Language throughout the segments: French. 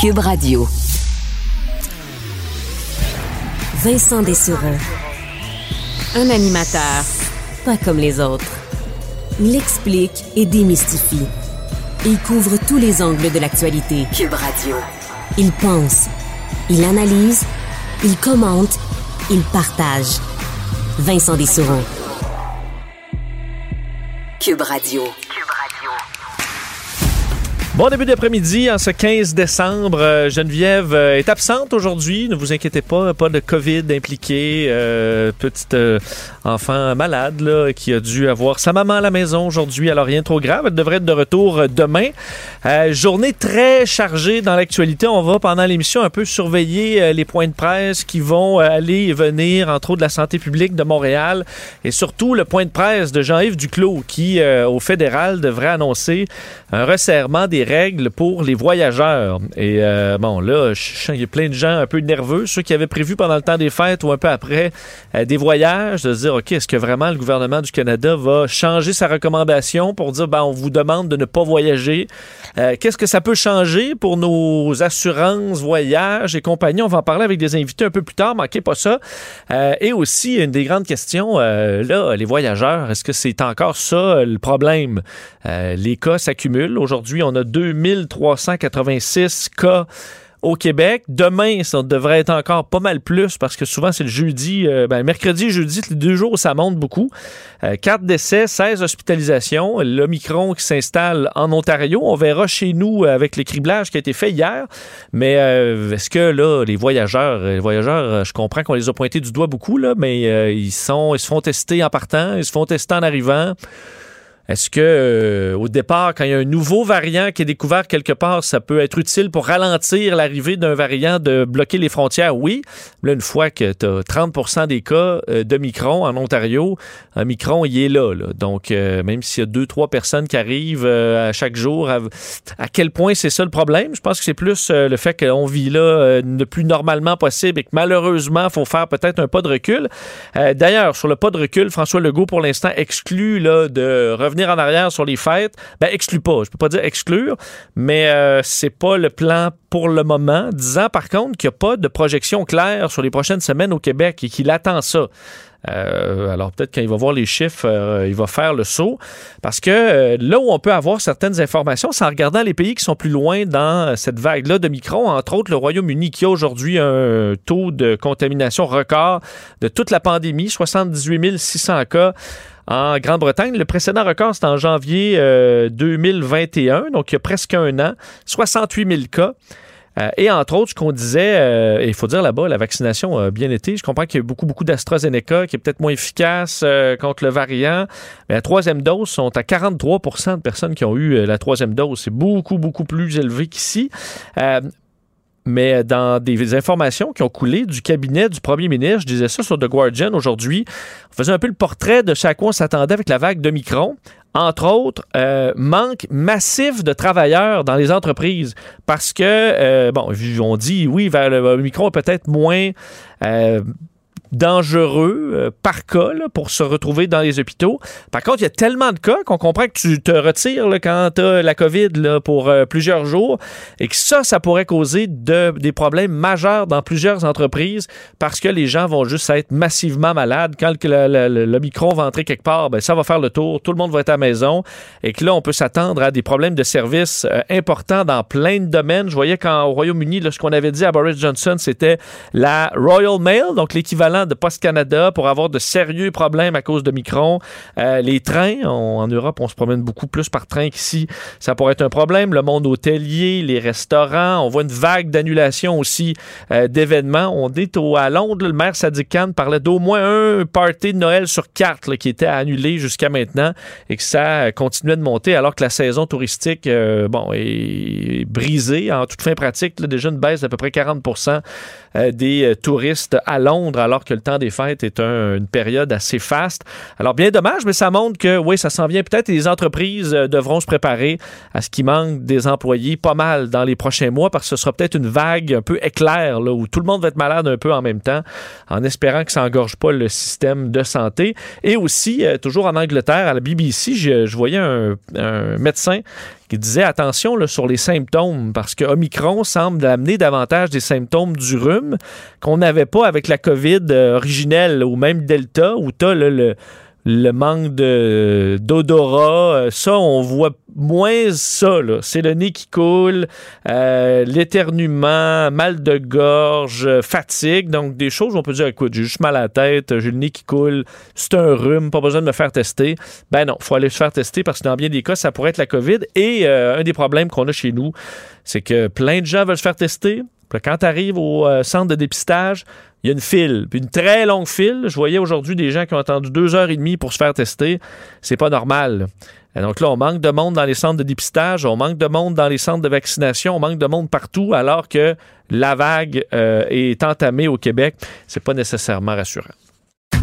Cube Radio. Vincent Dessureau. Un animateur pas comme les autres. Il explique et démystifie. Il couvre tous les angles de l'actualité. Cube Radio. Il pense, il analyse, il commente, il partage. Vincent Dessureau. Cube Radio. Bon début d'après-midi, en ce 15 décembre. Euh, Geneviève euh, est absente aujourd'hui. Ne vous inquiétez pas, pas de COVID impliqué. Euh, petite enfant malade qui a dû avoir sa maman à la maison aujourd'hui. Alors rien de trop grave. Elle devrait être de retour demain. Journée très chargée dans l'actualité. On va pendant l'émission un peu surveiller les points de presse qui vont aller et venir, entre autres de la santé publique de Montréal et surtout le point de presse de Jean-Yves Duclos qui, au fédéral, devrait annoncer un resserrement des règles pour les voyageurs. Et euh, bon, là, qu'il y a plein de gens un peu nerveux, ceux qui avaient prévu pendant le temps des fêtes ou un peu après euh, des voyages, de se dire, OK, est-ce que vraiment le gouvernement du Canada va changer sa recommandation pour dire, ben, on vous demande de ne pas voyager? Euh, Qu'est-ce que ça peut changer pour nos assurances, voyages et compagnie? On va en parler avec des invités un peu plus tard, manquez pas ça. Et aussi, une des grandes questions, là, les voyageurs, est-ce que c'est encore ça le problème? Les cas s'accumulent. Aujourd'hui, on a 2386 cas au Québec. Demain, ça devrait être encore pas mal plus parce que souvent, c'est le jeudi, euh, ben, mercredi et jeudi, les deux jours, ça monte beaucoup. Euh, 4 décès, 16 hospitalisations. L'Omicron qui s'installe en Ontario. On verra chez nous euh, avec le criblage qui a été fait hier. Mais euh, est-ce que là, les voyageurs, les voyageurs, euh, je comprends qu'on les a pointés du doigt beaucoup, là, mais euh, ils, sont, ils se font tester en partant, ils se font tester en arrivant. Est-ce que euh, au départ, quand il y a un nouveau variant qui est découvert quelque part, ça peut être utile pour ralentir l'arrivée d'un variant de bloquer les frontières? Oui. Là, une fois que tu as 30% des cas euh, de Micron en Ontario, un Micron, il est là. Donc, euh, même s'il y a deux, trois personnes qui arrivent euh, à chaque jour, à, quel point c'est ça le problème? Je pense que c'est plus euh, le fait qu'on vit là euh, le plus normalement possible et que malheureusement, il faut faire peut-être un pas de recul. Euh, D'ailleurs, sur le pas de recul, François Legault, pour l'instant, exclut là, de revenir en arrière sur les fêtes. Ben, exclut pas. Je peux pas dire exclure, mais euh, c'est pas le plan pour le moment, disant par contre qu'il n'y a pas de projection claire sur les prochaines semaines au Québec et qu'il attend ça. Euh, alors peut-être quand il va voir les chiffres, euh, il va faire le saut. Parce que euh, là où on peut avoir certaines informations, c'est en regardant les pays qui sont plus loin dans cette vague-là de Micron, entre autres le Royaume-Uni qui a aujourd'hui un taux de contamination record de toute la pandémie, 78 600 cas en Grande-Bretagne. Le précédent record, c'était en janvier euh, 2021, donc il y a presque un an, 68 000 cas. Euh, et entre autres, ce qu'on disait, euh, il faut dire là-bas, la vaccination a bien été. Je comprends qu'il y a beaucoup, beaucoup d'AstraZeneca qui est peut-être moins efficace euh, contre le variant. Mais la troisième dose sont à 43% de personnes qui ont eu euh, la troisième dose. C'est beaucoup, beaucoup plus élevé qu'ici. Euh, mais dans des informations qui ont coulé du cabinet du premier ministre, je disais ça sur The Guardian aujourd'hui, on faisait un peu le portrait de chaque quoi on s'attendait avec la vague de Micron. Entre autres, euh, manque massif de travailleurs dans les entreprises parce que, euh, bon, on dit oui, vers le Micron est peut-être moins... euh, dangereux euh, par cas pour se retrouver dans les hôpitaux. Par contre, il y a tellement de cas qu'on comprend que tu te retires quand tu as la COVID pour euh, plusieurs jours et que ça, ça pourrait causer de, des problèmes majeurs dans plusieurs entreprises parce que les gens vont juste être massivement malades. Quand le, micro va entrer quelque part, ben, ça va faire le tour, tout le monde va être à la maison et que là, on peut s'attendre à des problèmes de service euh, importants dans plein de domaines. Je voyais qu'au Royaume-Uni, ce qu'on avait dit à Boris Johnson, c'était la Royal Mail, donc l'équivalent de Post Canada pour avoir de sérieux problèmes à cause de Micron. Euh, les trains, en Europe, on se promène beaucoup plus par train qu'ici. Ça pourrait être un problème. Le monde hôtelier, les restaurants, on voit une vague d'annulation aussi euh, d'événements. On est au, à Londres, le maire Sadiq Khan parlait d'au moins un party de Noël sur carte qui était annulé jusqu'à maintenant et que ça continuait de monter alors que la saison touristique euh, est brisée en toute fin pratique. déjà une baisse d'à peu près 40% des touristes à Londres alors que le temps des fêtes est une période assez faste. Alors, bien dommage, mais ça montre que, oui, ça s'en vient peut-être et les entreprises euh, devront se préparer à ce qui manque des employés pas mal dans les prochains mois parce que ce sera peut-être une vague un peu éclair là, où tout le monde va être malade un peu en même temps en espérant que ça engorge pas le système de santé. Et aussi, euh, toujours en Angleterre, à la BBC, je, voyais un médecin qui disait attention sur les symptômes parce que Omicron semble amener davantage des symptômes du rhume qu'on n'avait pas avec la COVID euh, originelle ou même Delta où tu as le manque de d'odorat, euh, ça, on voit moins ça. C'est le nez qui coule, euh, l'éternuement, mal de gorge, fatigue. Donc, des choses où on peut dire, écoute, j'ai juste mal à la tête, j'ai le nez qui coule, c'est un rhume, pas besoin de me faire tester. Ben non, faut aller se faire tester parce que dans bien des cas, ça pourrait être la COVID. Et euh, un des problèmes qu'on a chez nous, c'est que plein de gens veulent se faire tester. Quand tu arrives au centre de dépistage, il y a une file, puis une très longue file. Je voyais aujourd'hui des gens qui ont attendu deux heures et demie pour se faire tester. C'est pas normal. donc là, on manque de monde dans les centres de dépistage, on manque de monde dans les centres de vaccination, on manque de monde partout, alors que la vague euh, est entamée au Québec. C'est pas nécessairement rassurant.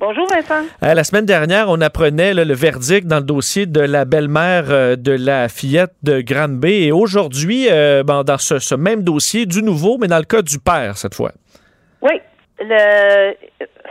Bonjour Vincent. Euh, la semaine dernière, on apprenait le verdict dans le dossier de la belle-mère euh, de la fillette de Grande-Bay. Et aujourd'hui, euh, dans ce, même dossier, du nouveau, mais dans le cas du père cette fois. Oui. Le,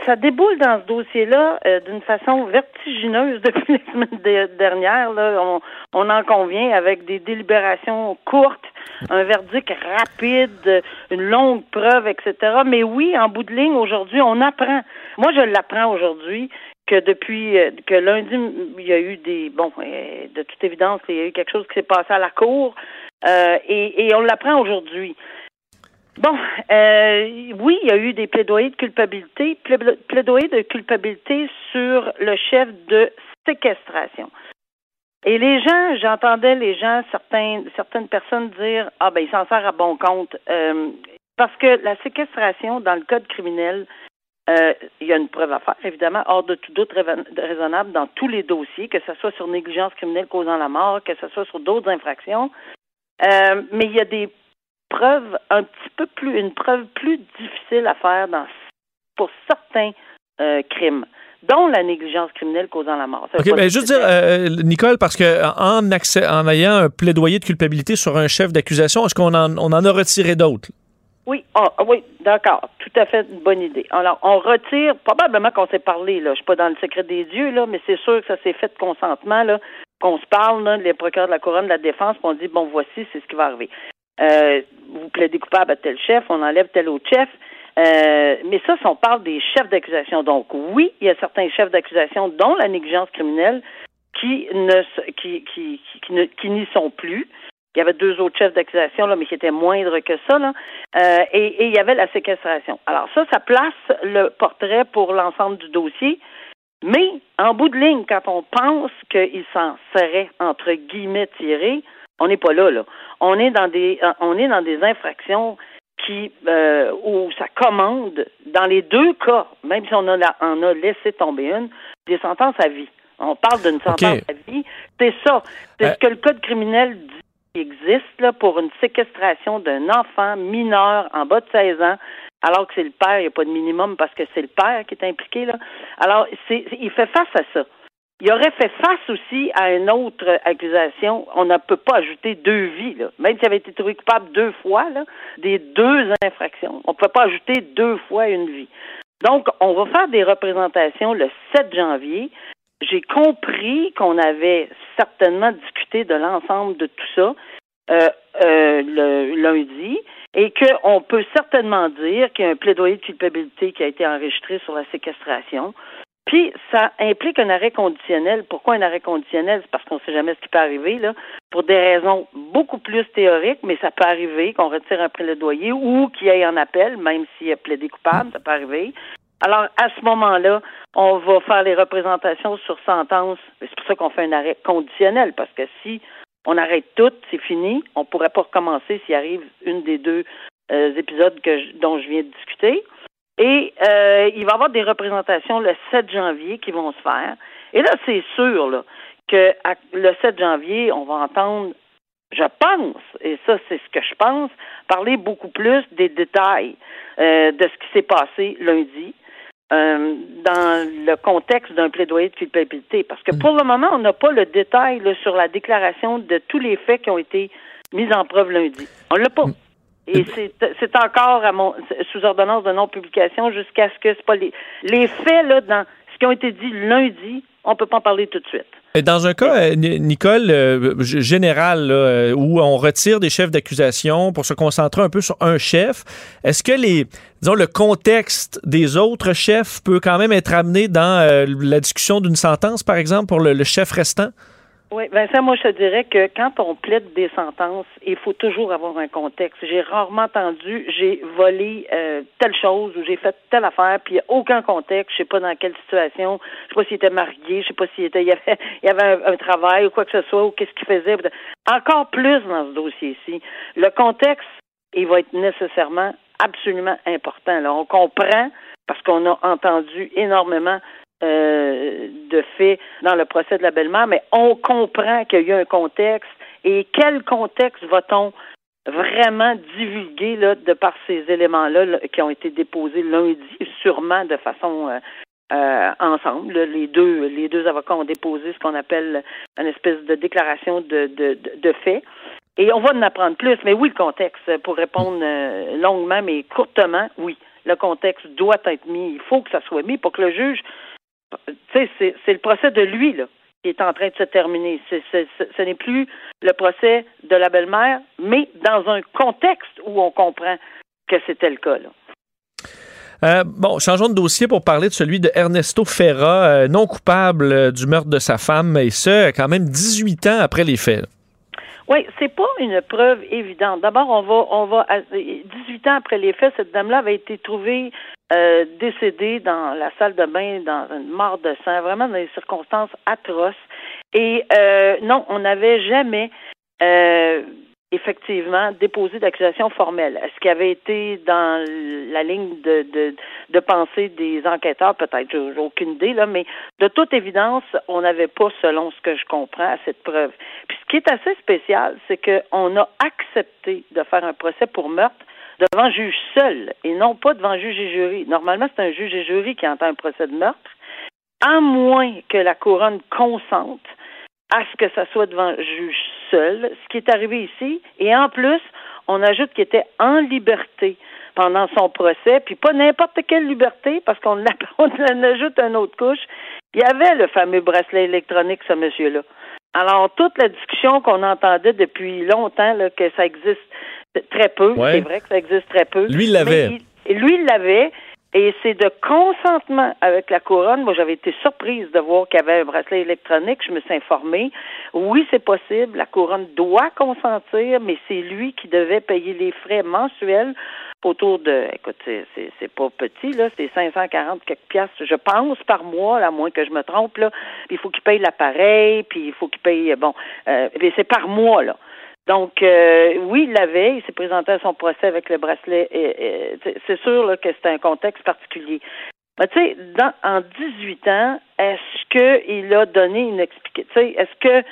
ça déboule dans ce dossier-là d'une façon vertigineuse depuis la semaine dernière. Là. On, on en convient avec des délibérations courtes un verdict rapide, une longue preuve, etc. Mais oui, en bout de ligne, aujourd'hui, on apprend. Moi, je l'apprends aujourd'hui que depuis euh, que lundi, il y a eu des bon, euh, de toute évidence, il y a eu quelque chose qui s'est passé à la cour, euh, et, on l'apprend aujourd'hui. Bon, oui, il y a eu des plaidoyers de culpabilité, plaidoyers de culpabilité sur le chef de séquestration. Et les gens, j'entendais les gens, certaines personnes dire Ah ben il s'en sert à bon compte. Euh, parce que la séquestration dans le code criminel, euh, il y a une preuve à faire, évidemment, hors de tout doute raisonnable dans tous les dossiers, que ce soit sur négligence criminelle causant la mort, que ce soit sur d'autres infractions. Euh, mais il y a des preuves un petit peu plus, une preuve plus difficile à faire dans, pour certains crimes dont la négligence criminelle causant la mort. OK, mais juste dire, euh, Nicole, parce que en, accès, en ayant un plaidoyer de culpabilité sur un chef d'accusation, est-ce qu'on en, on en a retiré d'autres? Oui, ah, ah, oui, d'accord, tout à fait une bonne idée. Alors, on retire, probablement qu'on s'est parlé, là, je suis pas dans le secret des dieux, là, mais c'est sûr que ça s'est fait de consentement, là, qu'on se parle, là, les procureurs de la couronne, de la défense, puis on dit, bon, voici, c'est ce qui va arriver. Euh, vous plaidez coupable à tel chef, on enlève tel autre chef. Euh, mais ça, si on parle des chefs d'accusation, donc oui, il y a certains chefs d'accusation, dont la négligence criminelle, qui ne qui, qui, qui, qui n'y sont plus. Il y avait deux autres chefs d'accusation, là, mais qui étaient moindres que ça, là. Euh, et, et, il y avait la séquestration. Alors ça, ça place le portrait pour l'ensemble du dossier. Mais en bout de ligne, quand on pense qu'il s'en serait entre guillemets tiré, on n'est pas là, là. On est dans des on est dans des infractions qui euh, où ça commande, dans les deux cas, même si on a, a laissé tomber une, des sentences à vie. On parle d'une sentence à vie C'est ça. C'est Euh. ce que le code criminel dit qui existe là, pour une séquestration d'un enfant mineur en bas de 16 ans, alors que c'est le père, il n'y a pas de minimum parce que c'est le père qui est impliqué. Là. Alors, c'est, il fait face à ça. Il aurait fait face aussi à une autre accusation. On ne peut pas ajouter deux vies, là. même s'il avait été trouvé coupable deux fois, des deux infractions. On ne peut pas ajouter deux fois une vie. Donc, on va faire des représentations le 7 janvier. J'ai compris qu'on avait certainement discuté de l'ensemble de tout ça euh, euh, le lundi et qu'on peut certainement dire qu'il y a un plaidoyer de culpabilité qui a été enregistré sur la séquestration. Puis, ça implique un arrêt conditionnel. Pourquoi un arrêt conditionnel? C'est parce qu'on ne sait jamais ce qui peut arriver, là, pour des raisons beaucoup plus théoriques, mais ça peut arriver qu'on retire un plaidoyer ou qu'il y ait un appel, même s'il a plaidé coupable, ça peut arriver. Alors, à ce moment-là, on va faire les représentations sur sentence. C'est pour ça qu'on fait un arrêt conditionnel, parce que si on arrête tout, c'est fini, on ne pourrait pas recommencer s'il arrive une des deux euh, épisodes que dont je viens de discuter. Et euh, il va y avoir des représentations le 7 janvier qui vont se faire. Et là, c'est sûr là, que à- le 7 janvier, on va entendre, je pense, et ça c'est ce que je pense, parler beaucoup plus des détails euh, de ce qui s'est passé lundi. euh, dans le contexte d'un plaidoyer de culpabilité. Parce que pour le moment, on n'a pas le détail là, sur la déclaration de tous les faits qui ont été mis en preuve lundi. On l'a pas. Et c'est encore à mon, sous ordonnance de non-publication jusqu'à ce que c'est pas les, les faits là, dans ce qui ont été dit lundi, on peut pas en parler tout de suite. Dans un cas, euh, Ni- Nicole, euh, général, là, euh, où on retire des chefs d'accusation pour se concentrer un peu sur un chef, est-ce que les, disons, le contexte des autres chefs peut quand même être amené dans euh, la discussion d'une sentence, par exemple, pour le, le chef restant? Oui, Vincent, moi, je te dirais que quand on plaide des sentences, il faut toujours avoir un contexte. J'ai rarement entendu, j'ai volé euh, telle chose ou j'ai fait telle affaire, puis il n'y a aucun contexte. Je sais pas dans quelle situation. Je sais pas s'il était marié, je sais pas s'il était, il y avait, il avait un, un travail ou quoi que ce soit, ou qu'est-ce qu'il faisait. Encore plus dans ce dossier-ci. Le contexte, il va être nécessairement absolument important. Là. On comprend, parce qu'on a entendu énormément euh, de faits dans le procès de la belle-mère, mais on comprend qu'il y a un contexte. Et quel contexte va-t-on vraiment divulguer là, de par ces éléments-là là, qui ont été déposés lundi, sûrement de façon euh, euh, ensemble. les deux les deux avocats ont déposé ce qu'on appelle une espèce de déclaration de, de, de, fait. Et on va en apprendre plus. Mais oui, le contexte, pour répondre longuement mais courtement, oui, le contexte doit être mis. Il faut que ça soit mis pour que le juge c'est, le procès de lui, qui est en train de se terminer. Ce n'est plus le procès de la belle-mère, mais dans un contexte où on comprend que c'était le cas. Euh, bon, changeons de dossier pour parler de celui de Ernesto Ferra, euh, non coupable euh, du meurtre de sa femme, et ce, quand même 18 ans après les faits. Oui, c'est pas une preuve évidente. D'abord, on va, on va, à- 18 ans après les faits, cette dame-là avait été trouvée euh, décédée dans la salle de bain, dans une mort de sang, vraiment dans des circonstances atroces. Et euh, non, on n'avait jamais euh, effectivement déposé d'accusation formelle. Est-ce qui avait été dans la ligne de, pensée des enquêteurs, peut-être, j'ai aucune idée, là, mais de toute évidence, on n'avait pas, selon ce que je comprends, cette preuve. Puis ce qui est assez spécial, c'est qu'on a accepté de faire un procès pour meurtre devant juge seul et non pas devant juge et jury. Normalement, c'est un juge et jury qui entend un procès de meurtre, à moins que la couronne consente à ce que ça soit devant juge seul, ce qui est arrivé ici. Et en plus, on ajoute qu'il était en liberté pendant son procès, puis pas n'importe quelle liberté, parce qu'on en ajoute une autre couche. Il y avait le fameux bracelet électronique, ce monsieur-là. Alors, toute la discussion qu'on entendait depuis longtemps, là, que ça existe très peu, Ouais. c'est vrai que ça existe très peu. Lui, il l'avait. Lui, il l'avait. Et c'est de consentement avec la couronne. Moi, j'avais été surprise de voir qu'il y avait un bracelet électronique. Je me suis informée. Oui, c'est possible. La couronne doit consentir, mais c'est lui qui devait payer les frais mensuels autour de, écoute, c'est, pas petit, là, c'est 540 quelques piastres, je pense, par mois, à moins que je me trompe, là. Puis il faut qu'il paye l'appareil, puis il faut qu'il paye, bon, euh, c'est par mois, là. Donc, euh, oui, il l'avait. Il s'est présenté à son procès avec le bracelet. Et, et, c'est- c'est sûr là, que c'était un contexte particulier. Ben, tu sais, en 18 ans, est-ce qu'il a donné une explication? Tu sais, est-ce que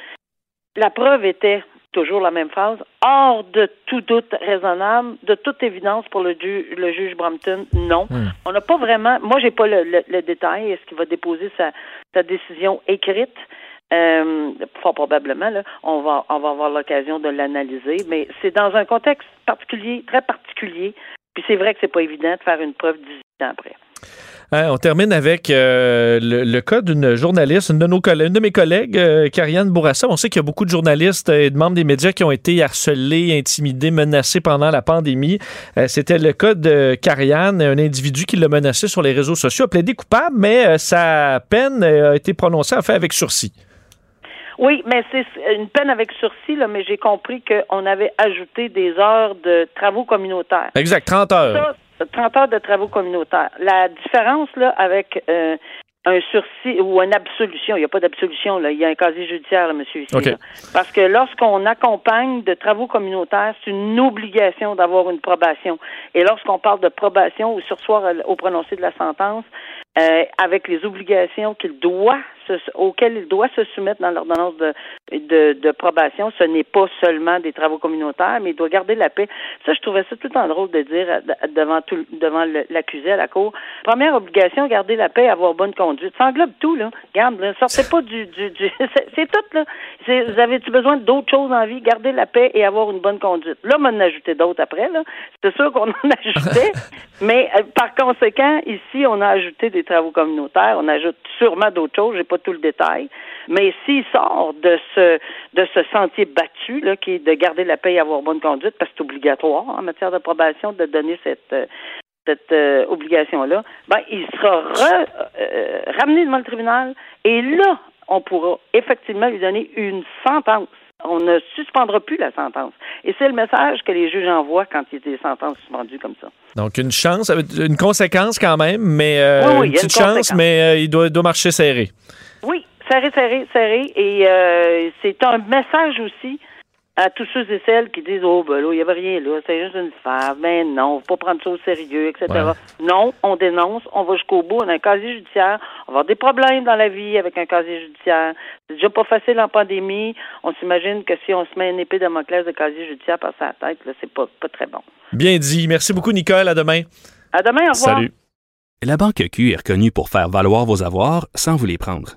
la preuve était toujours la même phrase, hors de tout doute raisonnable, de toute évidence pour le, le juge Brompton, non. Hmm. On n'a pas vraiment, moi j'ai pas le, le, détail, est-ce qu'il va déposer sa, sa décision écrite? Euh, fort probablement, on va avoir l'occasion de l'analyser, mais c'est dans un contexte particulier, très particulier. Puis c'est vrai que c'est pas évident de faire une preuve 18 ans après. Hein, on termine avec euh, le, cas d'une journaliste, une de, nos une de mes collègues, euh, Karianne Bourassa. On sait qu'il y a beaucoup de journalistes et de membres des médias qui ont été harcelés, intimidés, menacés pendant la pandémie. Euh, c'était le cas de Karianne, un individu qui l'a menacé sur les réseaux sociaux, a plaidé coupable, mais sa peine a été prononcée à fait avec sursis. Oui, mais c'est une peine avec sursis, là, mais j'ai compris qu'on avait ajouté des heures de travaux communautaires. Exact, 30 heures. 30 heures de travaux communautaires. La différence là avec euh, un sursis ou une absolution, il n'y a pas d'absolution, là, il y a un casier judiciaire, là, monsieur, ici. Parce que lorsqu'on accompagne de travaux communautaires, c'est une obligation d'avoir une probation. Et lorsqu'on parle de probation ou sursoir au prononcé de la sentence, euh, avec les obligations qu'il doit auxquelles il doit se soumettre dans l'ordonnance de, de, de, probation, ce n'est pas seulement des travaux communautaires, mais il doit garder la paix. Ça, je trouvais ça tout le temps drôle de dire euh, devant tout, devant l'accusé à la cour. Première obligation, garder la paix, avoir bonne conduite. Ça englobe tout, là. Garde, ne sortez pas du, du, du c'est tout, là. Vous avez-tu besoin d'autres choses en vie? Garder la paix et avoir une bonne conduite. Là, on en a ajouté d'autres après, là. C'est sûr qu'on en ajoutait, mais euh, par conséquent, ici, on a ajouté des travaux communautaires. On ajoute sûrement d'autres choses pas tout le détail, mais s'il sort de ce de ce sentier battu là, qui est de garder la paix et avoir bonne conduite, parce que c'est obligatoire en matière d'approbation de donner cette euh, cette euh, obligation-là, ben, il sera euh, ramené devant le tribunal et là, on pourra effectivement lui donner une sentence. On ne suspendra plus la sentence. Et c'est le message que les juges envoient quand il y a des sentences suspendues comme ça. Donc, une chance, une conséquence quand même, mais une petite chance, mais il doit, doit marcher serré. Oui, serré, serré, serré. Et euh, c'est un message aussi à tous ceux et celles qui disent Oh, ben là, il n'y avait rien là, c'est juste une femme, mais non, faut pas prendre ça au sérieux, etc. Non, on dénonce, on va jusqu'au bout, on a un casier judiciaire, on va avoir des problèmes dans la vie avec un casier judiciaire. C'est déjà pas facile en pandémie. On s'imagine que si on se met une épée de de casier judiciaire par sa tête, là, c'est pas, pas très bon. Bien dit. Merci beaucoup, Nicole. À demain. À demain, au revoir. Salut. La Banque Q est reconnue pour faire valoir vos avoirs sans vous les prendre.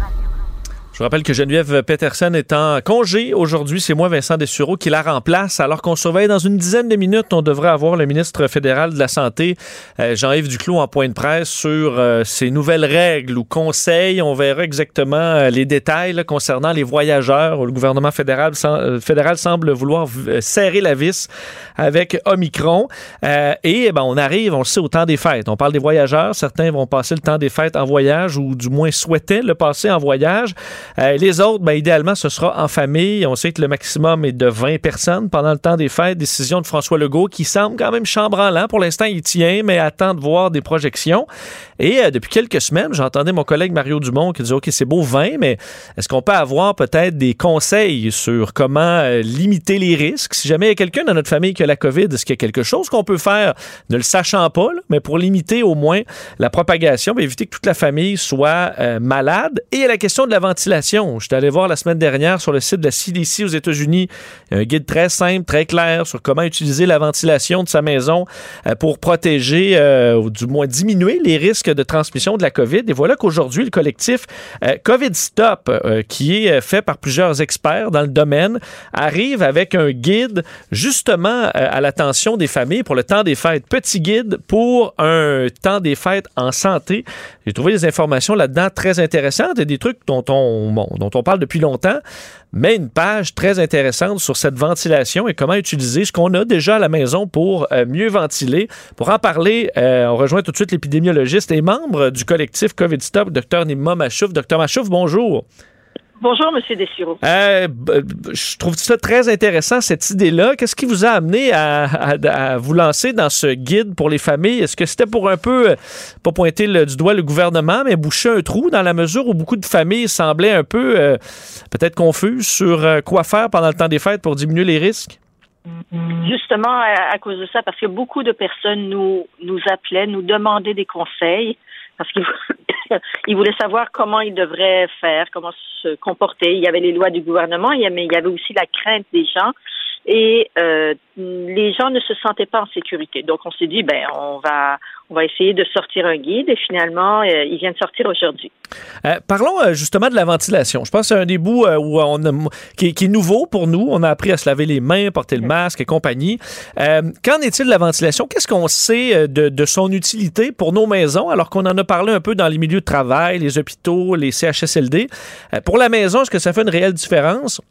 Je rappelle que Geneviève Peterson est en congé aujourd'hui. C'est moi, Vincent Dessureau, qui la remplace. Alors qu'on surveille dans une dizaine de minutes, on devrait avoir le ministre fédéral de la Santé, euh, Jean-Yves Duclos, en point de presse sur euh, ces nouvelles règles ou conseils. On verra exactement euh, les détails concernant les voyageurs. Le gouvernement fédéral, semble vouloir serrer la vis avec Omicron. et ben, on arrive, on le sait, au temps des fêtes. On parle des voyageurs. Certains vont passer le temps des fêtes en voyage ou du moins souhaitaient le passer en voyage. Euh, les autres, ben, idéalement, ce sera en famille. On sait que le maximum est de 20 personnes pendant le temps des fêtes. Décision de François Legault qui semble quand même chambranlant. Pour l'instant, il tient, mais attend de voir des projections. Et euh, depuis quelques semaines, j'entendais mon collègue Mario Dumont qui disait, OK, c'est beau 20, mais est-ce qu'on peut avoir peut-être des conseils sur comment euh, limiter les risques? Si jamais il y a quelqu'un dans notre famille qui a la COVID, est-ce qu'il y a quelque chose qu'on peut faire, ne le sachant pas, mais pour limiter au moins la propagation, éviter que toute la famille soit malade? Et la question de la ventilation Je suis allé voir la semaine dernière sur le site de la CDC aux États-Unis un guide très simple, très clair sur comment utiliser la ventilation de sa maison euh, pour protéger, euh, ou du moins diminuer les risques de transmission de la COVID. Et voilà qu'aujourd'hui, le collectif euh, COVID Stop, qui est fait par plusieurs experts dans le domaine, arrive avec un guide justement à l'attention des familles pour le temps des fêtes. Petit guide pour un temps des fêtes en santé. J'ai trouvé des informations là-dedans très intéressantes et des trucs dont on, dont on parle depuis longtemps, mais une page très intéressante sur cette ventilation et comment utiliser ce qu'on a déjà à la maison pour euh, mieux ventiler. Pour en parler, euh, on rejoint tout de suite l'épidémiologiste et membre du collectif COVID Stop, Dr Nima Machouf. Dr Machouf, bonjour. Bonjour, M. Dessureau. Euh, je trouve ça très intéressant, cette idée-là. Qu'est-ce qui vous a amené à, vous lancer dans ce guide pour les familles? Est-ce que c'était pour un peu, pas pointer du doigt le gouvernement, mais boucher un trou dans la mesure où beaucoup de familles semblaient un peu euh, peut-être confuses sur euh, quoi faire pendant le temps des fêtes pour diminuer les risques? Justement, à, cause de ça, parce que beaucoup de personnes nous, nous appelaient, nous demandaient des conseils, parce qu'ils il voulait savoir comment il devrait faire, comment se comporter. Il y avait les lois du gouvernement, mais il y avait aussi la crainte des gens. Et euh, les gens ne se sentaient pas en sécurité. Donc, on s'est dit, ben, on va, on va essayer de sortir un guide et finalement, euh, il vient de sortir aujourd'hui. Euh, parlons euh, justement de la ventilation. Je pense que c'est un des bouts où on qui, est, nouveau pour nous. On a appris à se laver les mains, porter le masque et compagnie. qu'en est-il de la ventilation? Qu'est-ce qu'on sait de, de, son utilité pour nos maisons alors qu'on en a parlé un peu dans les milieux de travail, les hôpitaux, les CHSLD? pour la maison, est-ce que ça fait une réelle différence?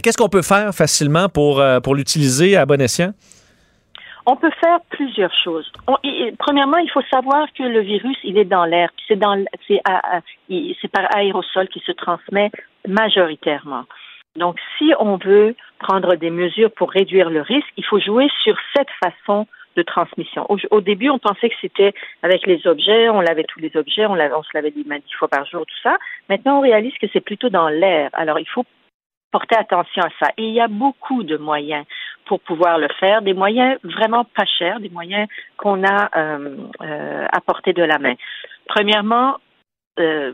Qu'est-ce qu'on peut faire facilement pour, pour l'utiliser à bon escient? On peut faire plusieurs choses. premièrement, il faut savoir que le virus, il est dans l'air. C'est par aérosol qui se transmet majoritairement. Donc, si on veut prendre des mesures pour réduire le risque, il faut jouer sur cette façon de transmission. Au, début, on pensait que c'était avec les objets, on lavait tous les objets, on, on se lavait des mains dix fois par jour, tout ça. Maintenant, on réalise que c'est plutôt dans l'air. Alors, il faut porter attention à ça. Et il y a beaucoup de moyens pour pouvoir le faire, des moyens vraiment pas chers, des moyens qu'on a euh, euh, à portée de la main. Premièrement, euh,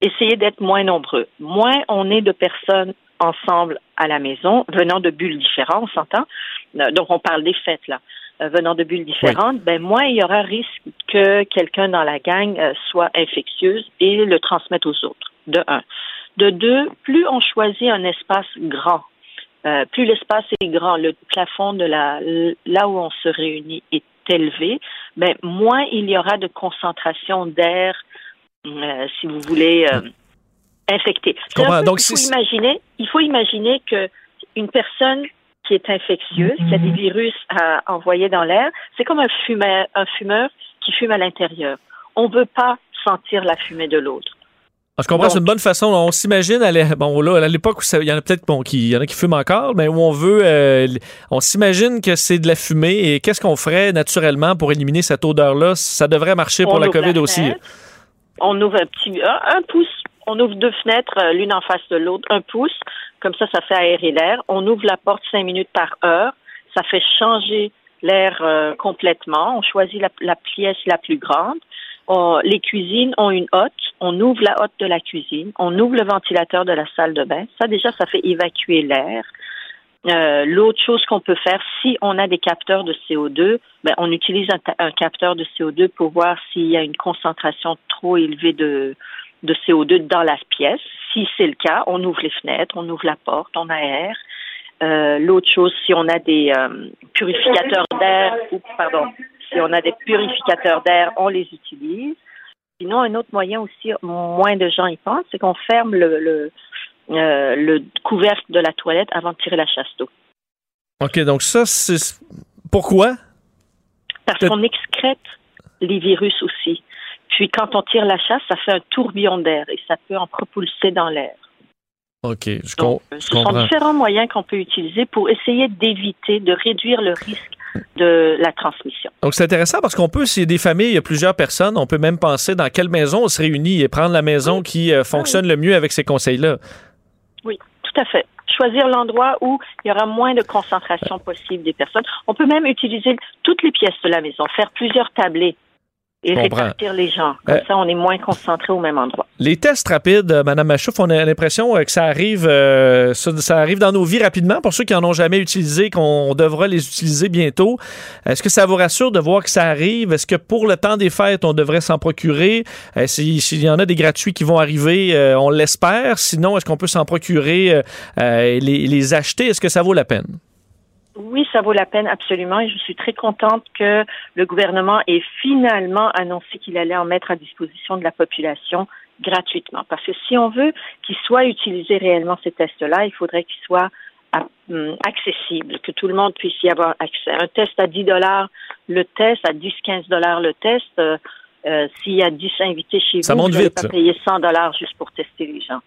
essayer d'être moins nombreux. Moins on est de personnes ensemble à la maison, venant de bulles différentes, on s'entend? Euh, donc on parle des fêtes là. Euh, venant de bulles différentes, ben moins il y aura risque que quelqu'un dans la gang soit infectieuse et le transmette aux autres. De un. De deux, plus on choisit un espace grand, euh, plus l'espace est grand, le plafond de la là où on se réunit est élevé, mais ben, moins il y aura de concentration d'air, euh, si vous voulez, euh, infecté. Donc, il faut imaginer, il faut imaginer que une personne qui est infectieuse, qui a des virus à envoyer dans l'air, c'est comme un fumeur, un fumeur qui fume à l'intérieur. On ne veut pas sentir la fumée de l'autre. Je comprends, c'est une bonne façon. On s'imagine à l'époque où il y en a peut-être bon, qui, y en a qui fument encore, mais où on veut, euh, on s'imagine que c'est de la fumée. Et qu'est-ce qu'on ferait naturellement pour éliminer cette odeur-là? Ça devrait marcher pour la COVID aussi. On ouvre un petit, un, pouce. On ouvre deux fenêtres, euh, l'une en face de l'autre, un pouce. Comme ça, ça fait aérer l'air. On ouvre la porte cinq minutes par heure. Ça fait changer l'air euh, complètement. On choisit la, pièce la plus grande les cuisines ont une hotte, on ouvre la hotte de la cuisine, on ouvre le ventilateur de la salle de bain. Ça, déjà, ça fait évacuer l'air. Euh, l'autre chose qu'on peut faire, si on a des capteurs de CO2, ben, on utilise un, capteur de CO2 pour voir s'il y a une concentration trop élevée de, de CO2 dans la pièce. Si c'est le cas, on ouvre les fenêtres, on ouvre la porte, on aère. Euh, L'autre chose, si on a des euh, purificateurs d'air, ou pardon, si on a des purificateurs d'air, on les utilise. Sinon, un autre moyen aussi, moins de gens y pensent, c'est qu'on ferme le, le, euh, le couvercle de la toilette avant de tirer la chasse d'eau. OK, donc ça, c'est. Pourquoi? Parce qu'on excrète les virus aussi. Puis quand on tire la chasse, ça fait un tourbillon d'air et ça peut en propulser dans l'air. OK, je, Donc, ce sont différents moyens qu'on peut utiliser pour essayer d'éviter, de réduire le risque de la transmission. Donc, c'est intéressant parce qu'on peut, s'il y a des familles, il y a plusieurs personnes, on peut même penser dans quelle maison on se réunit et prendre la maison qui euh, fonctionne le mieux avec ces conseils-là. Oui, tout à fait. Choisir l'endroit où il y aura moins de concentration possible des personnes. On peut même utiliser toutes les pièces de la maison, faire plusieurs tablés et répartir les gens. Comme Euh, ça, on est moins concentrés au même endroit. Les tests rapides, euh, Madame Machouf, on a l'impression euh, que ça arrive, euh, ça, ça arrive dans nos vies rapidement. Pour ceux qui en ont jamais utilisé, qu'on devra les utiliser bientôt. Est-ce que ça vous rassure de voir que ça arrive? Est-ce que pour le temps des fêtes, on devrait s'en procurer? Euh, si- S'il y en a des gratuits qui vont arriver, on l'espère. Sinon, est-ce qu'on peut s'en procurer et les, les acheter? Est-ce que ça vaut la peine? Oui, ça vaut la peine absolument et je suis très contente que le gouvernement ait finalement annoncé qu'il allait en mettre à disposition de la population gratuitement. Parce que si on veut qu'ils soient utilisés réellement ces tests-là, il faudrait qu'ils soient à- hum, accessibles, que tout le monde puisse y avoir accès. Un test à 10 dollars le test, à 10-15 dollars le test. euh, euh, S'il y a 10 invités chez Ça vous, vous vite, pas payer 100 dollars juste pour tester les gens.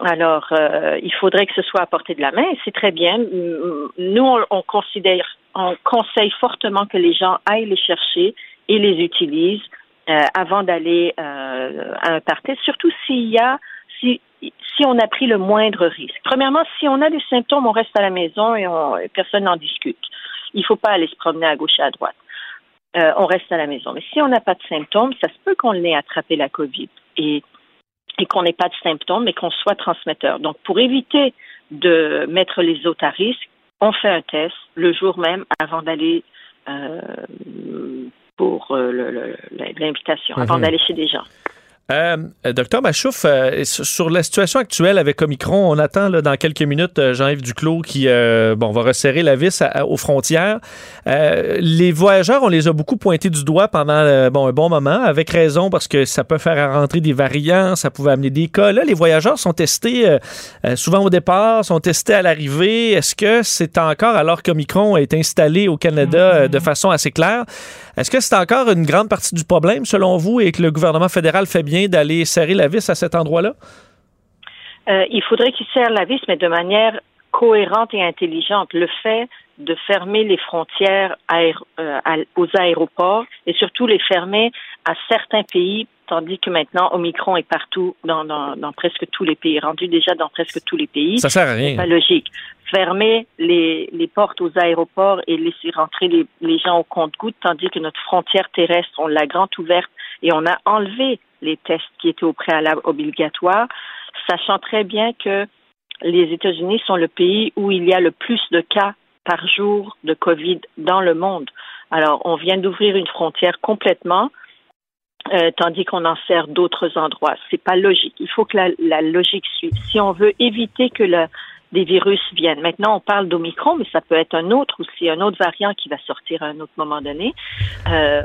Alors, euh, il faudrait que ce soit à portée de la main. C'est très bien. Nous, on, on considère, on conseille fortement que les gens aillent les chercher et les utilisent euh, avant d'aller euh, à un party. Surtout s'il y a, si, si on a pris le moindre risque. Premièrement, si on a des symptômes, on reste à la maison et, on, personne n'en discute. Il ne faut pas aller se promener à gauche et à droite. Euh, on reste à la maison. Mais si on n'a pas de symptômes, ça se peut qu'on l'ait attrapé la COVID. Et et qu'on n'ait pas de symptômes, mais qu'on soit transmetteur. Donc, pour éviter de mettre les autres à risque, on fait un test le jour même avant d'aller euh, pour euh, l'invitation, avant Mhm. d'aller chez des gens. Euh, Docteur Machouf, euh, sur la situation actuelle avec Omicron, on attend là, dans quelques minutes euh, Jean-Yves Duclos qui euh, bon, va resserrer la vis à- à- aux frontières. Les voyageurs, on les a beaucoup pointés du doigt pendant bon, un bon moment, avec raison, parce que ça peut faire rentrer des variants, ça pouvait amener des cas. Là, les voyageurs sont testés souvent au départ, sont testés à l'arrivée. Est-ce que c'est encore, alors qu'Omicron est installé au Canada de façon assez claire, est-ce que c'est encore une grande partie du problème, selon vous, et que le gouvernement fédéral fait bien d'aller serrer la vis à cet endroit-là? Euh, il faudrait qu'ils serrent la vis, mais de manière cohérente et intelligente. Le fait de fermer les frontières aéro- euh, aux aéroports et surtout les fermer à certains pays, tandis que maintenant Omicron est partout dans, dans, dans presque tous les pays, rendu déjà dans presque tous les pays. Ça sert à C'est rien. pas logique. Fermer les, les portes aux aéroports et laisser rentrer les, les gens au compte-gouttes, tandis que notre frontière terrestre, on l'a grande ouverte et on a enlevé les tests qui étaient au préalable obligatoires, sachant très bien que les États-Unis sont le pays où il y a le plus de cas par jour de COVID dans le monde. Alors, on vient d'ouvrir une frontière complètement, euh, tandis qu'on en sert d'autres endroits. C'est pas logique. Il faut que la, la logique suive. Si on veut éviter que le, des virus viennent. Maintenant, on parle d'Omicron, mais ça peut être un autre aussi, un autre variant qui va sortir à un autre moment donné. Euh,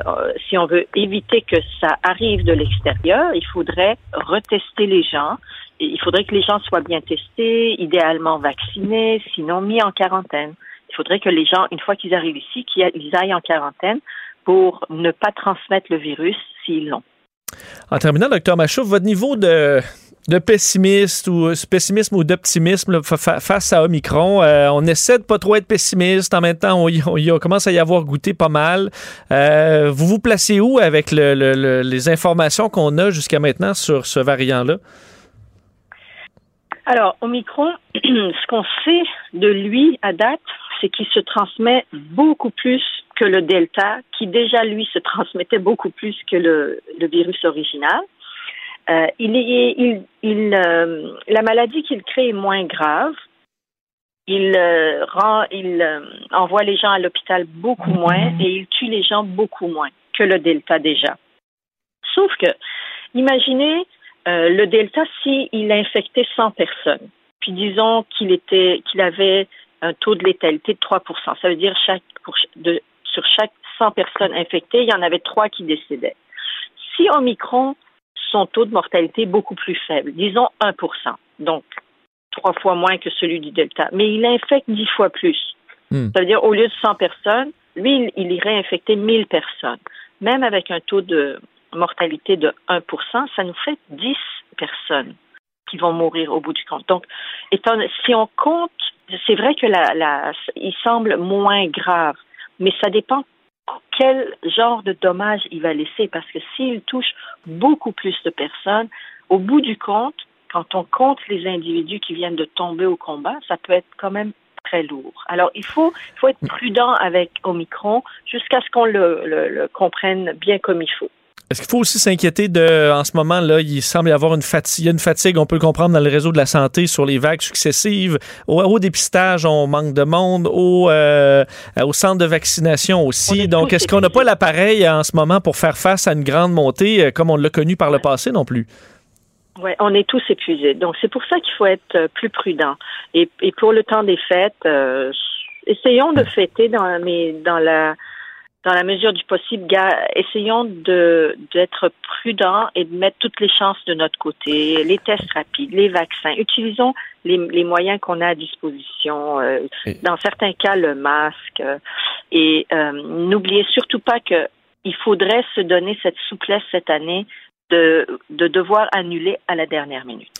si on veut éviter que ça arrive de l'extérieur, il faudrait retester les gens. Il faudrait que les gens soient bien testés, idéalement vaccinés, sinon mis en quarantaine. Il faudrait que les gens, une fois qu'ils arrivent ici, qu'ils aillent en quarantaine pour ne pas transmettre le virus s'ils l'ont. En terminant, docteur Machouf, votre niveau de, de ou pessimisme ou d'optimisme face à Omicron, euh, on essaie de pas trop être pessimiste. En même temps, on, commence à y avoir goûté pas mal. Euh, vous vous placez où avec le- le- le- les informations qu'on a jusqu'à maintenant sur ce variant-là? Alors, Omicron, ce qu'on sait de lui à date, c'est qu'il se transmet beaucoup plus que le Delta, qui déjà, lui, se transmettait beaucoup plus que le virus original. Euh, il il, euh, la maladie qu'il crée est moins grave. Il euh, rend, il envoie les gens à l'hôpital beaucoup moins et il tue les gens beaucoup moins que le Delta déjà. Sauf que, imaginez le Delta s'il a infecté 100 personnes, puis disons qu'il était, qu'il avait un taux de létalité de 3% Ça veut dire chaque, sur chaque 100 personnes infectées, il y en avait 3 qui décédaient. Si Omicron, son taux de mortalité est beaucoup plus faible, disons 1 donc trois fois moins que celui du Delta, mais il infecte 10 fois plus. Hmm. Ça veut dire au lieu de 100 personnes, lui, il, il irait infecter 1000 personnes. Même avec un taux de mortalité de 1 ça nous fait 10 personnes qui vont mourir au bout du compte. Donc, étant, si on compte, c'est vrai que la, la, il semble moins grave, mais ça dépend quel genre de dommages il va laisser, parce que s'il touche beaucoup plus de personnes, au bout du compte, quand on compte les individus qui viennent de tomber au combat, ça peut être quand même très lourd. Alors, il faut, il faut être prudent avec Omicron jusqu'à ce qu'on le, le, le comprenne bien comme il faut. Est-ce qu'il faut aussi s'inquiéter de, en ce moment, là, il semble y avoir une fatigue, il y a une fatigue, on peut le comprendre dans le réseau de la santé sur les vagues successives. Au, au dépistage, on manque de monde. Au, euh, au centre de vaccination aussi. Donc, est-ce qu'on n'a pas l'appareil en ce moment pour faire face à une grande montée euh, comme on l'a connu par le passé non plus? Oui, on est tous épuisés. Donc, c'est pour ça qu'il faut être euh, plus prudent. Et, et pour le temps des fêtes, euh, essayons de fêter dans, mais dans la dans la mesure du possible, essayons de d'être prudents et de mettre toutes les chances de notre côté, les tests rapides, les vaccins. Utilisons les, les moyens qu'on a à disposition. Euh, dans certains cas, le masque. Euh, et euh, n'oubliez surtout pas que il faudrait se donner cette souplesse cette année de, de devoir annuler à la dernière minute.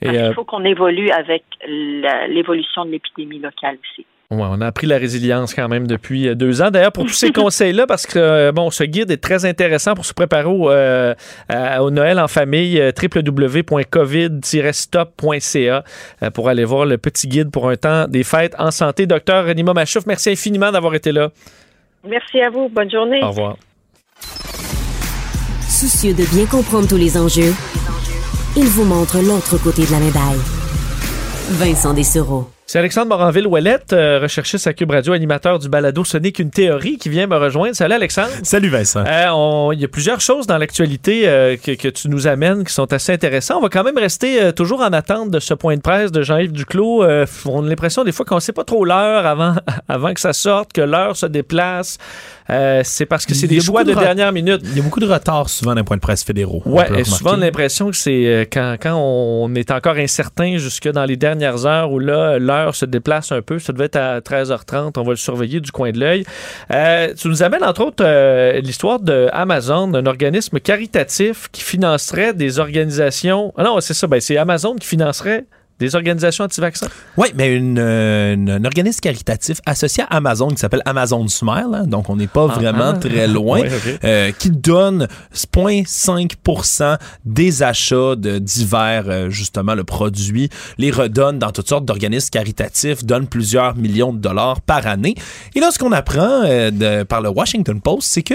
Parce euh, qu'il faut qu'on évolue avec l'évolution de l'épidémie locale aussi. Ouais, on a appris la résilience quand même depuis euh, deux ans. D'ailleurs, pour tous ces conseils-là, parce que euh, bon, ce guide est très intéressant pour se préparer au, euh, au Noël en famille, euh, www.covid-stop.ca euh, pour aller voir le petit guide pour un temps des fêtes en santé. Docteur Renima Machouf, merci infiniment d'avoir été là. Merci à vous. Bonne journée. Au revoir. Soucieux de bien comprendre tous les enjeux, il vous montre l'autre côté de la médaille. Vincent Dessereau. C'est Alexandre Moranville-Ouellette, euh, recherchiste à Cube Radio, animateur du balado Ce n'est qu'une théorie, qui vient me rejoindre. Salut Alexandre. Salut Vincent. Euh, Il y a plusieurs choses dans l'actualité euh, que, que tu nous amènes qui sont assez intéressantes. On va quand même rester euh, toujours en attente de ce point de presse de Jean-Yves Duclos. On a l'impression des fois qu'on ne sait pas trop l'heure avant, avant que ça sorte, que l'heure se déplace. C'est parce que c'est des choix de, de re- dernière minute. Il y a beaucoup de retard souvent d'un point de presse fédéraux. le et souvent on a remarquer. l'impression que c'est quand, quand on est encore incertain jusque dans les dernières heures où là, l'heure se déplace un peu. Ça devait être à 13h30. On va le surveiller du coin de l'œil. Euh, tu nous amènes entre autres euh, l'histoire de Amazon, un organisme caritatif qui financerait des organisations. Ah non, c'est ça. Ben, c'est Amazon qui financerait des organisations anti-vaccins? Oui, mais une, euh, une- un organisme caritatif associé à Amazon qui s'appelle Amazon Smile, hein, donc on n'est pas Ah, vraiment ah. très loin, euh, qui donne 0,5% des achats de divers, euh, justement, le produit, les redonne dans toutes sortes d'organismes caritatifs, donne plusieurs millions de dollars par année. Et là, ce qu'on apprend euh, de- par le Washington Post, c'est que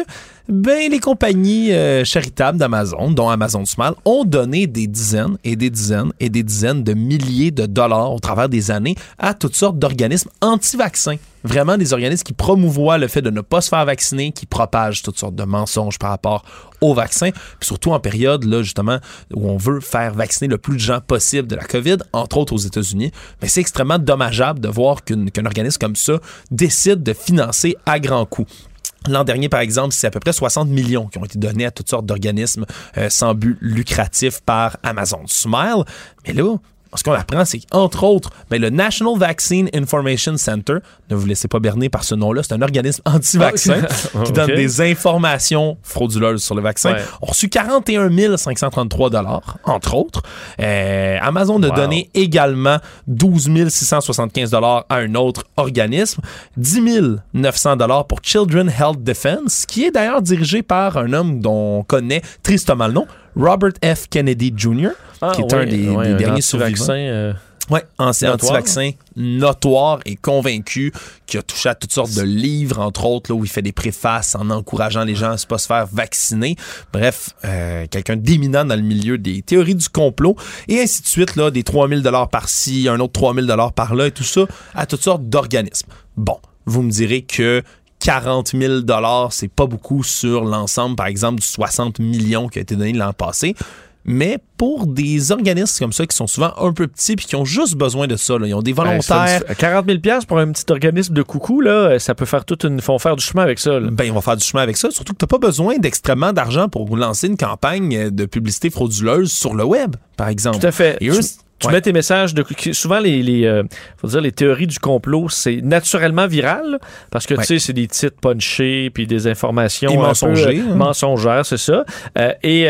ben, les compagnies euh, charitables d'Amazon, dont Amazon Smile, ont donné des dizaines et des dizaines et des dizaines de milliers de dollars au travers des années à toutes sortes d'organismes anti-vaccins. Vraiment des organismes qui promouvoient le fait de ne pas se faire vacciner, qui propagent toutes sortes de mensonges par rapport au vaccin, surtout en période, là, justement, où on veut faire vacciner le plus de gens possible de la COVID, entre autres aux États-Unis. Mais c'est extrêmement dommageable de voir qu'un organisme comme ça décide de financer à grands coups. L'an dernier, par exemple, c'est à peu près 60 millions qui ont été donnés à toutes sortes d'organismes euh, sans but lucratif par Amazon Smile. Mais là, ce qu'on apprend, c'est qu'entre autres, ben, le National Vaccine Information Center, ne vous laissez pas berner par ce nom-là, c'est un organisme anti-vaccin qui donne des informations frauduleuses sur le vaccin, Ouais. ont reçu 41 533 dollars, entre autres. Euh, Amazon a donné également 12 675 dollars à un autre organisme, 10 900 dollars pour Children Health Defense, qui est d'ailleurs dirigé par un homme dont on connaît tristement le nom, Robert F. Kennedy Jr., Ah, qui est un des, des derniers survivants. euh, Ouais, ancien anti-vaccin notoire et convaincu qui a touché à toutes sortes de livres, entre autres, là, où il fait des préfaces en encourageant les gens à ne pas se faire vacciner. Bref, euh, quelqu'un d'éminent dans le milieu des théories du complot et ainsi de suite, là, des 3000 dollars par-ci, un autre 3000 dollars par-là et tout ça à toutes sortes d'organismes. Bon, vous me direz que 40 000 dollars, c'est pas beaucoup sur l'ensemble, par exemple, du 60 millions qui a été donné l'an passé. Mais pour des organismes comme ça qui sont souvent un peu petits puis qui ont juste besoin de ça, là, ils ont des ben, volontaires. 40 000 piastres pour un petit organisme de coucou, là, ça peut faire toute une. font faire du chemin avec ça. là. Ben, ils vont faire du chemin avec ça. Surtout que tu pas besoin d'extrêmement d'argent pour lancer une campagne de publicité frauduleuse sur le web, par exemple. Tout à fait. Et eux, tu ouais. mets tes messages de souvent les, les euh, faut dire les théories du complot c'est naturellement viral parce que Ouais. tu sais c'est des titres punchés puis des informations mensongers, euh, hein. mensongères c'est ça Euh, et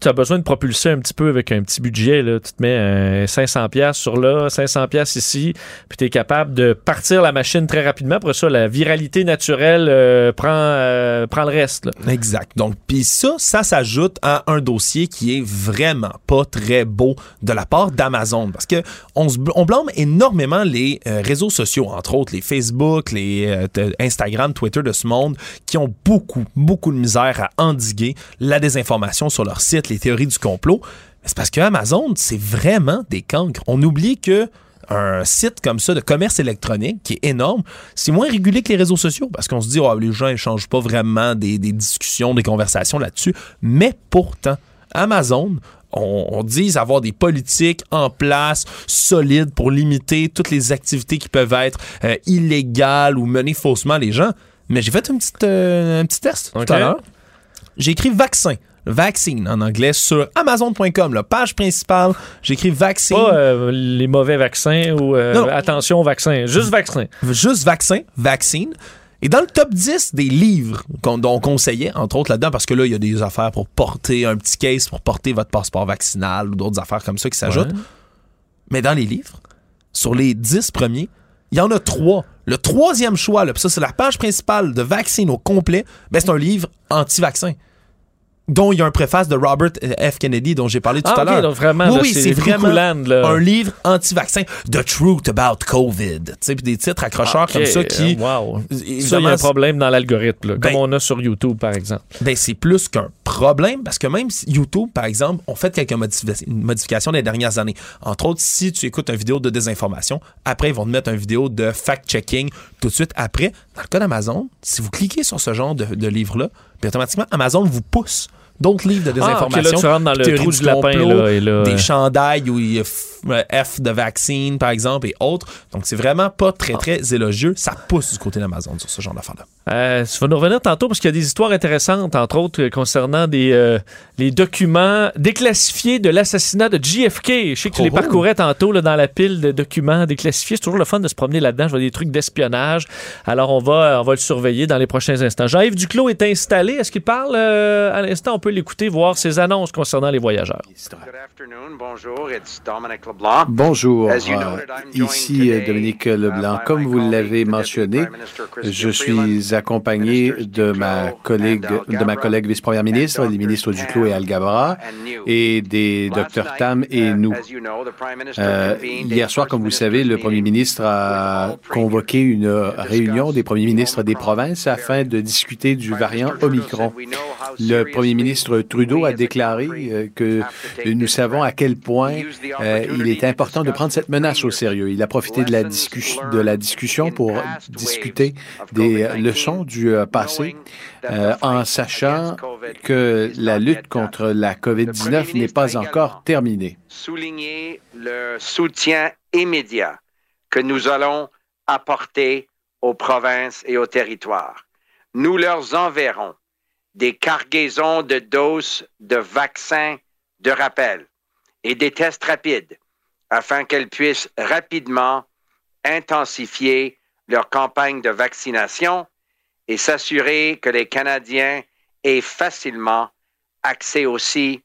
tu as besoin de propulser un petit peu avec un petit budget là tu te mets euh, 500 pièces sur là 500 pièces ici puis tu es capable de partir la machine très rapidement après ça la viralité naturelle euh, prend euh, prend le reste là. Exact. Donc, puis ça, ça s'ajoute à un dossier qui est vraiment pas très beau de la part d'Amazon. Amazon, parce que on, blâme énormément les euh, réseaux sociaux, entre autres les Facebook, les euh, Instagram, Twitter de ce monde, qui ont beaucoup, beaucoup de misère à endiguer la désinformation sur leur site, les théories du complot. C'est parce que Amazon, c'est vraiment des cancres. On oublie que un site comme ça de commerce électronique qui est énorme, c'est moins régulé que les réseaux sociaux parce qu'on se dit, oh, les gens échangent pas vraiment des discussions, des conversations là-dessus. Mais pourtant, Amazon, on, on dit avoir des politiques en place solides pour limiter toutes les activités qui peuvent être euh, illégales ou mener faussement les gens. Mais j'ai fait une petite, euh, un petit test tout à l'heure. J'ai écrit vaccin. Vaccine en anglais sur Amazon.com, la page principale. J'ai écrit vaccine. Pas euh, les mauvais vaccins ou euh, attention vaccin, juste vaccin. juste vaccin, vaccine. Et dans le top 10 des livres qu'on dont on conseillait, entre autres là-dedans, parce que là, il y a des affaires pour porter un petit case pour porter votre passeport vaccinal ou d'autres affaires comme ça qui s'ajoutent. Ouais. Mais dans les livres, sur les 10 premiers, il y en a trois. Le troisième choix, là, ça, c'est la page principale de Vaccine au complet, ben, c'est un livre anti-vaccin. Dont il y a un préface de Robert F. Kennedy, dont j'ai parlé tout Ah, à l'heure. vraiment, oui, oui, c'est vraiment Land, là. un livre anti-vaccin. The Truth About COVID. Tu sais, des titres accrocheurs Ok, comme ça qui. euh, wow. Ça, il y a un problème dans l'algorithme, là, Ben- comme on a sur YouTube, par exemple. ben, c'est plus qu'un problème parce que même si YouTube, par exemple, ont fait quelques modifi- modifications les dernières années. Entre autres, si tu écoutes une vidéo de désinformation, après, ils vont te mettre une vidéo de fact-checking tout de suite après. Dans le cas d'Amazon, si vous cliquez sur ce genre de, de livre-là, puis automatiquement, Amazon vous pousse d'autres livres de Ah, ok, désinformation. là, tu rentres dans le trou du lapin, complot, là, et là, des chandails où il F, euh, de vaccine, par exemple, et autres. Donc, c'est vraiment pas Ah. très, très élogieux. Ça pousse du côté d'Amazon sur ce genre d'affaires-là. Euh, tu vas nous revenir tantôt parce qu'il y a des histoires intéressantes, entre autres, euh, concernant des, euh, les documents déclassifiés de l'assassinat de JFK. Je sais que tu les Oh. parcourais tantôt là, dans la pile de documents déclassifiés. C'est toujours le fun de se promener là-dedans. Je vois des trucs d'espionnage. Alors, on va, on va le surveiller dans les prochains instants. Jean-Yves Duclos est installé. Est-ce qu'il parle euh, à l'instant? On peut l'écouter, voir ses annonces concernant les voyageurs. Good afternoon. Bonjour. It's Dominic. Bonjour, euh, ici euh, Dominique uh, Leblanc. Comme vous l'avez mentionné, je suis accompagné de ma collègue, de ma collègue vice-première ministre, les ministres Duclos et Algabra, et des night, Tam et uh, nous. Euh, hier soir, comme vous le savez, le premier ministre a convoqué une réunion des premiers ministres des provinces afin de discuter du variant Omicron. said, "We know how Le premier ministre Trudeau a déclaré que nous savons à quel point euh, il est important de prendre cette menace au sérieux. Il a profité de la, discussion, learned de la discussion in pour discuter des COVID-19, leçons du euh, passé euh, en sachant que la lutte contre la COVID-19 n'est pas encore terminée. souligner le soutien immédiat que nous allons apporter aux provinces et aux territoires. Nous leur enverrons des cargaisons de doses de vaccins de rappel et des tests rapides afin qu'elles puissent rapidement intensifier leur campagne de vaccination et s'assurer que les Canadiens aient facilement accès aussi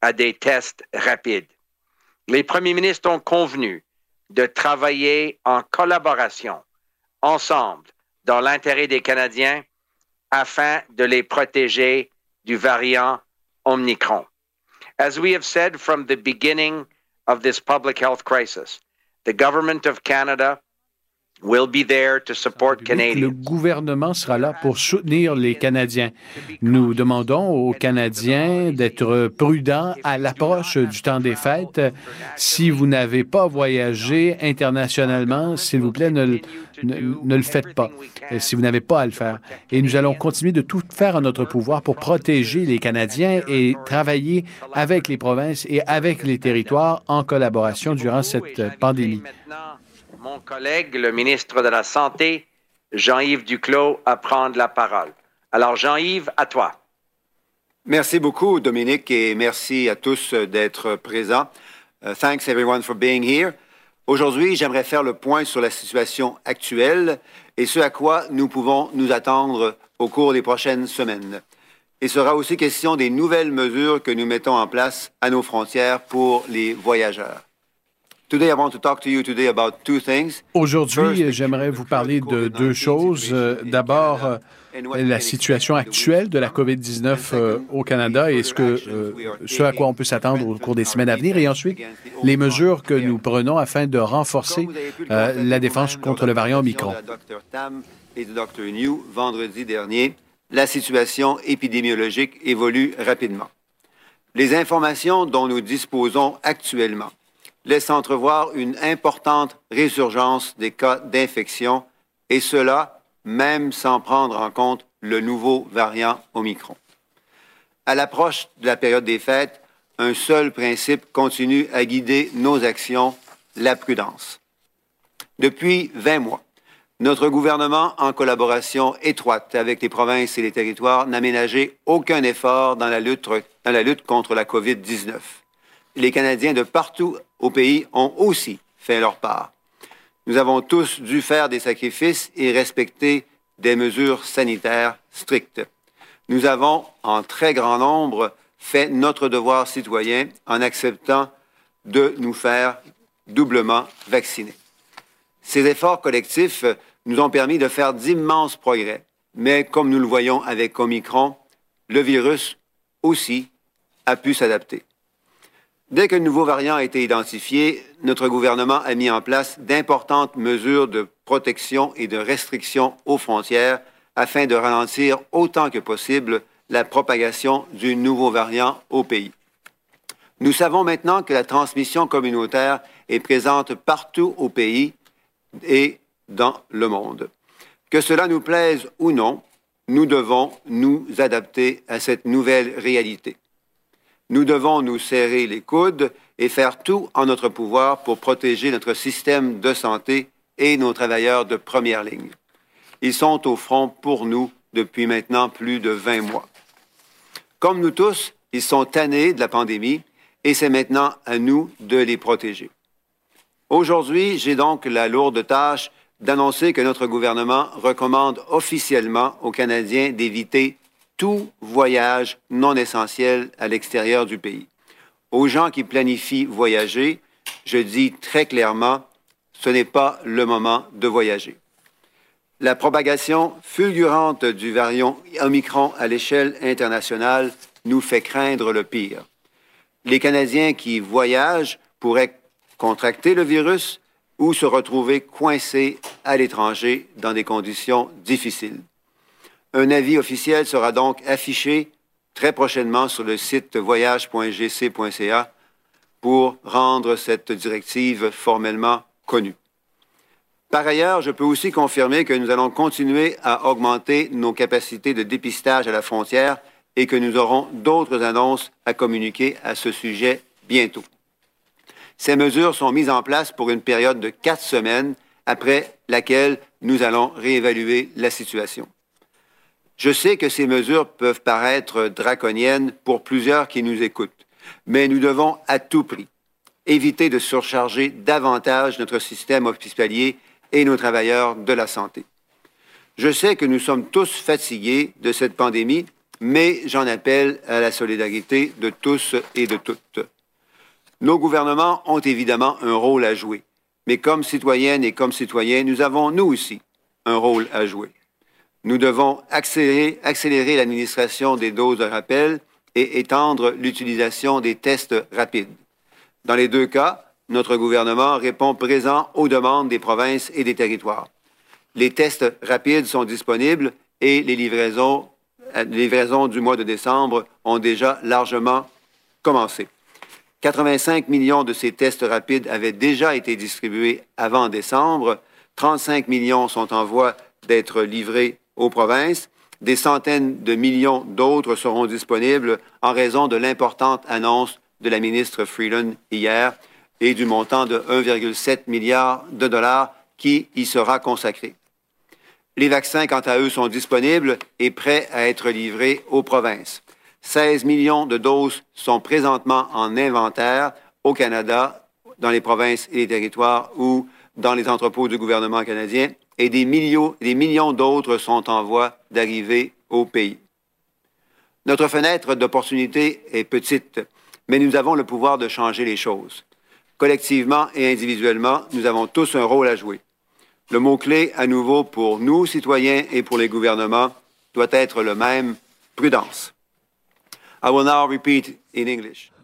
à des tests rapides. Les premiers ministres ont convenu de travailler en collaboration, ensemble, dans l'intérêt des Canadiens, afin de les protéger du variant Omicron. As we have said from the beginning of this public health crisis, the government of Canada will be there to support Le gouvernement sera là pour soutenir les Canadiens. Nous demandons aux Canadiens d'être prudents à l'approche du temps des fêtes. Si vous n'avez pas voyagé internationalement, s'il vous plaît, ne, le- ne- ne le faites pas, si vous n'avez pas à le faire. Et nous allons continuer de tout faire en notre pouvoir pour protéger les Canadiens et travailler avec les provinces et avec les territoires en collaboration durant cette pandémie. Mon collègue, le ministre de la Santé, Jean-Yves Duclos, à prendre la parole. Alors, Jean-Yves, à toi. Merci beaucoup, Dominique, et merci à tous d'être présents. Uh, thanks everyone for being here. Aujourd'hui, j'aimerais faire le point sur la situation actuelle et ce à quoi nous pouvons nous attendre au cours des prochaines semaines. Il sera aussi question des nouvelles mesures que nous mettons en place à nos frontières pour les voyageurs. Aujourd'hui, j'aimerais vous parler de deux choses. D'abord, euh, la situation actuelle de la COVID-19 euh, au Canada et ce, que, euh, ce à quoi on peut s'attendre au cours des semaines à venir. Et ensuite, les mesures que nous prenons afin de renforcer la défense contre le variant Omicron. Et de Dr. New vendredi dernier, la situation épidémiologique évolue rapidement. Les informations dont nous disposons actuellement laisse entrevoir une importante résurgence des cas d'infection, et cela même sans prendre en compte le nouveau variant Omicron. À l'approche de la période des fêtes, un seul principe continue à guider nos actions, la prudence. Depuis 20 mois, notre gouvernement, en collaboration étroite avec les provinces et les territoires, n'a ménagé aucun effort dans la lutte, dans la lutte contre la COVID-19 les Canadiens de partout au pays ont aussi fait leur part. Nous avons tous dû faire des sacrifices et respecter des mesures sanitaires strictes. Nous avons, en très grand nombre, fait notre devoir citoyen en acceptant de nous faire doublement vacciner. Ces efforts collectifs nous ont permis de faire d'immenses progrès, mais comme nous le voyons avec Omicron, le virus aussi a pu s'adapter. Dès que le nouveau variant a été identifié, notre gouvernement a mis en place d'importantes mesures de protection et de restriction aux frontières afin de ralentir autant que possible la propagation du nouveau variant au pays. Nous savons maintenant que la transmission communautaire est présente partout au pays et dans le monde. Que cela nous plaise ou non, nous devons nous adapter à cette nouvelle réalité. Nous devons nous serrer les coudes et faire tout en notre pouvoir pour protéger notre système de santé et nos travailleurs de première ligne. Ils sont au front pour nous depuis maintenant plus de 20 mois. Comme nous tous, ils sont tannés de la pandémie et c'est maintenant à nous de les protéger. Aujourd'hui, j'ai donc la lourde tâche d'annoncer que notre gouvernement recommande officiellement aux Canadiens d'éviter tout voyage non essentiel à l'extérieur du pays. Aux gens qui planifient voyager, je dis très clairement, ce n'est pas le moment de voyager. La propagation fulgurante du variant Omicron à l'échelle internationale nous fait craindre le pire. Les Canadiens qui voyagent pourraient contracter le virus ou se retrouver coincés à l'étranger dans des conditions difficiles. Un avis officiel sera donc affiché très prochainement sur le site voyage.gc.ca pour rendre cette directive formellement connue. Par ailleurs, je peux aussi confirmer que nous allons continuer à augmenter nos capacités de dépistage à la frontière et que nous aurons d'autres annonces à communiquer à ce sujet bientôt. Ces mesures sont mises en place pour une période de quatre semaines, après laquelle nous allons réévaluer la situation. Je sais que ces mesures peuvent paraître draconiennes pour plusieurs qui nous écoutent, mais nous devons à tout prix éviter de surcharger davantage notre système hospitalier et nos travailleurs de la santé. Je sais que nous sommes tous fatigués de cette pandémie, mais j'en appelle à la solidarité de tous et de toutes. Nos gouvernements ont évidemment un rôle à jouer, mais comme citoyennes et comme citoyens, nous avons, nous aussi, un rôle à jouer. Nous devons accélérer, l'administration des doses de rappel et étendre l'utilisation des tests rapides. Dans les deux cas, notre gouvernement répond présent aux demandes des provinces et des territoires. Les tests rapides sont disponibles et livraisons, les livraisons du mois de décembre ont déjà largement commencé. 85 millions de ces tests rapides avaient déjà été distribués avant décembre. 35 millions sont en voie d'être livrés aux provinces. Des centaines de millions d'autres seront disponibles en raison de l'importante annonce de la ministre Freeland hier et du montant de 1,7 milliard de dollars qui y sera consacré. Les vaccins, quant à eux, sont disponibles et prêts à être livrés aux provinces. 16 millions de doses sont présentement en inventaire au Canada, dans les provinces et les territoires ou dans les entrepôts du gouvernement canadien et des millions, d'autres sont en voie d'arriver au pays. Notre fenêtre d'opportunité est petite, mais nous avons le pouvoir de changer les choses. Collectivement et individuellement, nous avons tous un rôle à jouer. Le mot-clé, à nouveau, pour nous, citoyens, et pour les gouvernements, doit être le même, prudence. I will now repeat.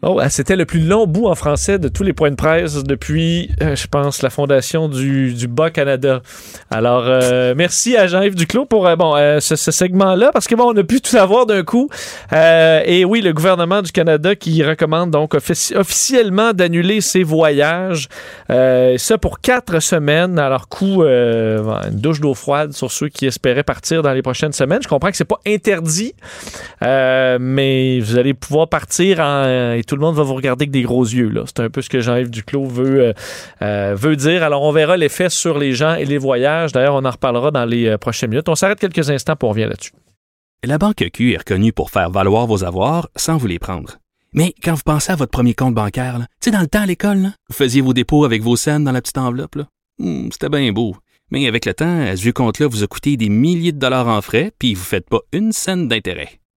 Oh, ah, c'était le plus long bout en français de tous les points de presse depuis, euh, je pense, la fondation du, du Bas-Canada. Alors, euh, merci à Jean-Yves Duclos pour euh, bon, ce, segment-là, parce que bon, on a pu tout savoir d'un coup. et oui, le gouvernement du Canada qui recommande donc officiellement d'annuler ses voyages. ça pour quatre semaines. Alors, coup, une douche d'eau froide sur ceux qui espéraient partir dans les prochaines semaines. Je comprends que c'est pas interdit, mais vous allez pouvoir partir en, et tout tout le monde va vous regarder avec des gros yeux. C'est un peu ce que Jean-Yves Duclos veut, euh, euh, veut dire. Alors, on verra l'effet sur les gens et les voyages. D'ailleurs, on en reparlera dans les euh, prochaines minutes. On s'arrête quelques instants pour revenir là-dessus. La Banque Q est reconnue pour faire valoir vos avoirs sans vous les prendre. Mais quand vous pensez à votre premier compte bancaire, tu sais, dans le temps à l'école, vous faisiez vos dépôts avec vos scènes dans la petite enveloppe. Hmm, c'était bien beau. Mais avec le temps, ce vieux compte-là vous a coûté des milliers de dollars en frais, puis vous ne faites pas une scène d'intérêt.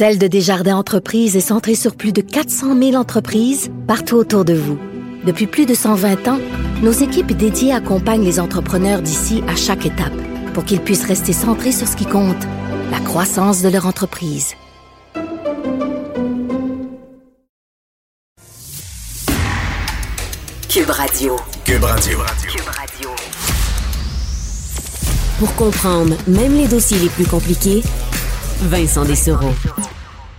Celle de Desjardins Entreprises est centrée sur plus de 400 000 entreprises partout autour de vous. Depuis plus de 120 ans, nos équipes dédiées accompagnent les entrepreneurs d'ici à chaque étape pour qu'ils puissent rester centrés sur ce qui compte, la croissance de leur entreprise. Cube Radio. Cube Radio. Cube Radio. Pour comprendre même les dossiers les plus compliqués, Vincent Dessereau.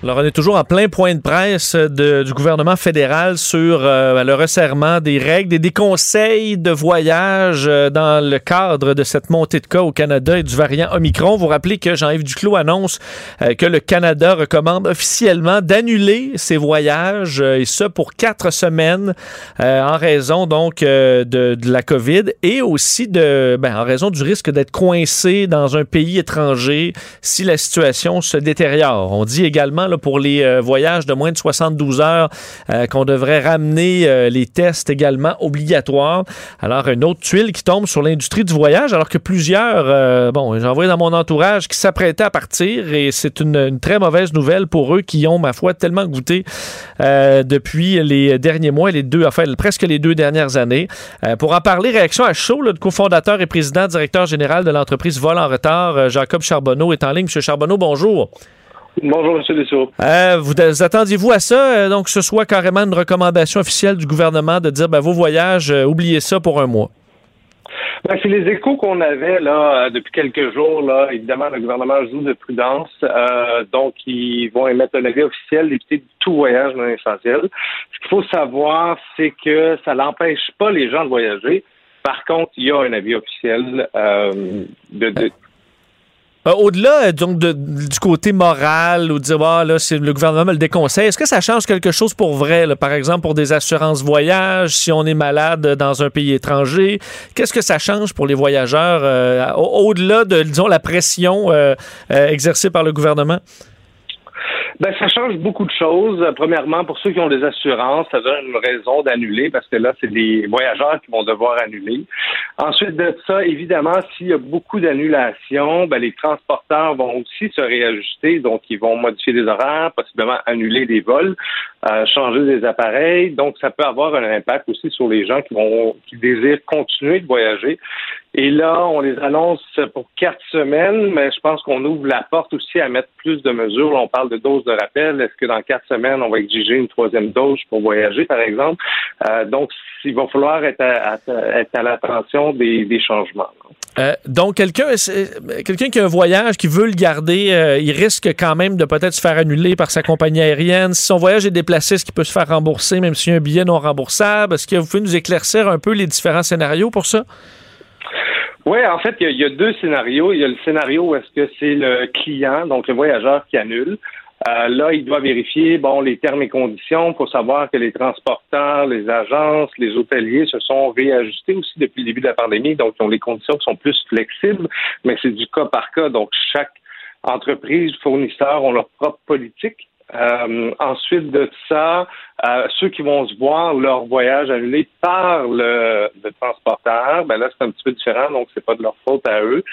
Alors, on est toujours en plein point de presse du gouvernement fédéral sur euh, le resserrement des règles et des conseils de voyage euh, dans le cadre de cette montée de cas au Canada et du variant Omicron. Vous rappelez que Jean-Yves Duclos annonce euh, que le Canada recommande officiellement d'annuler ses voyages et ce pour quatre semaines en raison donc de, de, la COVID et aussi de ben, en raison du risque d'être coincé dans un pays étranger si la situation se détériore. On dit également pour les euh, voyages de moins de 72 heures euh, qu'on devrait ramener euh, les tests également obligatoires. Alors, une autre tuile qui tombe sur l'industrie du voyage, alors que plusieurs, bon, j'en vois dans mon entourage qui s'apprêtaient à partir et c'est une, très mauvaise nouvelle pour eux qui ont, ma foi, tellement goûté depuis les derniers mois, les deux, enfin, presque les deux dernières années. pour en parler, réaction à chaud, le cofondateur et président directeur général de l'entreprise Vol en retard, Jacob Charbonneau, est en ligne. Monsieur Charbonneau, bonjour. Bonjour, M. Dessau. Euh, vous, attendiez-vous à ça, euh, donc que ce soit carrément une recommandation officielle du gouvernement de dire ben, vos voyages, euh, oubliez ça pour un mois? Ben, c'est les échos qu'on avait là depuis quelques jours. Là, évidemment, le gouvernement joue de prudence, donc ils vont émettre un avis officiel d'éviter tout voyage non essentiel. Ce qu'il faut savoir, c'est que ça n'empêche pas les gens de voyager. Par contre, il y a un avis officiel de, euh, au-delà euh, donc du côté moral ou de dire ah, là le gouvernement le déconseille, est-ce que ça change quelque chose pour vrai par exemple pour des assurances voyage si on est malade dans un pays étranger, qu'est-ce que ça change pour les voyageurs euh, au-delà de disons la pression exercée par le gouvernement? Ben, ça change beaucoup de choses. Premièrement, pour ceux qui ont des assurances, ça donne une raison d'annuler parce que là, c'est des voyageurs qui vont devoir annuler. Ensuite de ça, évidemment, s'il y a beaucoup d'annulations, ben, les transporteurs vont aussi se réajuster, donc ils vont modifier des horaires, possiblement annuler des vols, changer des appareils. Donc, ça peut avoir un impact aussi sur les gens qui vont qui désirent continuer de voyager. Et là, on les annonce pour quatre semaines, mais je pense qu'on ouvre la porte aussi à mettre plus de mesures. On parle de doses de rappel. Est-ce que dans quatre semaines, on va exiger une troisième dose pour voyager, par exemple? Euh, donc, il va falloir être à, être à l'attention des, des, changements. Euh, donc, quelqu'un quelqu'un qui a un voyage, qui veut le garder, euh, il risque quand même de peut-être se faire annuler par sa compagnie aérienne. Si son voyage est déplacé, est-ce qu'il peut se faire rembourser, même s'il y a un billet non remboursable? Est-ce que vous pouvez nous éclaircir un peu les différents scénarios pour ça? Oui, en fait, il y, a deux scénarios. Il y a le scénario où est-ce que c'est le client, donc le voyageur, qui annule. Euh, là, il doit vérifier bon les termes et conditions. Il faut savoir que les transporteurs, les agences, les hôteliers se sont réajustés aussi depuis le début de la pandémie, donc ils ont les conditions qui sont plus flexibles, mais c'est du cas par cas. Donc chaque entreprise, fournisseur ont leur propre politique. Euh, ensuite de ça, euh, ceux qui vont se voir leur voyage annulé par le, transporteur, ben là c'est un petit peu différent, donc c'est pas de leur faute à eux.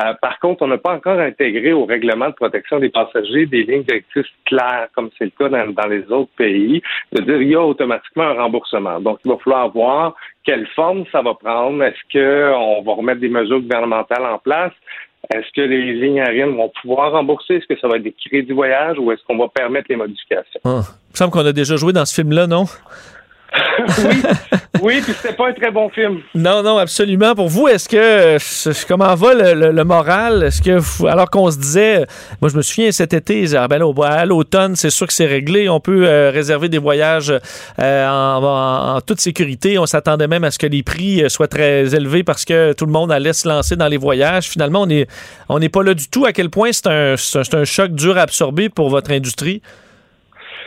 Euh, par contre, on n'a pas encore intégré au règlement de protection des passagers des lignes directrices claires, comme c'est le cas dans, dans, les autres pays, de dire il y a automatiquement un remboursement. Donc il va falloir voir quelle forme ça va prendre. Est-ce qu'on va remettre des mesures gouvernementales en place? Est-ce que les lignes aériennes vont pouvoir rembourser? Est-ce que ça va être des crédits voyage ou est-ce qu'on va permettre les modifications? Ah. Il me semble qu'on a déjà joué dans ce film-là, non? oui, oui, puis c'était pas un très bon film. Non, non, absolument. Pour vous, est-ce que comment va le, moral? Est-ce que alors qu'on se disait, moi je me souviens cet été, ah, ben à l'automne, c'est sûr que c'est réglé, on peut euh, réserver des voyages euh, en, toute sécurité. On s'attendait même à ce que les prix euh, soient très élevés parce que tout le monde allait se lancer dans les voyages. Finalement, on n'est on n'est pas là du tout. À quel point c'est un, un choc dur à absorber pour votre industrie?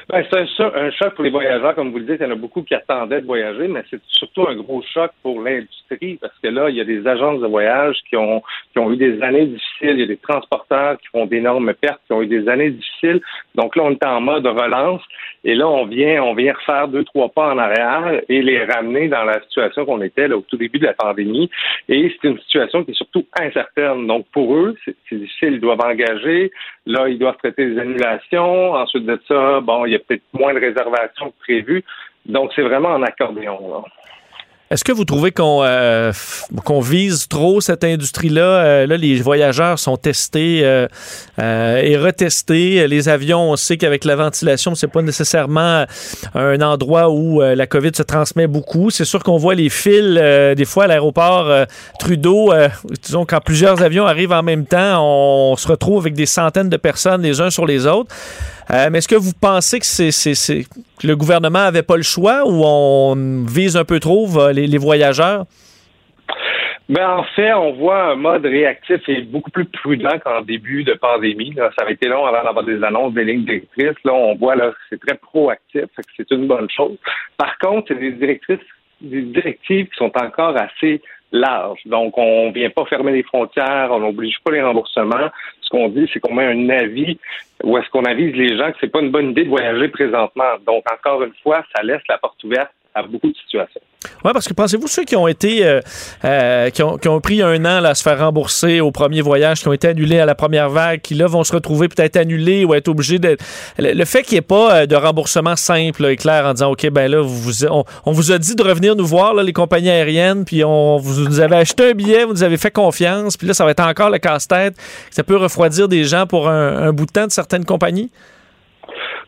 Ben, c'est un, choc pour les voyageurs, comme vous le dites. Il y en a beaucoup qui attendaient de voyager, mais c'est surtout un gros choc pour l'industrie parce que là, il y a des agences de voyage qui ont, qui ont eu des années difficiles. Il y a des transporteurs qui font d'énormes pertes, qui ont eu des années difficiles. Donc là, on est en mode relance. Et là, on vient, on vient refaire deux, trois pas en arrière et les ramener dans la situation qu'on était là, au tout début de la pandémie. Et c'est une situation qui est surtout incertaine. Donc pour eux, c'est difficile. Ils doivent engager. Là, ils doivent traiter des annulations. Ensuite de ça, bon, il y a peut-être moins de réservations que prévu. Donc, c'est vraiment en accordéon. Est-ce que vous trouvez qu'on euh, qu'on vise trop cette industrie-là? Euh, là, les voyageurs sont testés euh, et retestés. Les avions, on sait qu'avec la ventilation, c'est pas nécessairement un endroit où la COVID se transmet beaucoup. C'est sûr qu'on voit les fils des fois à l'aéroport Trudeau. disons quand plusieurs avions arrivent en même temps, on se retrouve avec des centaines de personnes les uns sur les autres. Euh, mais est-ce que vous pensez que, le gouvernement n'avait pas le choix ou on vise un peu trop les, voyageurs? Ben, en fait, on voit un mode réactif et beaucoup plus prudent qu'en début de pandémie. ça avait été long avant d'avoir des annonces des lignes directrices. Là, on voit là c'est très proactif, c'est une bonne chose. Par contre, c'est des directrices, des directives qui sont encore assez larges. Donc, on vient pas fermer les frontières, on n'oblige pas les remboursements. Ce qu'on dit, c'est qu'on met un avis ou est-ce qu'on avise les gens que c'est pas une bonne idée de voyager présentement. Donc, encore une fois, ça laisse la porte ouverte Oui, parce que pensez-vous ceux qui ont été euh, euh, qui, ont, qui, ont, pris un an là, à se faire rembourser au premier voyage, qui ont été annulés à la première vague, qui là vont se retrouver peut-être annulés ou être obligés d'être. Le, fait qu'il n'y ait pas euh, de remboursement simple et clair en disant OK, ben là, vous, on, vous a dit de revenir nous voir, les compagnies aériennes, puis on vous nous avez acheté un billet, vous nous avez fait confiance, puis là, ça va être encore le casse-tête. Ça peut refroidir des gens pour un, un bout de temps de certaines compagnies?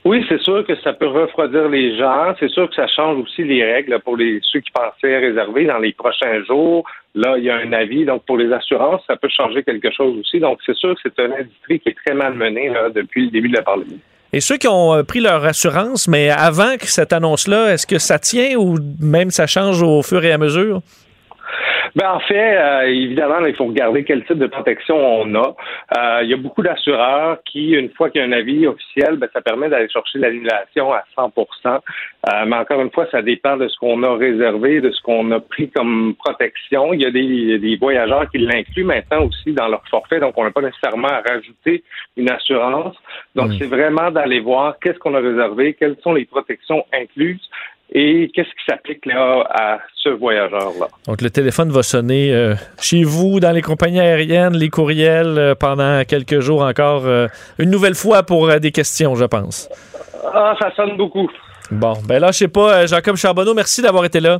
Oui, c'est sûr que ça peut refroidir les gens. C'est sûr que ça change aussi les règles pour les ceux qui pensaient réserver dans les prochains jours. Là, il y a un avis. Donc, pour les assurances, ça peut changer quelque chose aussi. Donc, c'est sûr que c'est une industrie qui est très mal menée depuis le début de la pandémie. Et ceux qui ont euh, pris leur assurance, mais avant que cette annonce-là, est-ce que ça tient ou même ça change au fur et à mesure? Ben, en fait, euh, évidemment, il faut regarder quel type de protection on a. Euh, il y a beaucoup d'assureurs qui, une fois qu'il y a un avis officiel, ben, ça permet d'aller chercher l'annulation à 100% euh, Mais encore une fois, ça dépend de ce qu'on a réservé, de ce qu'on a pris comme protection. Il y a des, des voyageurs qui l'incluent maintenant aussi dans leur forfait, donc on n'a pas nécessairement à rajouter une assurance. Donc, c'est vraiment d'aller voir qu'est-ce qu'on a réservé, quelles sont les protections incluses et qu'est-ce qui s'applique là à ce voyageur-là? Donc le téléphone va sonner euh, chez vous, dans les compagnies aériennes, les courriels euh, pendant quelques jours encore, euh, une nouvelle fois pour des questions, je pense. Ah, ça sonne beaucoup. Bon, ben là, je sais pas, Jacob Charbonneau, merci d'avoir été là.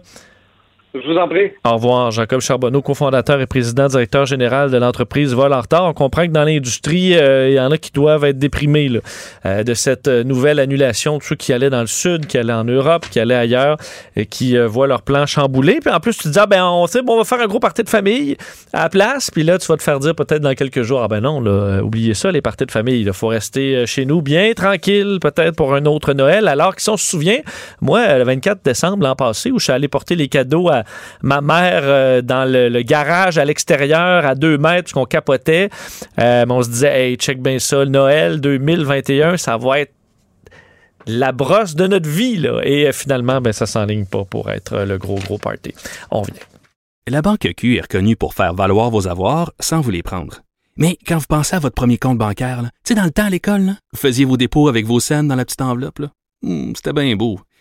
Je vous en prie. Au revoir, Jacob Charbonneau, cofondateur et président directeur général de l'entreprise Vol en retard. On comprend que dans l'industrie, euh, il y en a qui doivent être déprimés euh, de cette euh, nouvelle annulation de ceux qui allaient dans le sud, qui allaient en Europe, qui allaient ailleurs, et qui voient leur plan chamboulé. Puis en plus, tu te dis, ah, ben, on, sait, bon, on va faire un gros party de famille à la place. Puis là, tu vas te faire dire peut-être dans quelques jours, ah ben non, là, oubliez ça, les parties de famille. Il faut rester chez nous bien tranquille, peut-être pour un autre Noël. Alors qu'ils on se souvient, moi, le 24 décembre l'an passé, où je suis allé porter les cadeaux à moi, ma mère euh, dans le, garage à l'extérieur à deux mètres, parce qu'on capotait. Euh, on se disait, hey, check bien ça, Noël 2021, ça va être la brosse de notre vie. Là. Et euh, finalement, ben, ça s'enligne pas pour être euh, le gros, gros party. On vient. La Banque Q est reconnue pour faire valoir vos avoirs sans vous les prendre. Mais quand vous pensez à votre premier compte bancaire, tu sais, dans le temps à l'école, vous faisiez vos dépôts avec vos scènes dans la petite enveloppe. Hmm, C'était bien beau.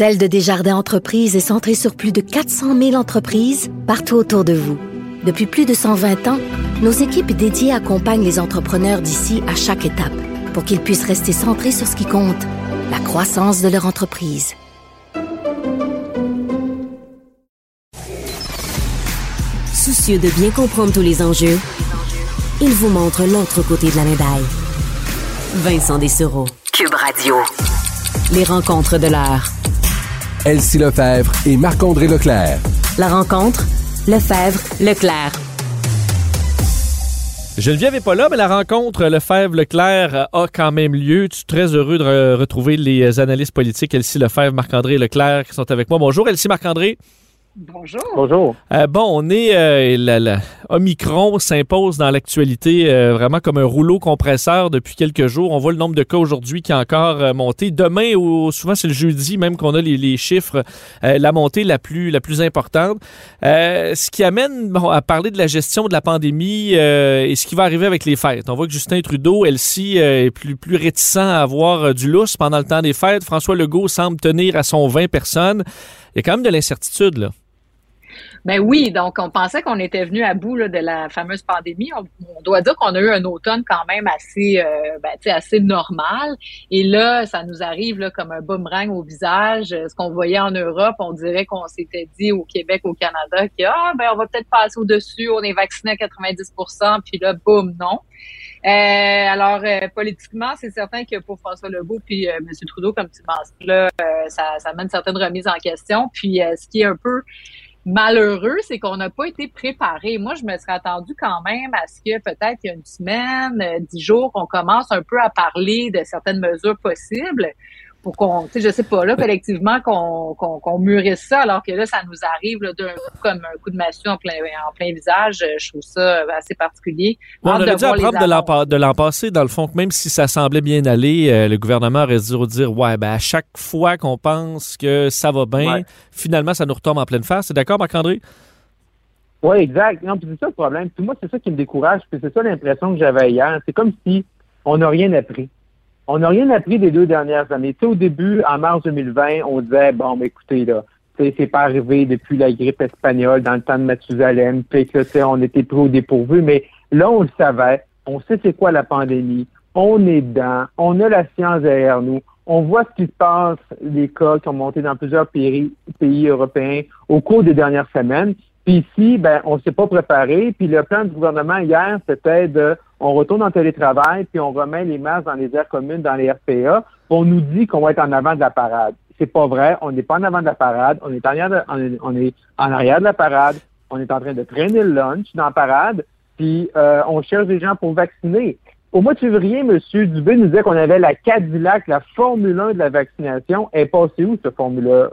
Celle de Desjardins Entreprises est centrée sur plus de 400 000 entreprises partout autour de vous. Depuis plus de 120 ans, nos équipes dédiées accompagnent les entrepreneurs d'ici à chaque étape pour qu'ils puissent rester centrés sur ce qui compte, la croissance de leur entreprise. Soucieux de bien comprendre tous les enjeux, il vous montre l'autre côté de la médaille. Vincent Dessereau. Cube Radio. Les rencontres de l'heure. Elsie Lefebvre et Marc-André Leclerc. La rencontre, Lefebvre, Leclerc. Geneviève n'est pas là, mais la rencontre Lefebvre-Leclerc a quand même lieu. Je suis très heureux de re- retrouver les analystes politiques Elsie Lefebvre, Marc-André Leclerc qui sont avec moi. Bonjour Elsie Marc-André. Bonjour. Bonjour. bon, on est. euh, la, la- Omicron s'impose dans l'actualité euh, vraiment comme un rouleau compresseur depuis quelques jours. On voit le nombre de cas aujourd'hui qui a encore euh, monté. Demain, ou souvent c'est le jeudi, même qu'on a les, les chiffres, euh, la montée la plus, la plus importante. Euh, ce qui amène bon, à parler de la gestion de la pandémie euh, et ce qui va arriver avec les fêtes. On voit que Justin Trudeau, elle-ci, euh, est plus, plus réticent à avoir euh, du lousse pendant le temps des fêtes. François Legault semble tenir à son 20 personnes. Il y a quand même de l'incertitude, là. Ben oui, donc on pensait qu'on était venu à bout là, de la fameuse pandémie. On, on doit dire qu'on a eu un automne quand même assez, euh, ben, assez normal. Et là, ça nous arrive là, comme un boomerang au visage. Ce qu'on voyait en Europe, on dirait qu'on s'était dit au Québec, au Canada, que ah, ben, on va peut-être passer au-dessus, on est vacciné à 90% puis là, boum, non. Euh, alors, euh, politiquement, c'est certain que pour François Legault puis euh, M. Trudeau, comme tu mentionnes, là, euh, ça, ça mène certaines remises en question. Puis, euh, ce qui est un peu malheureux, c'est qu'on n'a pas été préparé. Moi, je me serais attendu quand même à ce que peut-être il y a une semaine, euh, dix jours, on commence un peu à parler de certaines mesures possibles pour qu'on, tu sais, je sais pas, là, collectivement, qu'on qu'on qu'on mûrisse ça, alors que là, ça nous arrive là, d'un coup comme un coup de massue en plein, en plein visage. Je trouve ça assez particulier. Ouais, on aurait dû apprendre de l'an passé, dans le fond, que même si ça semblait bien aller, euh, le gouvernement aurait dû dire Ouais, ben, à chaque fois qu'on pense que ça va bien, Ouais. finalement, ça nous retombe en pleine face. C'est d'accord, Marc-André? Oui, exact. Non, puis c'est ça le problème. Puis moi, c'est ça qui me décourage. Puis c'est ça l'impression que j'avais hier. C'est comme si on n'a rien appris. On n'a rien appris des deux dernières années. Tu au début, en mars 2020, on disait, bon, écoutez, là, c'est pas arrivé depuis la grippe espagnole dans le temps de Mathusalem. Puis que, on était au dépourvu. Mais là, on le savait. On sait c'est quoi la pandémie. On est dedans. On a la science derrière nous. On voit ce qui se passe, les cas qui ont monté dans plusieurs pays européens au cours des dernières semaines. Puis ici, ben, on ne s'est pas préparé. Puis le plan du gouvernement hier, c'était de, on retourne en télétravail, puis on remet les masques dans les aires communes, dans les RPA. On nous dit qu'on va être en avant de la parade. C'est pas vrai. On n'est pas en avant de la parade. On est en arrière de, en arrière de la parade. On est en train de traîner le lunch dans la parade. Puis euh, on cherche des gens pour vacciner. Au mois de février, M. Dubé nous disait qu'on avait la Cadillac, la Formule 1 de la vaccination. Elle est passée où, cette Formule,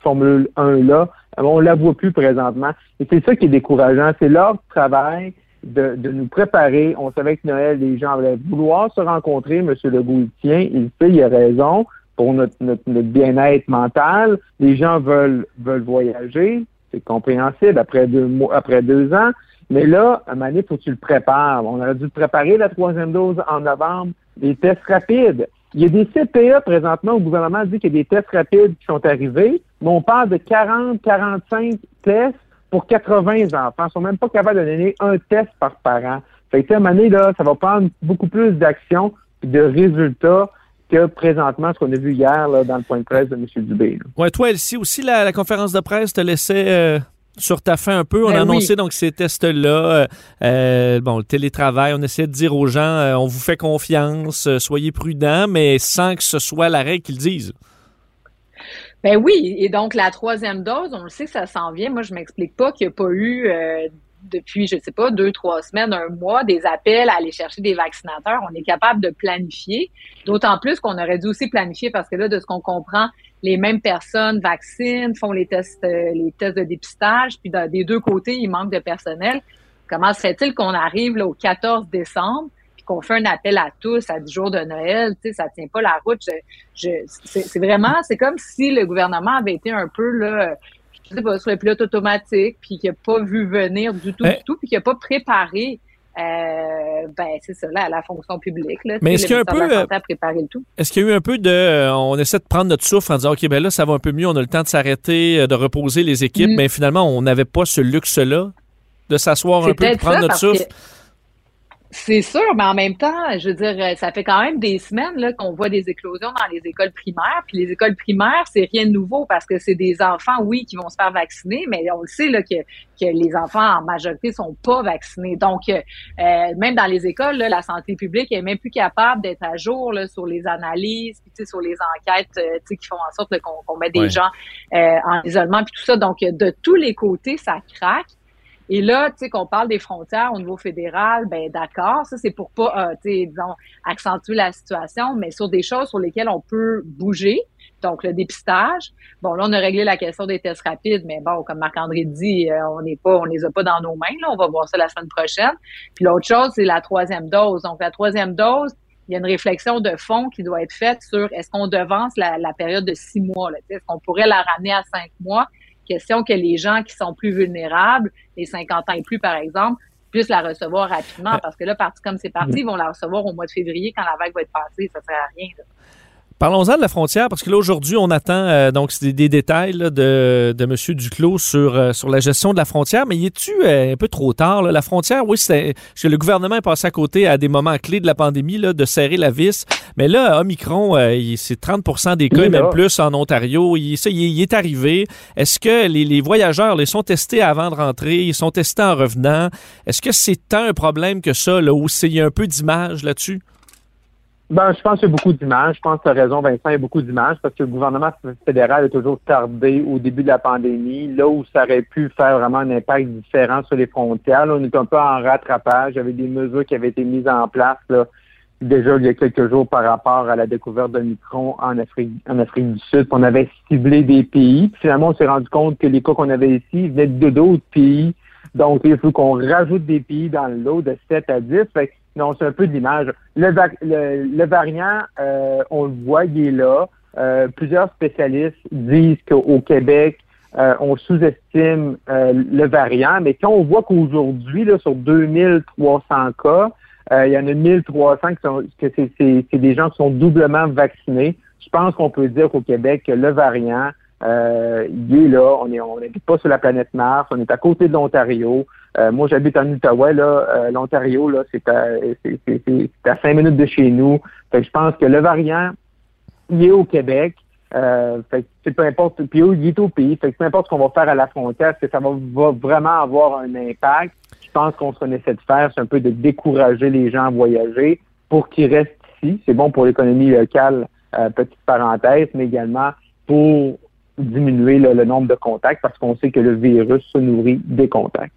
Formule 1-là? On la voit plus présentement. Et c'est ça qui est décourageant. C'est leur travail de, de nous préparer. On savait que Noël, les gens allaient vouloir se rencontrer. M. Legault, il tient, il sait, il a raison pour notre, notre, notre bien-être mental. Les gens veulent, veulent voyager. C'est compréhensible après deux mois, après deux ans. Mais là, à moment donné, faut que tu le prépares. On aurait dû préparer la troisième dose en novembre. Les tests rapides. Il y a des CPA présentement, au gouvernement dit qu'il y a des tests rapides qui sont arrivés, mais on parle de 40, 45 tests pour 80 enfants. Ils sont même pas capables de donner un test par parent. Fait que, à un moment donné, là, ça va prendre beaucoup plus d'action puis de résultats. que présentement ce qu'on a vu hier là, dans le point de presse de M. Dubé. Ouais, toi, Elsie, aussi, la, la conférence de presse te laissait euh, sur ta fin un peu. On Ben a annoncé oui. donc ces tests-là. euh, euh, bon, le télétravail, on essaie de dire aux gens, euh, on vous fait confiance, euh, soyez prudents, mais sans que ce soit la règle qu'ils disent. Ben oui, et donc la troisième dose, on le sait que ça s'en vient. Moi, je m'explique pas qu'il n'y a pas eu depuis, je sais pas, deux, trois semaines, un mois, des appels à aller chercher des vaccinateurs. On est capable de planifier, d'autant plus qu'on aurait dû aussi planifier parce que là, de ce qu'on comprend, les mêmes personnes vaccinent, font les tests, euh, les tests de dépistage, puis de- des deux côtés, il manque de personnel. Comment se fait-il qu'on arrive là, au 14 décembre? puis qu'on fait un appel à tous à 10 jours de Noël, tu sais, ça tient pas la route? Je, je, c'est c'est vraiment, c'est comme si le gouvernement avait été un peu, là, je sais pas, sur le pilote automatique, puis qu'il n'a pas vu venir du tout, Eh. du tout, puis qu'il n'a pas préparé, euh, ben, c'est ça, là, la fonction publique, là. Mais est-ce qu'il y a un de peu, tout. Est-ce qu'il y a eu un peu de. euh, on essaie de prendre notre souffle en disant, OK, ben là, ça va un peu mieux, on a le temps de s'arrêter, euh, de reposer les équipes, Mm. mais finalement, on n'avait pas ce luxe-là de s'asseoir un peu peut-être prendre ça, notre souffle. que C'est sûr, mais en même temps, je veux dire, euh, ça fait quand même des semaines là, qu'on voit des éclosions dans les écoles primaires. Puis les écoles primaires, c'est rien de nouveau parce que c'est des enfants, oui, qui vont se faire vacciner, mais on le sait là, que, que les enfants en majorité sont pas vaccinés. Donc, euh, euh, même dans les écoles, là, la santé publique est même plus capable d'être à jour là, sur les analyses, puis, sur les enquêtes euh, tu sais, qui font en sorte là, qu'on qu'on met des Ouais. gens euh, en isolement, puis tout ça. Donc, de tous les côtés, ça craque. Et là, tu sais, qu'on parle des frontières au niveau fédéral, ben d'accord, ça c'est pour pas, euh, tu sais, disons, accentuer la situation, mais sur des choses sur lesquelles on peut bouger, donc le dépistage. Bon, là, on a réglé la question des tests rapides, mais bon, comme Marc-André dit, euh, on n'est pas, on les a pas dans nos mains, là, on va voir ça la semaine prochaine. Puis l'autre chose, c'est la troisième dose. Donc, la troisième dose, il y a une réflexion de fond qui doit être faite sur est-ce qu'on devance la, la période de six mois, est-ce qu'on pourrait la ramener à cinq mois? Question que les gens qui sont plus vulnérables, les 50 ans et plus, par exemple, puissent la recevoir rapidement. Parce que là, parti comme c'est parti, ils vont la recevoir au mois de février quand la vague va être passée. Ça sert à rien. là. Parlons-en de la frontière, parce que là, aujourd'hui, on attend euh, donc des, des détails là, de, de M. Duclos sur, euh, sur la gestion de la frontière. Mais y est-tu euh, un peu trop tard? là? La frontière, oui, c'est parce que le gouvernement est passé à côté à des moments clés de la pandémie là, de serrer la vis. Mais là, Omicron, euh, c'est 30 des cas, et même plus en Ontario. Il, ça, il, est- il est arrivé. Est-ce que les, les voyageurs les sont testés avant de rentrer? Ils sont testés en revenant? Est-ce que c'est tant un problème que ça, là, où c'est- il y a un peu d'image là-dessus? Ben, je pense qu'il y a beaucoup d'images. Je pense que tu as raison, Vincent, il y a beaucoup d'images parce que le gouvernement fédéral a toujours tardé au début de la pandémie, là où ça aurait pu faire vraiment un impact différent sur les frontières. Là, on est un peu en rattrapage. Il y avait des mesures qui avaient été mises en place là, déjà il y a quelques jours par rapport à la découverte de Micron en Afrique, en Afrique du Sud. On avait ciblé des pays. Puis finalement, on s'est rendu compte que les cas qu'on avait ici venaient de d'autres pays. Donc, il faut qu'on rajoute des pays dans le lot de 7 à 10. Fait que, non, c'est un peu de l'image. Le, variant, euh, on le voit, il est là. Euh, plusieurs spécialistes disent qu'au Québec, euh, on sous-estime le variant, mais quand on voit qu'aujourd'hui, sur 2300 cas, il y en a 1300 qui sont, que c'est, des gens qui sont doublement vaccinés. Je pense qu'on peut dire qu'au Québec, le variant, il est là. On est, on n'habite pas sur la planète Mars. On est à côté de l'Ontario. Euh, moi, j'habite en Outaouais. Là, Euh, l'Ontario, là, c'est à, c'est, c'est, c'est- à cinq minutes de chez nous. Fait que je pense que le variant, il est au Québec. Euh, fait que peu importe. Puis il est au pays. Fait que peu importe ce qu'on va faire à la frontière, que ça va, vraiment avoir un impact? Je pense qu'on qu'on essaie de faire, c'est un peu de décourager les gens à voyager pour qu'ils restent ici. C'est bon pour l'économie locale, euh, petite parenthèse, mais également pour diminuer là, le nombre de contacts parce qu'on sait que le virus se nourrit des contacts.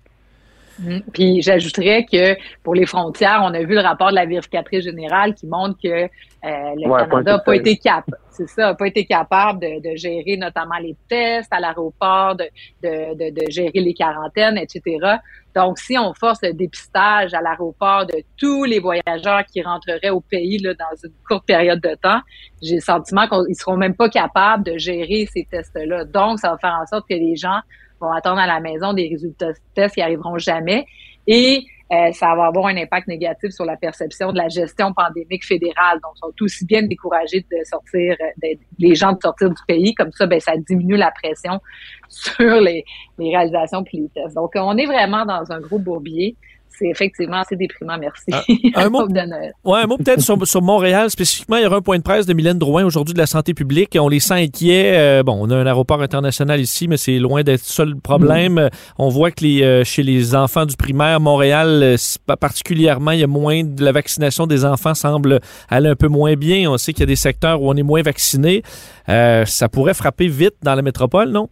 Mm. Puis j'ajouterais que pour les frontières, on a vu le rapport de la vérificatrice générale qui montre que euh, le Ouais, Canada n'a pas été capable, c'est ça, pas été capable de, de gérer notamment les tests à l'aéroport, de, de, de, de gérer les quarantaines, etc. Donc, si on force le dépistage à l'aéroport de tous les voyageurs qui rentreraient au pays là, dans une courte période de temps, j'ai le sentiment qu'ils seront même pas capables de gérer ces tests-là. Donc, ça va faire en sorte que les gens vont attendre à la maison des résultats de tests qui arriveront jamais. Et euh, ça va avoir un impact négatif sur la perception de la gestion pandémique fédérale. Donc, ils sont aussi bien découragés de sortir, euh, les gens de sortir du pays. Comme ça, ben, ça diminue la pression sur les, les réalisations puis les tests. Donc, on est vraiment dans un gros bourbier. C'est effectivement assez déprimant, merci. Ah, un, mot, ouais, un mot peut-être sur, sur, Montréal spécifiquement. Il y aura un point de presse de Mylène Drouin aujourd'hui de la santé publique. On les sent inquiets. Euh, bon, on a un aéroport international ici, mais c'est loin d'être ça le problème. Mm. On voit que les, euh, chez les enfants du primaire, Montréal, euh, particulièrement, il y a moins de la vaccination des enfants semble aller un peu moins bien. On sait qu'il y a des secteurs où on est moins vacciné. ça pourrait frapper vite dans la métropole, non?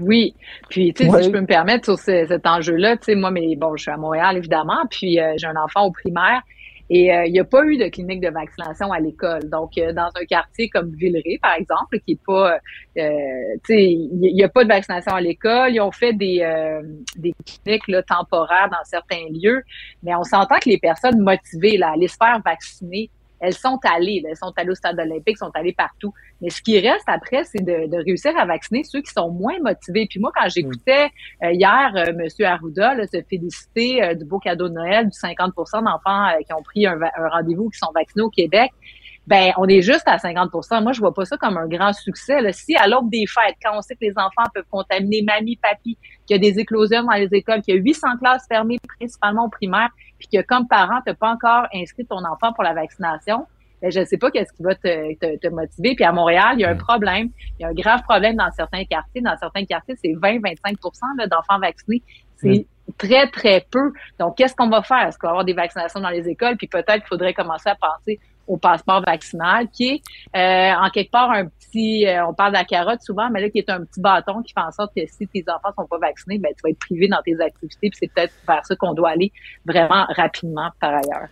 Oui. Puis, tu sais, si je peux me permettre sur cet enjeu-là, tu sais, moi, mais bon, je suis à Montréal, évidemment, puis euh, j'ai un enfant au primaire. Et euh, il n'y a pas eu de clinique de vaccination à l'école. Donc, euh, dans un quartier comme Villeray, par exemple, qui est pas, tu sais, il n'y a pas de vaccination à l'école. Ils ont fait des, des cliniques là, temporaires dans certains lieux, mais on s'entend que les personnes motivées là, à aller se faire vacciner elles sont allées. Elles sont allées au stade olympique, sont allées partout. Mais ce qui reste après, c'est de, réussir à vacciner ceux qui sont moins motivés. Puis moi, quand j'écoutais euh, hier euh, M. Arruda se féliciter euh, du beau cadeau de Noël, du 50% d'enfants qui ont pris un, rendez-vous, qui sont vaccinés au Québec, ben on est juste à 50% Moi, je vois pas ça comme un grand succès. Si à l'aube des fêtes, quand on sait que les enfants peuvent contaminer mamie, papy, qu'il y a des éclosions dans les écoles, qu'il y a 800 classes fermées, principalement au primaire, puis que comme parent, tu n'as pas encore inscrit ton enfant pour la vaccination, ben, je ne sais pas qu'est-ce qui va te, te, te, motiver. Puis à Montréal, il y a un problème. Il y a un grave problème dans certains quartiers. Dans certains quartiers, c'est 20-25% d'enfants vaccinés. C'est très, très peu. Donc, qu'est-ce qu'on va faire? Est-ce qu'on va avoir des vaccinations dans les écoles? Puis peut-être qu'il faudrait commencer à penser au passeport vaccinal, qui est euh, en quelque part un petit, euh, on parle de la carotte souvent, mais là qui est un petit bâton qui fait en sorte que si tes enfants sont pas vaccinés, ben tu vas être privé dans tes activités, puis c'est peut-être vers ça qu'on doit aller vraiment rapidement par ailleurs.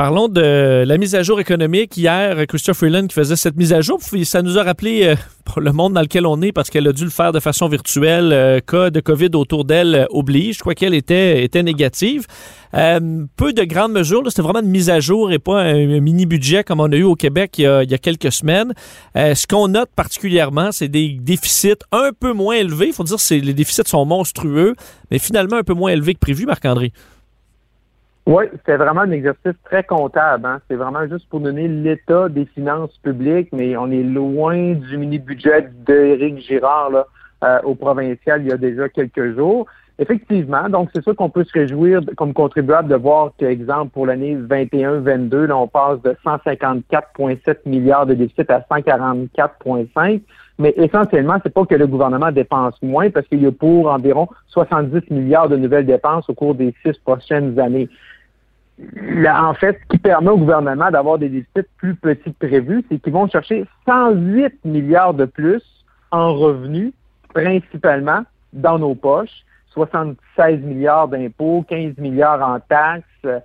Parlons de la mise à jour économique. Hier, Christophe Freeland qui faisait cette mise à jour, ça nous a rappelé euh, le monde dans lequel on est parce qu'elle a dû le faire de façon virtuelle. Euh, cas de COVID autour d'elle euh, oblige. Je crois qu'elle était, était négative. peu de grandes mesures. C'était vraiment une mise à jour et pas un, mini-budget comme on a eu au Québec il y a, quelques semaines. ce qu'on note particulièrement, c'est des déficits un peu moins élevés. Il faut dire que les déficits sont monstrueux, mais finalement un peu moins élevés que prévu, Marc-André. Oui, c'est vraiment un exercice très comptable. Hein. C'est vraiment juste pour donner l'état des finances publiques, mais on est loin du mini-budget d'Éric Girard là, euh, au provincial il y a déjà quelques jours. Effectivement, donc c'est sûr qu'on peut se réjouir comme contribuable de voir qu'exemple pour l'année 21-22, là, on passe de 154,7 milliards de déficit à 144,5. Mais essentiellement, c'est pas que le gouvernement dépense moins parce qu'il y a pour environ 70 milliards de nouvelles dépenses au cours des six prochaines années en fait, ce qui permet au gouvernement d'avoir des déficits plus petits que prévus, c'est qu'ils vont chercher 108 milliards de plus en revenus, principalement dans nos poches, 76 milliards d'impôts, 15 milliards en taxes, euh,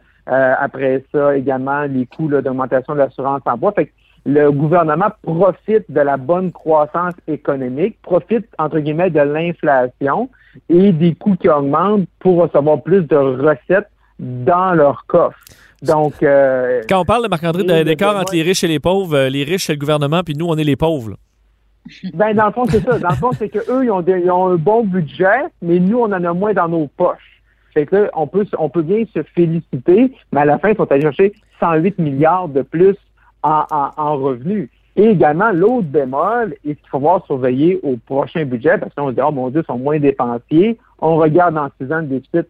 après ça également les coûts d'augmentation de l'assurance emploi. Fait que le gouvernement profite de la bonne croissance économique, profite entre guillemets de l'inflation et des coûts qui augmentent pour recevoir plus de recettes dans leur coffre. Donc, euh, quand on parle de Marc-André d'écart entre les riches et les pauvres, euh, les riches c'est le gouvernement, puis nous on est les pauvres. Ben dans le fond c'est ça. Dans le fond c'est que eux ils ont, ils ont, un bon budget, mais nous on en a moins dans nos poches. Fait que on peut on peut bien se féliciter, mais à la fin ils sont allés chercher 108 milliards de plus en, en, revenus. Et également, l'autre bémol, et ce qu'il faut voir surveiller au prochain budget, parce qu'on se dit, oh mon Dieu, ils sont moins dépensiers. On regarde dans six ans le déficit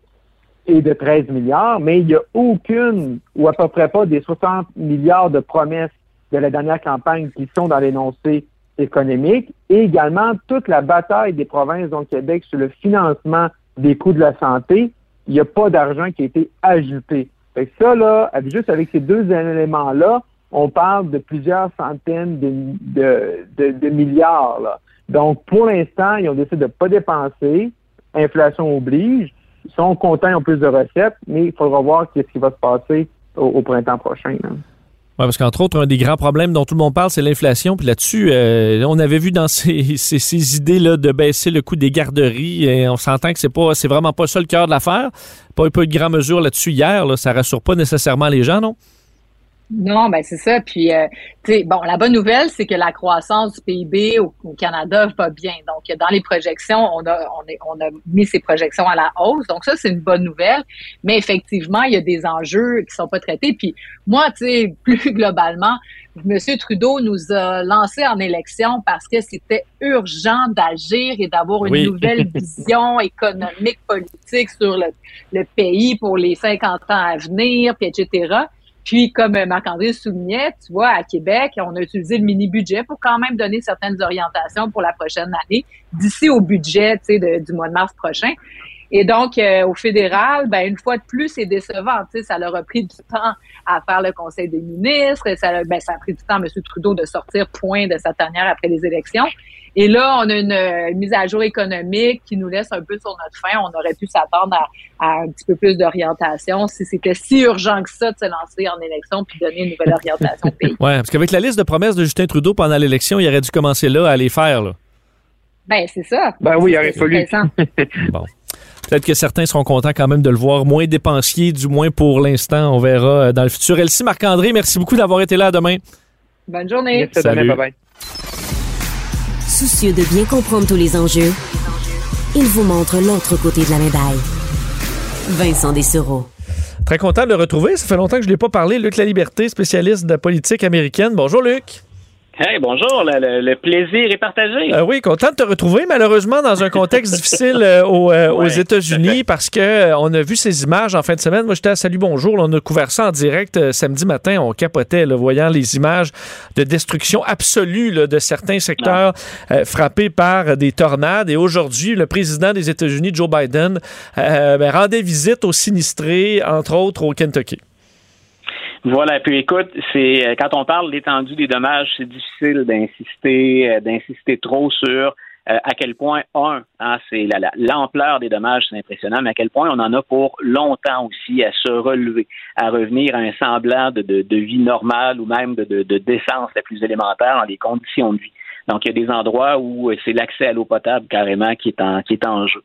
et de 13 milliards, mais il n'y a aucune, ou à peu près pas, des 60 milliards de promesses de la dernière campagne qui sont dans l'énoncé économique, et également toute la bataille des provinces dont Québec sur le financement des coûts de la santé, il n'y a pas d'argent qui a été ajouté. Fait ça, là, juste avec ces deux éléments-là, on parle de plusieurs centaines de, de, milliards. Là. Donc, pour l'instant, ils ont décidé de ne pas dépenser, inflation oblige, sont contents, ils ont plus de recettes, mais il faudra voir ce qui va se passer au, printemps prochain. Oui, parce qu'entre autres, un des grands problèmes dont tout le monde parle, c'est l'inflation. Puis là-dessus, euh, on avait vu dans ces, ces, idées-là de baisser le coût des garderies, et on s'entend que c'est pas, c'est vraiment pas ça le cœur de l'affaire. Pas, peu de grand mesure là-dessus hier, là, ça rassure pas nécessairement les gens, non? Non, ben c'est ça. Puis, euh, tu sais, bon, la bonne nouvelle, c'est que la croissance du PIB au, au, Canada va bien. Donc, dans les projections, on a, on, est, on a mis ces projections à la hausse. Donc, ça, c'est une bonne nouvelle. Mais effectivement, il y a des enjeux qui sont pas traités. Puis, moi, tu sais, plus globalement, M. Trudeau nous a lancé en élection parce que c'était urgent d'agir et d'avoir une Oui. nouvelle vision économique, politique sur le, le pays pour les 50 ans à venir, puis etc. Puis, comme euh, Marc-André soulignait, tu vois, à Québec, on a utilisé le mini-budget pour quand même donner certaines orientations pour la prochaine année, d'ici au budget, de- du mois de mars prochain. Et donc, euh, au fédéral, ben, une fois de plus, c'est décevant. Ça leur a pris du temps à faire le Conseil des ministres. Ça, ben, ça a pris du temps à M. Trudeau de sortir point de sa tanière après les élections. Et là, on a une, euh, mise à jour économique qui nous laisse un peu sur notre fin. On aurait pu s'attendre à, à un petit peu plus d'orientation si c'était si urgent que ça de se lancer en élection puis donner une nouvelle orientation au pays. Ouais, parce qu'avec la liste de promesses de Justin Trudeau pendant l'élection, il aurait dû commencer là à les faire. Là. Ben, c'est ça. Ben oui, il aurait fallu. Bon. Peut-être que certains seront contents quand même de le voir moins dépensier, du moins pour l'instant. On verra euh, dans le futur. Elsie Marc-André, merci beaucoup d'avoir été là. À demain. Bonne journée. Merci, Salut. bye bye. Soucieux de bien comprendre tous les enjeux, il vous montre l'autre côté de la médaille. Vincent Dessereau. Très content de le retrouver. Ça fait longtemps que je ne l'ai pas parlé. Luc La Liberté, spécialiste de la politique américaine. Bonjour, Luc. Hey, bonjour, le, le- le plaisir est partagé. Euh, oui, content de te retrouver, malheureusement, dans un contexte difficile euh, aux, euh, aux États-Unis parce que on a vu ces images en fin de semaine. Moi, j'étais à Salut Bonjour. là, on a couvert ça en direct samedi matin. On capotait, là, voyant les images de destruction absolue là, de certains secteurs frappés par des tornades. Et aujourd'hui, le président des États-Unis, Joe Biden, ben, rendait visite aux sinistrés, entre autres au Kentucky. Voilà, puis écoute, c'est euh, quand on parle de l'étendue des dommages, c'est difficile d'insister, euh, d'insister trop sur euh, à quel point un, hein, c'est la- la- l'ampleur des dommages, c'est impressionnant, mais à quel point on en a pour longtemps aussi à se relever, à revenir à un semblant de, de, de vie normale ou même de, de, de décence la plus élémentaire dans les conditions de vie. Donc, il y a des endroits où euh, c'est l'accès à l'eau potable carrément qui est en, qui est en jeu.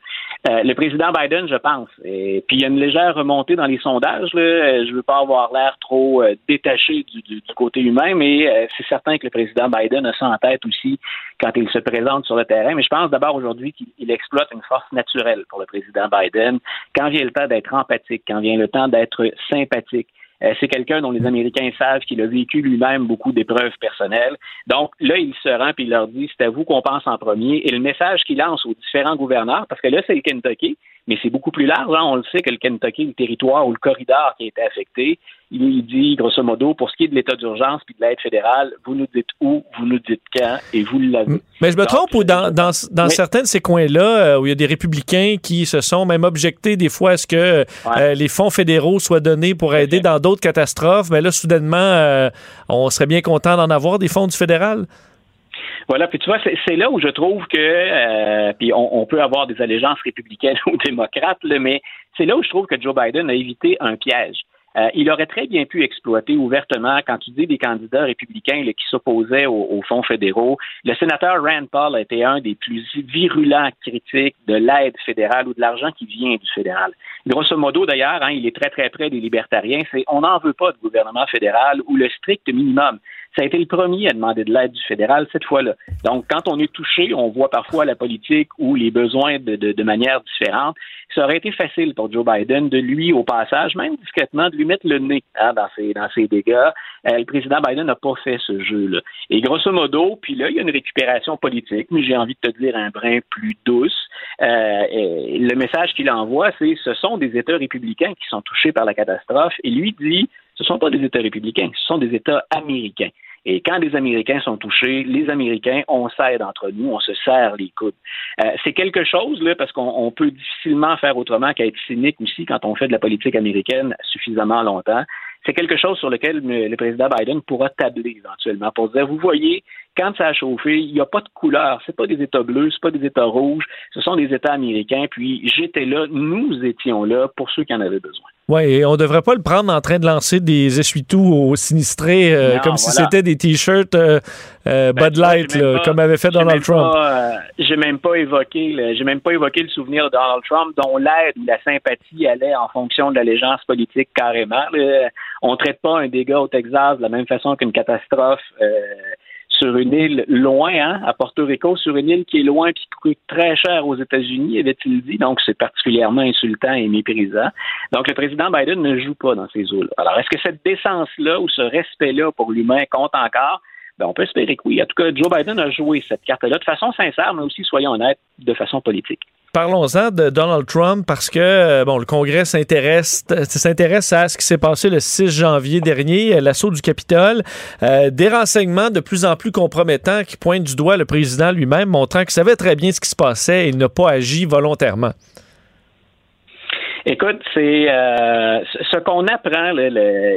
Euh, le président Biden, je pense. Et puis il y a une légère remontée dans les sondages. Euh, Je veux pas avoir l'air trop euh, détaché du, côté humain, mais c'est certain que le président Biden a ça en tête aussi quand il se présente sur le terrain. Mais je pense d'abord aujourd'hui qu'il il exploite une force naturelle pour le président Biden. Quand vient le temps d'être empathique, quand vient le temps d'être sympathique. Euh, c'est quelqu'un dont les Américains savent qu'il a vécu lui-même beaucoup d'épreuves personnelles. Donc là, il se rend puis il leur dit c'est à vous qu'on pense en premier. Et le message qu'il lance aux différents gouverneurs, parce que là, c'est le Kentucky, mais c'est beaucoup plus large. hein. On le sait que le Kentucky, le territoire ou le corridor qui a été affecté, il, dit grosso modo, pour ce qui est de l'état d'urgence puis de l'aide fédérale, vous nous dites où, vous nous dites quand, et vous l'avez. Mais je me trompe ou dans, dans, dans Oui. certains de ces coins-là, euh, où il y a des républicains qui se sont même objectés des fois à ce que euh, les fonds fédéraux soient donnés pour aider dans d'autres catastrophes, mais là, soudainement, euh, on serait bien content d'en avoir des fonds du fédéral? Voilà, puis tu vois, c'est là où je trouve que, euh, puis on, peut avoir des allégeances républicaines ou démocrates, mais c'est là où je trouve que Joe Biden a évité un piège. Euh, il aurait très bien pu exploiter ouvertement, quand tu dis des candidats républicains là, qui s'opposaient aux, aux fonds fédéraux, le sénateur Rand Paul a été un des plus virulents critiques de l'aide fédérale ou de l'argent qui vient du fédéral. Grosso modo, d'ailleurs, hein, il est très très près des libertariens, c'est on n'en veut pas de gouvernement fédéral ou le strict minimum. Ça a été le premier à demander de l'aide du fédéral cette fois-là. Donc, quand on est touché, on voit parfois la politique ou les besoins de, de, de manière différente. Ça aurait été facile pour Joe Biden de lui, au passage, même discrètement, de lui mettre le nez hein, dans, ses, dans ses dégâts. Euh, le président Biden n'a pas fait ce jeu-là. Et grosso modo, puis là, il y a une récupération politique, mais j'ai envie de te dire un brin plus douce. Euh, le message qu'il envoie, c'est ce sont des États républicains qui sont touchés par la catastrophe. Et lui dit ce ne sont pas des États républicains, ce sont des États américains. Et quand les Américains sont touchés, les Américains, on s'aide entre nous, on se serre les coudes. Euh, c'est quelque chose, là, parce qu'on on peut difficilement faire autrement qu'être cynique aussi quand on fait de la politique américaine suffisamment longtemps. C'est quelque chose sur lequel le, le président Biden pourra tabler éventuellement pour dire, vous voyez, quand ça a chauffé, il n'y a pas de couleur. C'est pas des États bleus, c'est pas des États rouges, ce sont des États américains. Puis j'étais là, nous étions là pour ceux qui en avaient besoin. Oui, et on devrait pas le prendre en train de lancer des essuie-tout aux sinistrés euh, Non, comme si c'était des T-shirts euh, euh, Ben, Bud Light, là, pas- comme avait fait Donald Trump. euh, j'ai même pas évoqué, le- j'ai même pas évoqué le souvenir de Donald Trump, dont l'aide ou la sympathie allait en fonction de l'allégeance politique carrément. On traite pas un dégât au Texas de la même façon qu'une catastrophe. Sur une île loin, hein, à Porto Rico, sur une île qui est loin et qui coûte très cher aux États-Unis, avait-il dit. Donc, c'est particulièrement insultant et méprisant. Donc, le président Biden ne joue pas dans ces eaux-là. Alors, est-ce que cette décence-là ou ce respect-là pour l'humain compte encore? Ben, on peut espérer que oui. En tout cas, Joe Biden a joué cette carte-là de façon sincère, mais aussi, soyons honnêtes, de façon politique. Parlons-en de Donald Trump parce que euh, bon, le Congrès s'intéresse s'intéresse à ce qui s'est passé le 6 janvier dernier, euh, l'assaut du Capitole, Euh, des renseignements de plus en plus compromettants qui pointent du doigt le président lui-même, montrant qu'il savait très bien ce qui se passait et il n'a pas agi volontairement. Écoute, c'est euh, ce qu'on apprend, et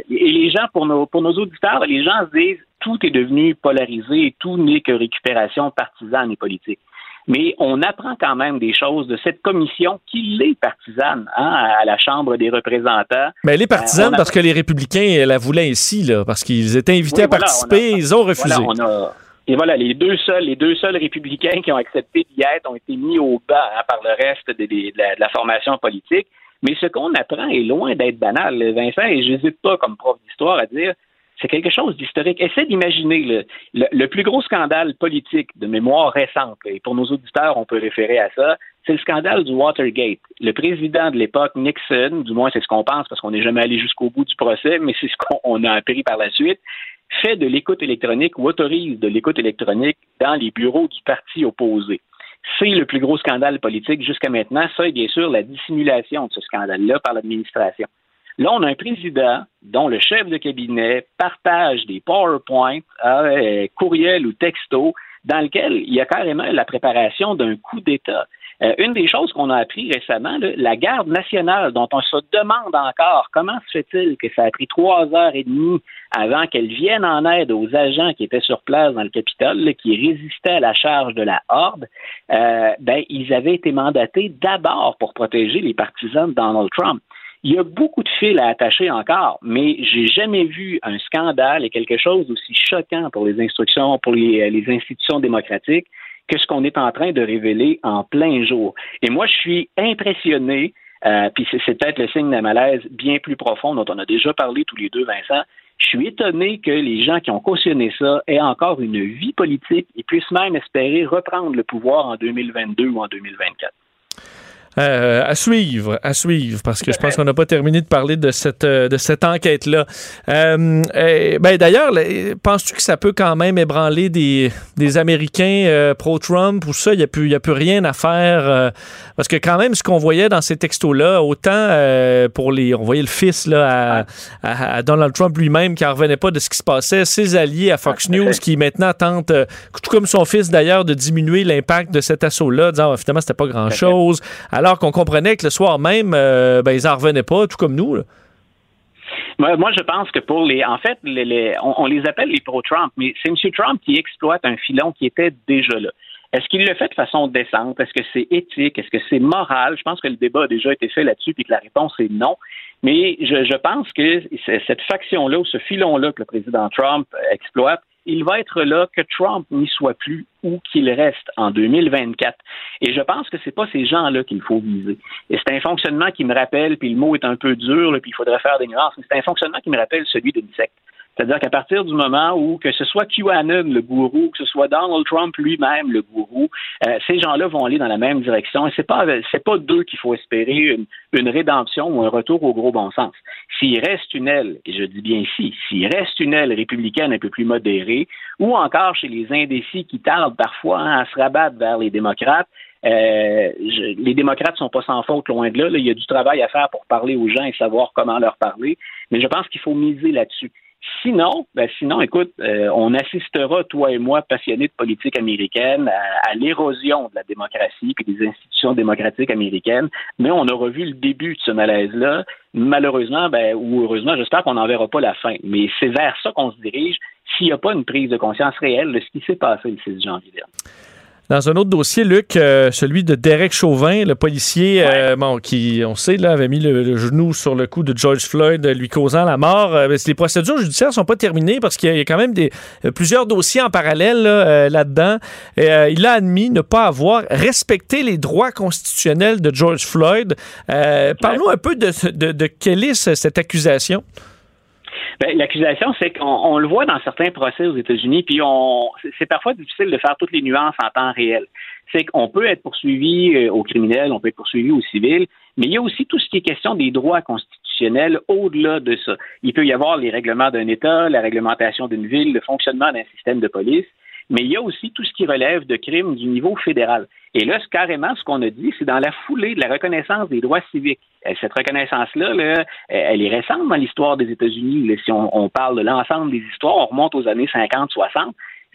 les gens, pour nos, pour nos auditeurs, les gens se disent tout est devenu polarisé et tout n'est que récupération partisane et politique. Mais on apprend quand même des choses de cette commission qui l'est partisane hein, à la Chambre des représentants. Mais elle est partisane Euh, a- parce que les républicains la voulaient ainsi, là, parce qu'ils étaient invités Oui, à voilà, participer, on a- ils ont refusé. Voilà, on a- et voilà, les deux seuls, les deux seuls républicains qui ont accepté d'y être ont été mis au bas hein, par le reste de, la, de la formation politique. Mais ce qu'on apprend est loin d'être banal, Vincent, et j'hésite pas comme prof d'histoire à dire c'est quelque chose d'historique. Essaie d'imaginer le, plus gros scandale politique de mémoire récente, et pour nos auditeurs, on peut référer à ça, c'est le scandale du Watergate. Le président de l'époque, Nixon, du moins c'est ce qu'on pense parce qu'on n'est jamais allé jusqu'au bout du procès, mais c'est ce qu'on a appris par la suite, fait de l'écoute électronique ou autorise de l'écoute électronique dans les bureaux du parti opposé. C'est le plus gros scandale politique jusqu'à maintenant. Ça, et bien sûr, la dissimulation de ce scandale-là par l'administration. Là, on a un président dont le chef de cabinet partage des PowerPoint, euh, courriels ou textos, dans lequel il y a carrément la préparation d'un coup d'État. Euh, une des choses qu'on a appris récemment, là, la garde nationale, dont on se demande encore comment se fait-il que ça a pris trois heures et demie avant qu'elle vienne en aide aux agents qui étaient sur place dans le Capitole, qui résistaient à la charge de la Horde, euh, ben, ils avaient été mandatés d'abord pour protéger les partisans de Donald Trump. Il y a beaucoup de fils à attacher encore, mais j'ai jamais vu un scandale et quelque chose d'aussi choquant pour les instructions, pour les, les institutions démocratiques que ce qu'on est en train de révéler en plein jour. Et moi, je suis impressionné, euh, puis c'est, c'est peut-être le signe d'un malaise bien plus profond dont on a déjà parlé tous les deux, Vincent. Je suis étonné que les gens qui ont cautionné ça aient encore une vie politique et puissent même espérer reprendre le pouvoir en 2022 ou en 2024. Euh, à suivre, à suivre, parce que je pense qu'on n'a pas terminé de parler de cette, euh, de cette enquête-là. Euh, euh, ben, D'ailleurs, penses-tu que ça peut quand même ébranler des, des Américains pro-Trump ou ça? Il n'y a, plus- y a plus rien à faire? parce que quand même, ce qu'on voyait dans ces textos-là, autant pour les... On voyait le fils là, à, à- à Donald Trump lui-même qui n'en revenait pas de ce qui se passait, ses alliés à Fox News qui maintenant tentent, tout comme son fils d'ailleurs, de diminuer l'impact de cet assaut-là, disant oh, finalement c'était pas grand-chose, alors qu'on comprenait que le soir même, euh, ben, ils en revenaient pas, tout comme nous. Moi, je pense que pour les. En fait, on, les appelle les pro-Trump, mais c'est M. Trump qui exploite un filon qui était déjà là. Est-ce qu'il le fait de façon décente? Est-ce que c'est éthique? Est-ce que c'est moral? Je pense que le débat a déjà été fait là-dessus, puis que la réponse est non. Mais je, je pense que cette faction-là ou ce filon-là que le président Trump exploite, il va être là que Trump n'y soit plus ou qu'il reste en 2024. Et je pense que c'est pas ces gens-là qu'il faut viser. Et c'est un fonctionnement qui me rappelle, puis le mot est un peu dur, puis il faudrait faire des nuances, mais c'est un fonctionnement qui me rappelle celui d'une secte. C'est-à-dire qu'à partir du moment où que ce soit QAnon le gourou, que ce soit Donald Trump lui-même le gourou, euh, ces gens-là vont aller dans la même direction. Et c'est pas c'est pas d'eux qu'il faut espérer une, une rédemption ou un retour au gros bon sens. S'il reste une aile, et je dis bien si, s'il reste une aile républicaine un peu plus modérée, ou encore chez les indécis qui tardent parfois hein, à se rabattre vers les démocrates, euh, je- les démocrates sont pas sans faute loin de là, là. Il y a du travail à faire pour parler aux gens et savoir comment leur parler. Mais je pense qu'il faut miser là-dessus. Sinon, ben sinon, écoute, euh, on assistera, toi et moi, passionnés de politique américaine, à, l'érosion de la démocratie et des institutions démocratiques américaines. Mais on aura vu le début de ce malaise-là. Malheureusement, ben, ou heureusement, j'espère qu'on n'en verra pas la fin. Mais c'est vers ça qu'on se dirige s'il n'y a pas une prise de conscience réelle de ce qui s'est passé le 6 janvier. Dans un autre dossier, Luc, euh, celui de Derek Chauvin, le policier, euh, bon, qui, on sait, là, avait mis le, le genou sur le cou de George Floyd, lui causant la mort. Euh, les procédures judiciaires sont pas terminées parce qu'il y, a quand même des, plusieurs dossiers en parallèle là, là-dedans. Il a admis ne pas avoir respecté les droits constitutionnels de George Floyd. Euh, Parle-nous un peu de, de, de quelle est ce- cette accusation? Ben, L'accusation, c'est qu'on on le voit dans certains procès aux États-Unis, puis on c'est- c'est parfois difficile de faire toutes les nuances en temps réel. C'est qu'on peut être poursuivi euh, au criminel, on peut être poursuivi au civil, mais il y a aussi tout ce qui est question des droits constitutionnels au-delà de ça. Il peut y avoir les règlements d'un État, la réglementation d'une ville, le fonctionnement d'un système de police, mais il y a aussi tout ce qui relève de crimes du niveau fédéral. Et là, carrément ce qu'on a dit, c'est dans la foulée de la reconnaissance des droits civiques. Euh, Cette reconnaissance-là, là, euh, elle est récente dans l'histoire des États-Unis. Si on, on parle de l'ensemble des histoires, on remonte aux années 50-60.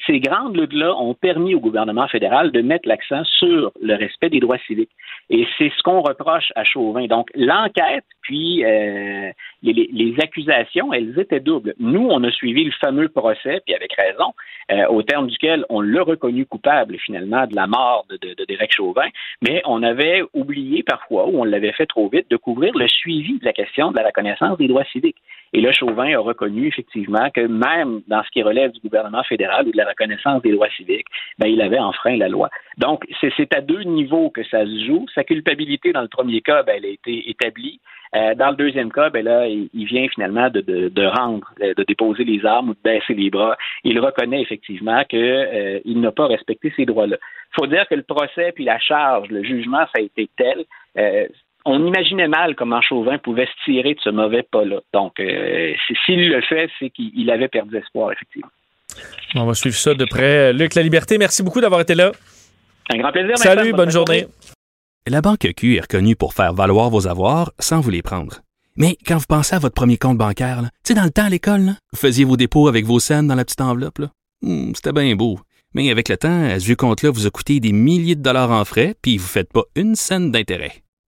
Ces grandes luttes-là ont permis au gouvernement fédéral de mettre l'accent sur le respect des droits civiques. Et c'est ce qu'on reproche à Chauvin. Donc, l'enquête, puis euh, les, les- accusations, elles étaient doubles. Nous, on a suivi le fameux procès, puis avec raison, euh, au terme duquel on l'a reconnu coupable, finalement, de la mort de, de, de Derek Chauvin, mais on avait oublié parfois, ou on l'avait fait trop vite, de couvrir le suivi de la question de la reconnaissance des droits civiques. Et là, Chauvin a reconnu effectivement que même dans ce qui relève du gouvernement fédéral ou de la reconnaissance des droits civiques, ben, il avait enfreint la loi. Donc, c'est à deux niveaux que ça se joue. Sa culpabilité, dans le premier cas, ben, elle a été établie. Euh, dans le deuxième cas, ben là, il, vient finalement de, de, de rendre, de, de déposer les armes ou de baisser les bras. Il reconnaît effectivement qu'il euh, n'a pas respecté ces droits-là. Il faut dire que le procès puis la charge, le jugement, ça a été tel. euh, on imaginait mal comment Chauvin pouvait se tirer de ce mauvais pas-là. Donc, euh, s'il le fait, c'est qu'il il avait perdu espoir, effectivement. On va suivre ça de près. Luc La Liberté, merci beaucoup d'avoir été là. Un grand plaisir. Salut, bonne journée. La Banque Q est reconnue pour faire valoir vos avoirs sans vous les prendre. Mais quand vous pensez à votre premier compte bancaire, tu sais, dans le temps à l'école, là, vous faisiez vos dépôts avec vos scènes dans la petite enveloppe. Hmm, C'était bien beau. Mais avec le temps, ce vieux compte-là vous a coûté des milliers de dollars en frais, puis vous ne faites pas une scène d'intérêt.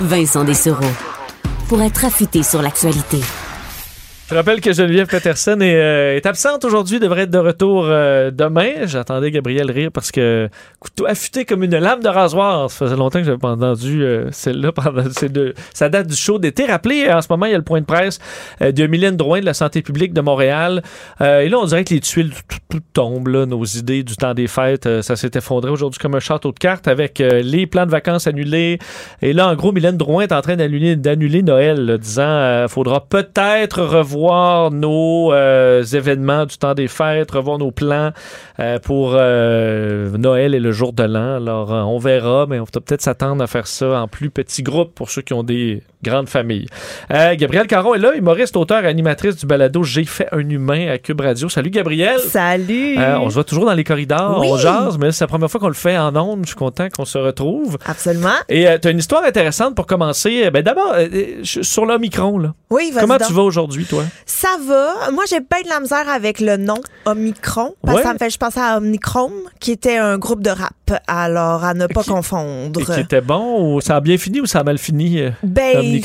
Vincent Dessereau. Pour être affûté sur l'actualité. Je rappelle que Geneviève Peterson est, euh, est absente aujourd'hui, devrait être de retour euh, demain. J'attendais Gabriel rire parce que couteau affûté comme une lame de rasoir. Ça faisait longtemps que j'avais pas entendu euh, celle-là pendant ces deux. Ça date du show d'été. Rappelez, en ce moment, il y a le point de presse euh, de Mylène Drouin de la santé publique de Montréal. Euh, et là, on dirait que les tuiles tout, tombent, nos idées du temps des fêtes. euh, ça s'est effondré aujourd'hui comme un château de cartes avec les plans de vacances annulés. Et là, en gros, Mylène Drouin est en train d'annuler, Noël, là, disant faudra peut-être revoir nos euh, événements du temps des fêtes, revoir nos plans euh, pour euh, Noël et le jour de l'an. Alors, on verra, mais on va peut-être s'attendre à faire ça en plus petits groupes pour ceux qui ont des grandes familles. Gabrielle Caron est là, humoriste, auteur et animatrice du balado J'ai fait un humain à Cube Radio. Salut Gabrielle. Salut. On se voit toujours dans les corridors, Oui. on jase, mais c'est la première fois qu'on le fait en ondes. Je suis content qu'on se retrouve. Absolument. Et tu as une histoire intéressante pour commencer. Ben, D'abord, sur l'Omicron. là. Oui, vas-y Comment donc. tu vas aujourd'hui, toi? Ça va. Moi, j'ai pas de la misère avec le nom Omicron. Parce Ouais. que ça me fait, je pensais à Omnicron, qui était un groupe de rap. Alors, à ne pas confondre. Et qui était bon ou ça a bien fini ou ça a mal fini? euh, Ben,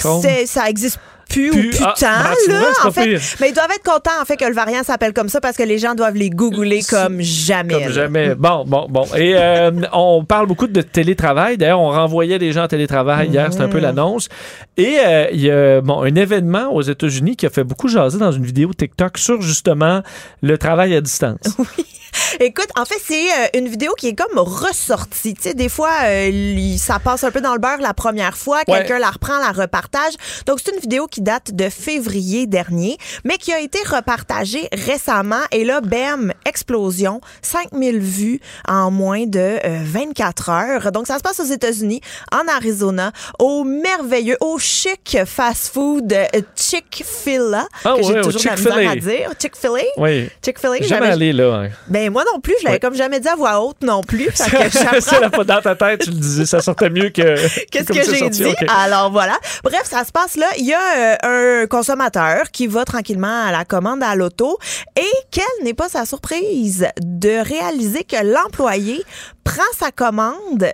ça existe pu, ou Pu- putain, ah, ben, là, c'est en fait. Mais ils doivent être contents, en fait, que le variant s'appelle comme ça parce que les gens doivent les googler comme jamais. Comme là. jamais. Bon, bon, bon. Et euh, on parle beaucoup de télétravail. D'ailleurs, on renvoyait des gens en télétravail hier. C'était un peu l'annonce. Et euh, il y a bon, un événement aux États-Unis qui a fait beaucoup jaser dans une vidéo TikTok sur justement le travail à distance. Écoute, en fait, c'est euh, une vidéo qui est comme ressortie. Tu sais, des fois, euh, ça passe un peu dans le beurre la première fois, Ouais. quelqu'un la reprend, la repartage. Donc, c'est une vidéo qui date de février dernier, mais qui a été repartagée récemment. Et là, bam, explosion, 5000 vues en moins de euh, 24 heures. Donc, ça se passe aux États-Unis, en Arizona, au merveilleux, au chic fast-food euh, Chick-fil-A, Ah que j'ai ouais, au toujours de la misère Chick-fil-A. à dire. Chick-fil-A? Oui. Chick-fil-A, Jamais allé là. hein. ben moi non plus, je l'avais Ouais. comme jamais dit à voix haute non plus. Fait que C'est la dans ta tête, tu le disais, ça sortait mieux que. Qu'est-ce que j'ai dit? ok. Alors voilà. Bref, ça se passe là. Il y a un consommateur qui va tranquillement à la commande à l'auto et quelle n'est pas sa surprise de réaliser que l'employé prend sa commande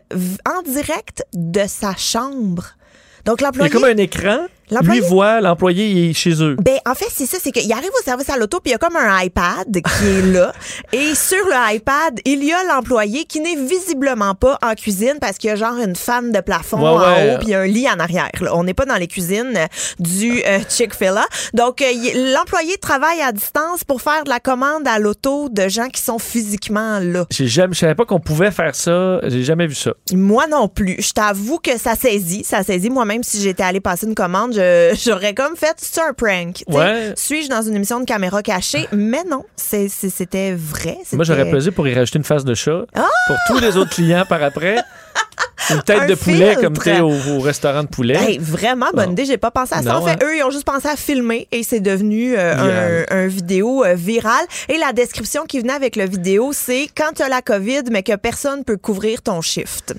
en direct de sa chambre. Donc Il y a l'employé comme un écran. Lui voit l'employé est chez eux. ben, en fait, c'est ça, c'est qu'il arrive au service à l'auto, puis il y a comme un iPad qui est là. Et sur le iPad, il y a l'employé qui n'est visiblement pas en cuisine parce qu'il y a genre une fan de plafond Ouais, en ouais. haut, puis un lit en arrière. là. On n'est pas dans les cuisines du euh, Chick-fil-A. Donc, euh, l'employé travaille à distance pour faire de la commande à l'auto de gens qui sont physiquement là. J'ai jamais, je savais pas qu'on pouvait faire ça. J'ai jamais vu ça. Moi non plus. Je t'avoue que ça saisit. Ça saisit. Moi-même, si j'étais allée passer une commande, j'aurais comme fait c'est un prank. Ouais. Suis-je dans une émission de caméra cachée? Mais non, c'était vrai. Moi, j'aurais pesé pour y rajouter une face de chat. Ah! Pour tous les autres clients par après. Une tête Un de poulet filtre. comme tu au, au restaurant de poulet. Hey, vraiment bonne Bon. idée. J'ai pas pensé à ça. Non, en fait, hein? eux, ils ont juste pensé à filmer et c'est devenu euh, un vidéo euh, viral. Et la description qui venait avec le vidéo, c'est quand tu as la COVID, mais que personne peut couvrir ton shift.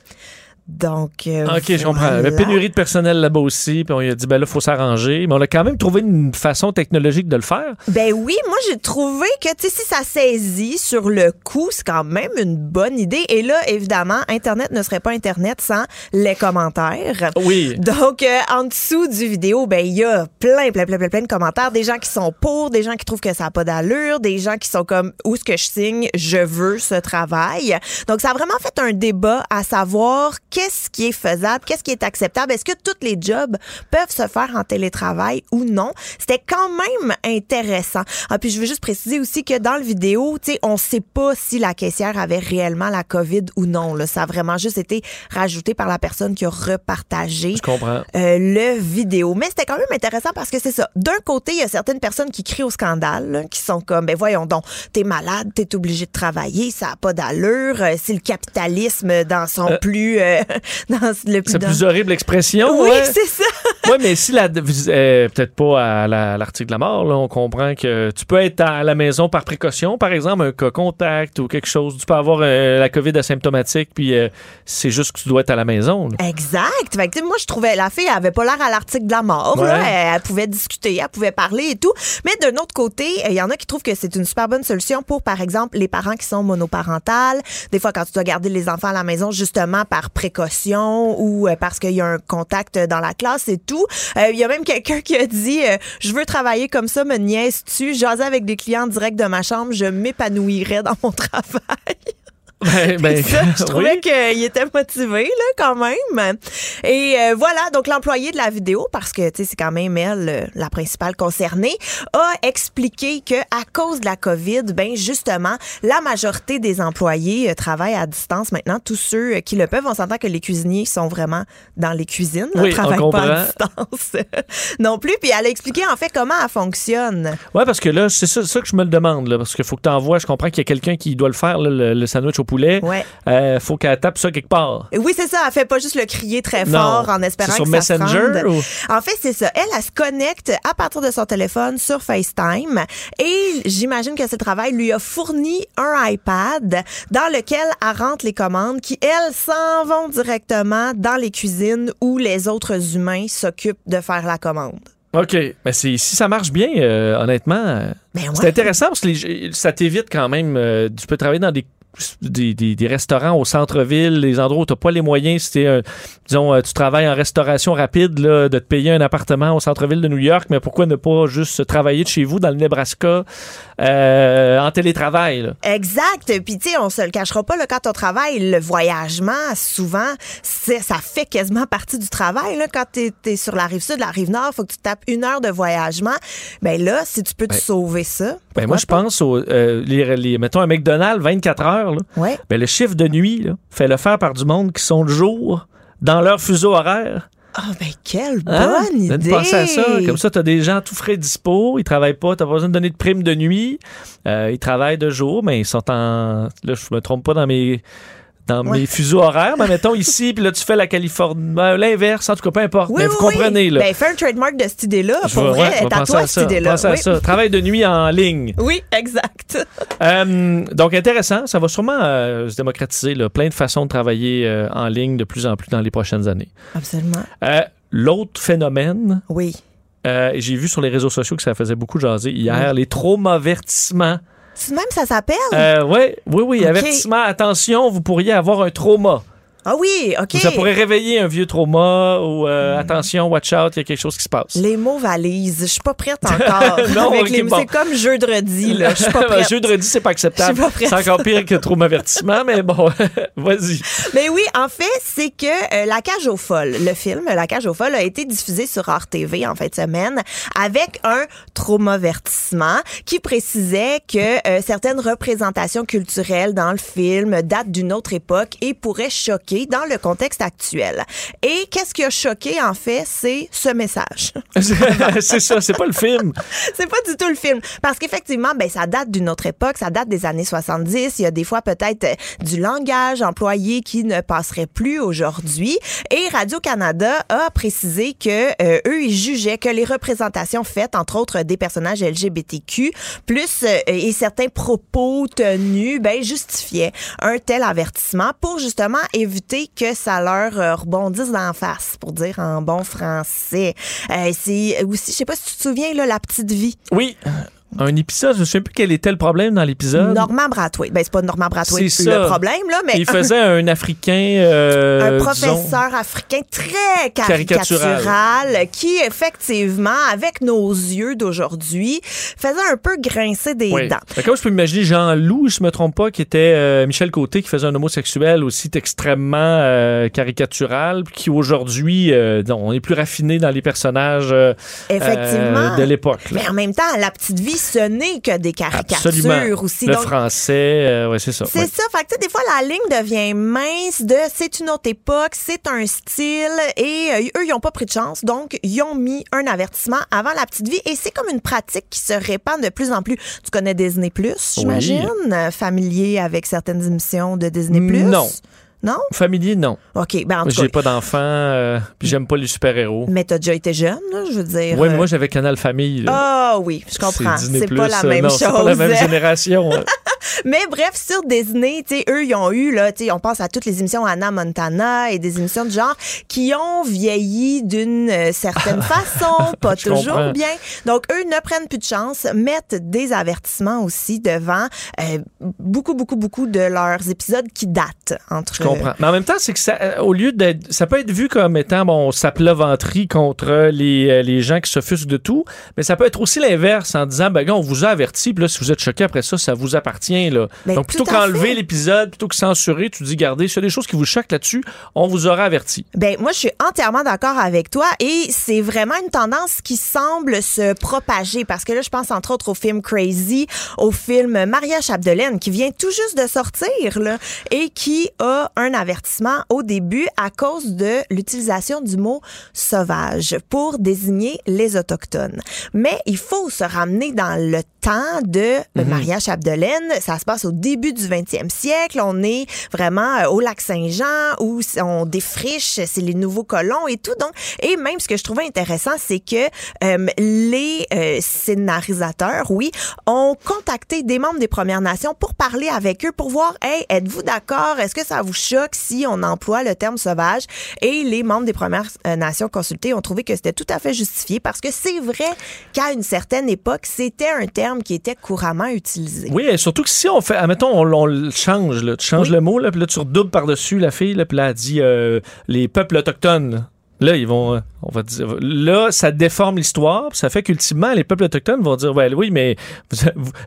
Donc, euh, OK, je comprends. Il y avait pénurie de personnel là-bas aussi, puis on lui a dit, ben là, il faut s'arranger. Mais on a quand même trouvé une façon technologique de le faire. Ben oui, moi j'ai trouvé que tu sais si ça saisit sur le coup, c'est quand même une bonne idée. Et là, évidemment, Internet ne serait pas Internet sans les commentaires. Oui. Donc euh, en dessous du vidéo, ben il y a plein, plein, plein, plein, plein de commentaires, des gens qui sont pour, des gens qui trouvent que ça n'a pas d'allure, des gens qui sont comme où est-ce que je signe, je veux ce travail. Donc ça a vraiment fait un débat à savoir qu'est-ce qui est faisable, qu'est-ce qui est acceptable, est-ce que tous les jobs peuvent se faire en télétravail ou non? C'était quand même intéressant. Ah, puis je veux juste préciser aussi que dans le vidéo, tu sais, on sait pas si la caissière avait réellement la COVID ou non. Là. Ça a vraiment juste été rajouté par la personne qui a repartagé Je comprends. euh, le vidéo. Mais c'était quand même intéressant parce que c'est ça. D'un côté, il y a certaines personnes qui crient au scandale, là, qui sont comme, ben voyons donc, t'es malade, t'es obligé de travailler, ça a pas d'allure. Euh, C'est le capitalisme dans son Euh, plus, euh, dans le C'est dans- plus horrible expression. Oui, ouais. c'est ça. Oui, mais si la. euh, Peut-être pas à la- l'article de la mort, là, on comprend que tu peux être à la maison par précaution, par exemple, un cas contact ou quelque chose. Tu peux avoir euh, la COVID asymptomatique, puis euh, c'est juste que tu dois être à la maison. là. Exact. Fait que, moi, je trouvais la fille, elle avait pas l'air à l'article de la mort. là. Elle, elle pouvait discuter, elle pouvait parler et tout. Mais d'un autre côté, il y en a qui trouvent que c'est une super bonne solution pour, par exemple, les parents qui sont monoparentales. Des fois, quand tu dois garder les enfants à la maison, justement par précaution ou euh, parce qu'il y a un contact dans la classe et tout. Euh, Il y a même quelqu'un qui a dit euh, Je veux travailler comme ça, me niaises-tu? Jaser avec des clients direct de ma chambre, je m'épanouirais dans mon travail. Ben, ben, Ça, je trouvais oui. qu'il était motivé, là, quand même. Et euh, voilà, donc l'employé de la vidéo, parce que, tu sais, c'est quand même elle, euh, la principale concernée, a expliqué que à cause de la COVID, ben justement, la majorité des employés euh, travaillent à distance maintenant. Tous ceux qui le peuvent, on s'entend que les cuisiniers sont vraiment dans les cuisines, ne Oui, on travaillent pas à distance non plus. Puis elle a expliqué, en fait, comment elle fonctionne. Ouais, parce que là, c'est ça, ça que je me le demande, là, parce qu'il faut que tu envoies. Je comprends qu'il y a quelqu'un qui doit le faire, là, le, le sandwich au poulet. Ouais. Euh, faut qu'elle tape ça quelque part. Oui, c'est ça. Elle fait pas juste le crier très Non. fort en espérant sur que ça se Messenger rende. ou- En fait, c'est ça. Elle, elle se connecte à partir de son téléphone sur FaceTime et j'imagine que ce travail lui a fourni un iPad dans lequel elle rentre les commandes qui, elles, s'en vont directement dans les cuisines où les autres humains s'occupent de faire la commande. OK. Mais c'est- si ça marche bien, euh, honnêtement, euh, Ben c'est intéressant parce que les- ça t'évite quand même. euh, tu peux travailler dans des des, des- des restaurants au centre-ville, des endroits où tu n'as pas les moyens, si euh, disons, euh, tu travailles en restauration rapide, là, de te payer un appartement au centre-ville de New York, mais pourquoi ne pas juste travailler de chez vous dans le Nebraska euh, en télétravail? là? Exact. Puis, tu sais, on se le cachera pas, là, quand on travaille, le voyagement, souvent, ça fait quasiment partie du travail. Là. Quand tu es, sur la rive sud, la rive nord, faut que tu tapes une heure de voyagement. Ben là, si tu peux te Ben, sauver ça. Ben, moi, je pense, au, euh, les, les- mettons un McDonald's 24 heures. Là, Ouais. ben, le chiffre de nuit, là, fait le faire par du monde qui sont de jour dans leur fuseau horaire. Ah, ben, quelle Hein? bonne Donne idée. penser à ça. Comme ça, tu as des gens tout frais dispo. Ils travaillent pas. Tu pas besoin de donner de primes de nuit. Euh, ils travaillent de jour, mais ils sont en. Là, je me trompe pas dans mes. Dans Ouais. mes fuseaux horaires, mais mettons ici, puis là, tu fais la Californie. ben, L'inverse, en tout cas, peu importe. Oui, mais oui, vous comprenez, oui. là. Ben, fais un trademark de cette idée-là. Pour vrai, ouais, à toi, à cette idée-là. À ça. Travail de nuit en ligne. Oui, exact. Euh, donc, intéressant. Ça va sûrement euh, se démocratiser. là. Plein de façons de travailler euh, en ligne de plus en plus dans les prochaines années. Absolument. L'autre phénomène, Oui. j'ai vu sur les réseaux sociaux que ça faisait beaucoup jaser hier, les traumavertissements. Même ça s'appelle? Euh, ouais, oui, oui, Ok. avertissement. Attention, vous pourriez avoir un trauma. Ah oui, OK. Ça pourrait réveiller un vieux trauma ou euh, Hmm. attention, watch out, il y a quelque chose qui se passe. Les mots valises. Je suis pas prête encore. Non, Avec ok, les- bon. C'est comme jeudi, là. Je suis pas prête. Jeudi, c'est pas acceptable. Je suis pas prête. C'est encore pire que traumavertissement, mais bon, vas-y. Mais oui, en fait, c'est que euh, La Cage aux Folles, le film La Cage aux Folles, a été diffusé sur RTV en fin de semaine avec un traumavertissement qui précisait que euh, certaines représentations culturelles dans le film datent d'une autre époque et pourraient choquer dans le contexte actuel. Et qu'est-ce qui a choqué, en fait, c'est ce message. c'est ça, c'est pas le film. c'est pas du tout le film. Parce qu'effectivement, ben, ça date d'une autre époque, ça date des années 70. Il y a des fois peut-être euh, du langage employé qui ne passerait plus aujourd'hui. Et Radio-Canada a précisé que euh, eux, ils jugeaient que les représentations faites, entre autres des personnages LGBTQ, plus euh, et certains propos tenus, ben, justifiaient un tel avertissement pour justement éviter que ça leur euh, rebondisse d'en face, pour dire en bon français. Euh, c'est aussi, je sais pas si tu te souviens, là, La Petite Vie. Oui. Un épisode, je ne sais plus quel était le problème dans l'épisode. Normand Brathwaite. Ben, c'est pas Normand Brathwaite le problème, là, mais. Il faisait un Africain. euh, un disons, professeur africain très Caricatural. caricatural qui, effectivement, avec nos yeux d'aujourd'hui, faisait un peu grincer des Oui. dents. Comme je peux imaginer Jean-Loup, je me trompe pas, qui était euh, Michel Côté, qui faisait un homosexuel aussi extrêmement euh, caricatural, qui aujourd'hui, euh, on est plus raffiné dans les personnages Effectivement. de l'époque. Mais en même temps, la petite vie, ce n'est que des caricatures Absolument. aussi. Le Donc, français, euh, ouais, c'est ça. C'est ouais. ça. Fait que, des fois, la ligne devient mince de c'est une autre époque, c'est un style, et euh, eux, ils n'ont pas pris de chance. Donc, ils ont mis un avertissement avant la petite vie. Et c'est comme une pratique qui se répand de plus en plus. Tu connais Disney Plus, j'imagine? Euh, Familier avec certaines émissions de Disney Plus? Non. Non? Familier, non. OK. Ben, en tout J'ai cas. pas d'enfants, euh, puis j'aime pas les super-héros. Mais t'as déjà été jeune, là, je veux dire. Oui, euh, moi j'avais Canal Famille. là. Ah oui, je comprends. Disney+, C'est pas la euh, même non, chose. C'est pas la même génération. hein. Mais bref, sur Disney, tu sais, eux, ils ont eu, là, tu sais, on pense à toutes les émissions Anna Montana et des émissions de genre qui ont vieilli d'une euh, certaine façon, pas Je toujours comprends. bien. Donc, eux ne prennent plus de chance, mettent des avertissements aussi devant euh, beaucoup, beaucoup, beaucoup de leurs épisodes qui datent entre comprends. Mais en même temps, c'est que ça, euh, au lieu d'être, ça peut être vu comme étant bon, sa venterie contre les, euh, les gens qui s'offusquent de tout, mais ça peut être aussi l'inverse en disant, ben gars, on vous a averti, puis là, si vous êtes choqué après ça, ça vous appartient là. Ben, Donc plutôt qu'enlever l'épisode, plutôt que censurer, tu dis, gardez, s'il y a des choses qui vous choquent là-dessus, on vous aura averti. Ben moi je suis entièrement d'accord avec toi et c'est vraiment une tendance qui semble se propager parce que là je pense entre autres au film Crazy, au film Maria Chapdelaine qui vient tout juste de sortir là et qui a un avertissement au début à cause de l'utilisation du mot sauvage pour désigner les autochtones. Mais il faut se ramener dans le temps de Mhm. Maria Chapdelaine, ça se passe au début du 20e siècle, on est vraiment euh, au lac Saint-Jean où on défriche, c'est les nouveaux colons et tout. Donc, et même ce que je trouvais intéressant, c'est que euh, les euh, scénarisateurs, oui, ont contacté des membres des Premières Nations pour parler avec eux, pour voir, hey, êtes-vous d'accord? Est-ce que ça vous choque si on emploie le terme sauvage? Et les membres des Premières euh, Nations consultés ont trouvé que c'était tout à fait justifié parce que c'est vrai qu'à une certaine époque, c'était un terme terme qui était couramment utilisé. Oui, et surtout que si on fait, admettons, on, on le change, là, tu changes le mot, là, puis là, tu redoubles par-dessus la fille, là, puis là, elle dit euh, les peuples autochtones. Là. Ils vont, euh, on va dire, là, ça déforme l'histoire. Ça fait qu'ultimement, les peuples autochtones vont dire, oui, mais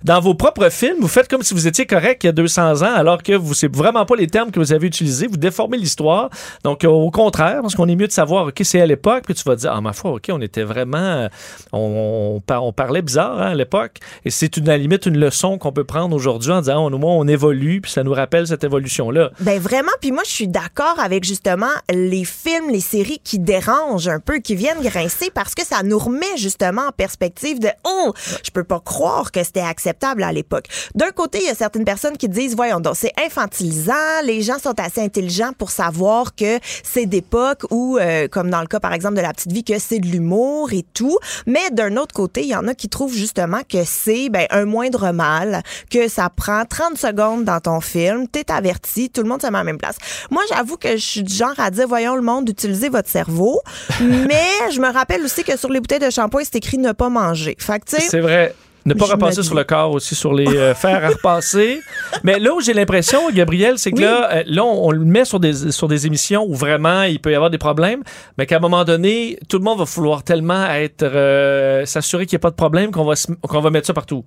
dans vos propres films, vous faites comme si vous étiez correct il y a 200 ans, alors que vous, c'est vraiment pas les termes que vous avez utilisés. Vous déformez l'histoire. Donc, euh, au contraire, parce qu'on est mieux de savoir, ok, c'est à l'époque, puis tu vas dire, ah, ma foi, ok, on était vraiment, euh, on, on, on parlait bizarre hein, à l'époque, et c'est une à la limite une leçon qu'on peut prendre aujourd'hui en disant, au moins, on évolue, puis ça nous rappelle cette évolution-là. Ben vraiment, puis moi je suis d'accord avec justement les films, les séries qui dérangent un peu, qui viennent grincer parce que ça nous remet justement en perspective de oh, je peux pas croire que c'était acceptable à l'époque. D'un côté, il y a certaines personnes qui disent voyons donc c'est infantilisant, les gens sont assez intelligents pour savoir que c'est d'époque où euh, comme dans le cas par exemple de la petite vie que c'est de l'humour et tout, mais d'un autre côté, il y en a qui trouvent justement que c'est ben un moindre mal, que ça prend 30 secondes dans ton film, t'es averti, tout le monde se met à la même place. Moi, j'avoue que je suis du genre à dire, voyons le monde, utilisez votre cerveau. mais je me rappelle aussi que sur les bouteilles de shampoing, c'est écrit ne pas manger. Fait que, C'est vrai. Ne pas je repasser sur le corps aussi, sur les euh, fers à repasser. Mais là où j'ai l'impression, Gabriel, c'est que là, euh, là, on, on le met sur des, sur des émissions où vraiment il peut y avoir des problèmes, mais qu'à un moment donné, tout le monde va vouloir tellement être euh, s'assurer qu'il n'y a pas de problème qu'on va, qu'on va mettre ça partout.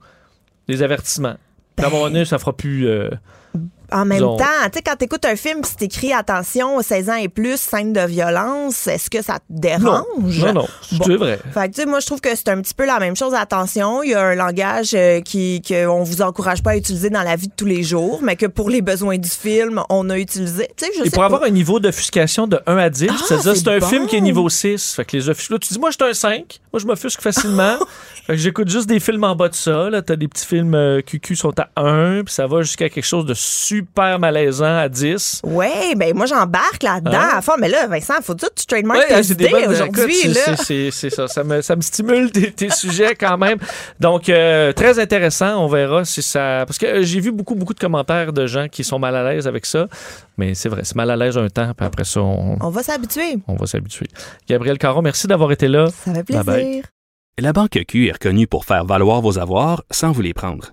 Les avertissements. À un moment donné, ça fera plus. En même temps, tu sais, quand t'écoutes un film, pis c'est écrit attention, 16 ans et plus, scène de violence, est-ce que ça te dérange? Non, non, c'est vrai. Fait que, tu sais, moi, je trouve que c'est un petit peu la même chose. Attention, il y a un langage euh, qui qu'on vous encourage pas à utiliser dans la vie de tous les jours, mais que pour les besoins du film, on a utilisé. Tu sais, je Et sais pour pas. avoir un niveau d'offuscation de 1 à 10, c'est-à-dire c'est c'est un bon. film qui est niveau 6. Fait que les offusques, là, tu dis, moi, je suis un 5. Moi, je m'offusque facilement. fait que j'écoute juste des films en bas de ça. Là, t'as des petits films euh, QQ sont à 1, puis ça va jusqu'à quelque chose de super malaisant à 10. Ouais, ben moi j'embarque là-dedans Hein? à fond. Mais là, Vincent, faut que tu trademark Ouais, tes c'est des idées aujourd'hui. c'est- ça. Ça me, ça me stimule tes, tes sujets quand même. Donc, euh, très intéressant. On verra si ça. Parce que euh, j'ai vu beaucoup, beaucoup de commentaires de gens qui sont mal à l'aise avec ça. Mais c'est vrai, c'est mal à l'aise un temps, puis après ça, on, On va s'habituer. on va s'habituer. Gabriel Caron, merci d'avoir été là. Ça fait plaisir. Bye bye. La Banque Q est reconnue pour faire valoir vos avoirs sans vous les prendre.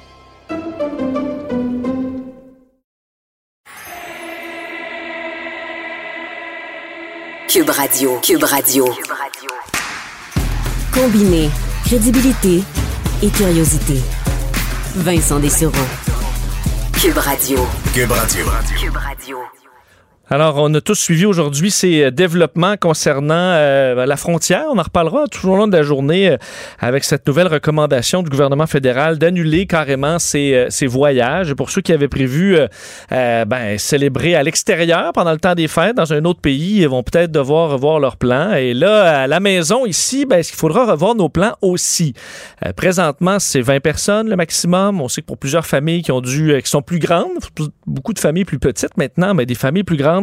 Cube Radio. Cube Radio. Combiné crédibilité et curiosité. Vincent Dessureau. Cube Radio. Cube Radio. Cube Radio. Alors, on a tous suivi aujourd'hui ces euh, développements concernant euh, la frontière. On en reparlera tout au long de la journée euh, avec cette nouvelle recommandation du gouvernement fédéral d'annuler carrément ces, euh, ces voyages. Et pour ceux qui avaient prévu euh, euh, ben, célébrer à l'extérieur pendant le temps des fêtes dans un autre pays, ils vont peut-être devoir revoir leurs plans. Et là, à la maison, ici, ben, il faudra revoir nos plans aussi? Euh, présentement, c'est 20 personnes le maximum. On sait que pour plusieurs familles qui ont dû, euh, qui sont plus grandes, beaucoup de familles plus petites maintenant, mais des familles plus grandes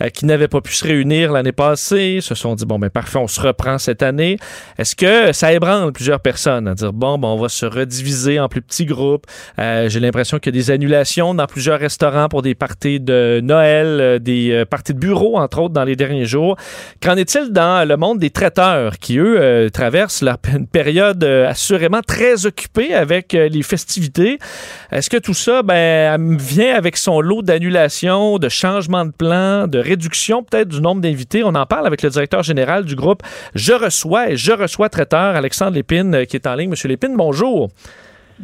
euh, qui n'avaient pas pu se réunir l'année passée, se sont dit bon ben parfait, on se reprend cette année. Est-ce que ça ébranle plusieurs personnes à dire bon ben on va se rediviser en plus petits groupes? Euh, J'ai l'impression qu'il y a des annulations dans plusieurs restaurants pour des parties de Noël, euh, des parties de bureau entre autres dans les derniers jours. Qu'en est-il dans le monde des traiteurs qui eux traversent une période assurément très occupée avec les festivités? Est-ce que tout ça ben vient avec son lot d'annulations, de changements de plans? De réduction peut-être du nombre d'invités. On en parle avec le directeur général du groupe Je reçois et Je reçois traiteur, Alexandre Lépine, euh, qui est en ligne. Monsieur Lépine, bonjour.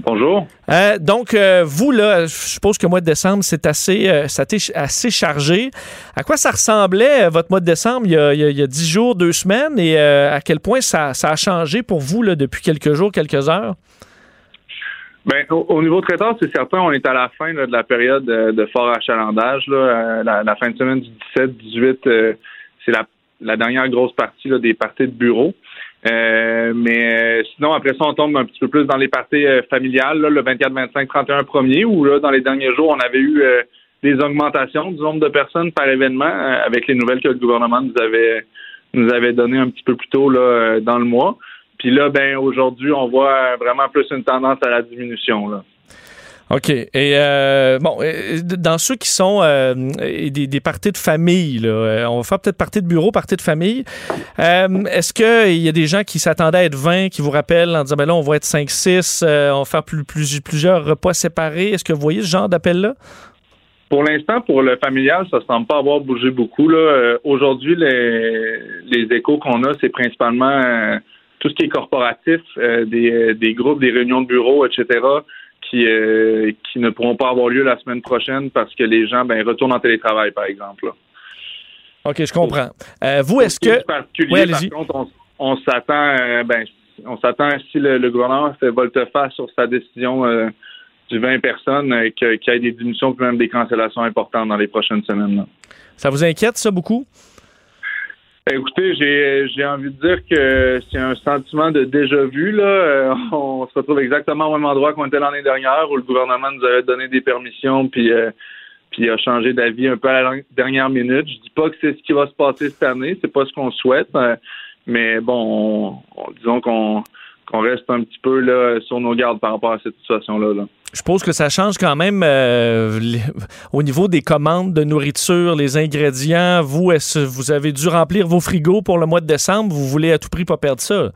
Bonjour. Euh, donc, euh, vous, là, je suppose que le mois de décembre, c'est assez, euh, assez chargé. À quoi ça ressemblait, votre mois de décembre, il y a, il y a- il y a 10 jours, deux semaines, et à quel point ça, ça a changé pour vous là, depuis quelques jours, quelques heures? Ben, au, au niveau traiteur, c'est certain, on est à la fin là, de la période euh, de fort achalandage. Là, Euh, la, la fin de semaine du 17-18, euh, c'est la, la dernière grosse partie là, des parties de bureau. Euh, mais euh, sinon, après ça, on tombe un petit peu plus dans les parties euh, familiales, là, le 24, 25, 31 premier, où là, dans les derniers jours, on avait eu des augmentations du nombre de personnes par événement avec les nouvelles que le gouvernement nous avait nous avait données un petit peu plus tôt là, dans le mois. Puis là, ben aujourd'hui, on voit vraiment plus une tendance à la diminution. Là. OK. Et euh, bon, dans ceux qui sont euh, des, des parties de famille, là, euh, on va faire peut-être partie de bureau, partie de famille. Euh, Est-ce qu'il y a des gens qui s'attendaient à être 20, qui vous rappellent en disant, ben là, on va être 5-6, euh, on va faire plus, plus- plusieurs repas séparés? Est-ce que vous voyez ce genre d'appel-là? Pour l'instant, pour le familial, ça semble pas avoir bougé beaucoup. Là. Aujourd'hui, les, les échos qu'on a, c'est principalement tout ce qui est corporatif, euh, des, des groupes, des réunions de bureau, etc., qui, euh, qui ne pourront pas avoir lieu la semaine prochaine parce que les gens ben, retournent en télétravail, par exemple. là. OK, je comprends. Euh, vous, est-ce que... allez-y. par contre, on, on s'attend, euh, ben, on s'attend si le, le gouvernement fait volte-face sur sa décision euh, du 20 personnes, euh, qu'il y ait des diminutions puis même des cancellations importantes dans les prochaines semaines. là. Ça vous inquiète, ça, beaucoup? Écoutez, j'ai j'ai envie de dire que c'est un sentiment de déjà vu. Là. Euh, on se retrouve exactement au même endroit qu'on était l'année dernière, où le gouvernement nous avait donné des permissions, puis euh, puis a changé d'avis un peu à la dernière minute. Je dis pas que c'est ce qui va se passer cette année, c'est pas ce qu'on souhaite, euh, mais bon, on- on- disons qu'on qu'on reste un petit peu là sur nos gardes par rapport à cette situation-là. là. Je suppose que ça change quand même euh, les- au niveau des commandes de nourriture, les ingrédients. Vous, est-ce vous avez dû remplir vos frigos pour le mois de décembre? Vous voulez à tout prix pas perdre ça?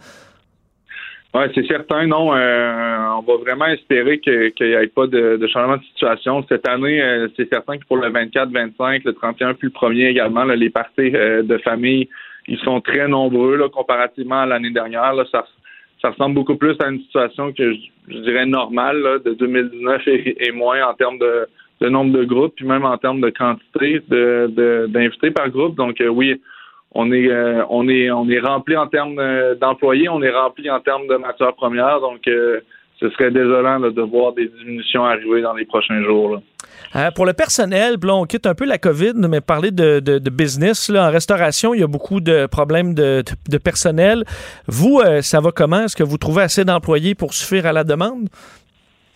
Oui, c'est certain, non. euh, on va vraiment espérer qu'il n'y ait pas de, de changement de situation. Cette année, euh, c'est certain que pour le 24, 25, le 31 puis le 1er également, là, les parties de famille, ils sont très nombreux là, comparativement à l'année dernière. Là, ça, ça ressemble beaucoup plus à une situation que je, dirais normale là, de 2019 et, moins en termes de, nombre de groupes, puis même en termes de quantité de- de- d'invités par groupe. Donc euh, oui, on est euh, on est on est rempli en termes euh, d'employés, on est rempli en termes de matières premières, donc euh, ce serait désolant là, de voir des diminutions arriver dans les prochains jours. là. Euh, pour le personnel, là, on quitte un peu la COVID, mais parler de, de- de business. Là, en restauration, il y a beaucoup de problèmes de, personnel. Vous, euh, ça va comment? Est-ce que vous trouvez assez d'employés pour suffire à la demande?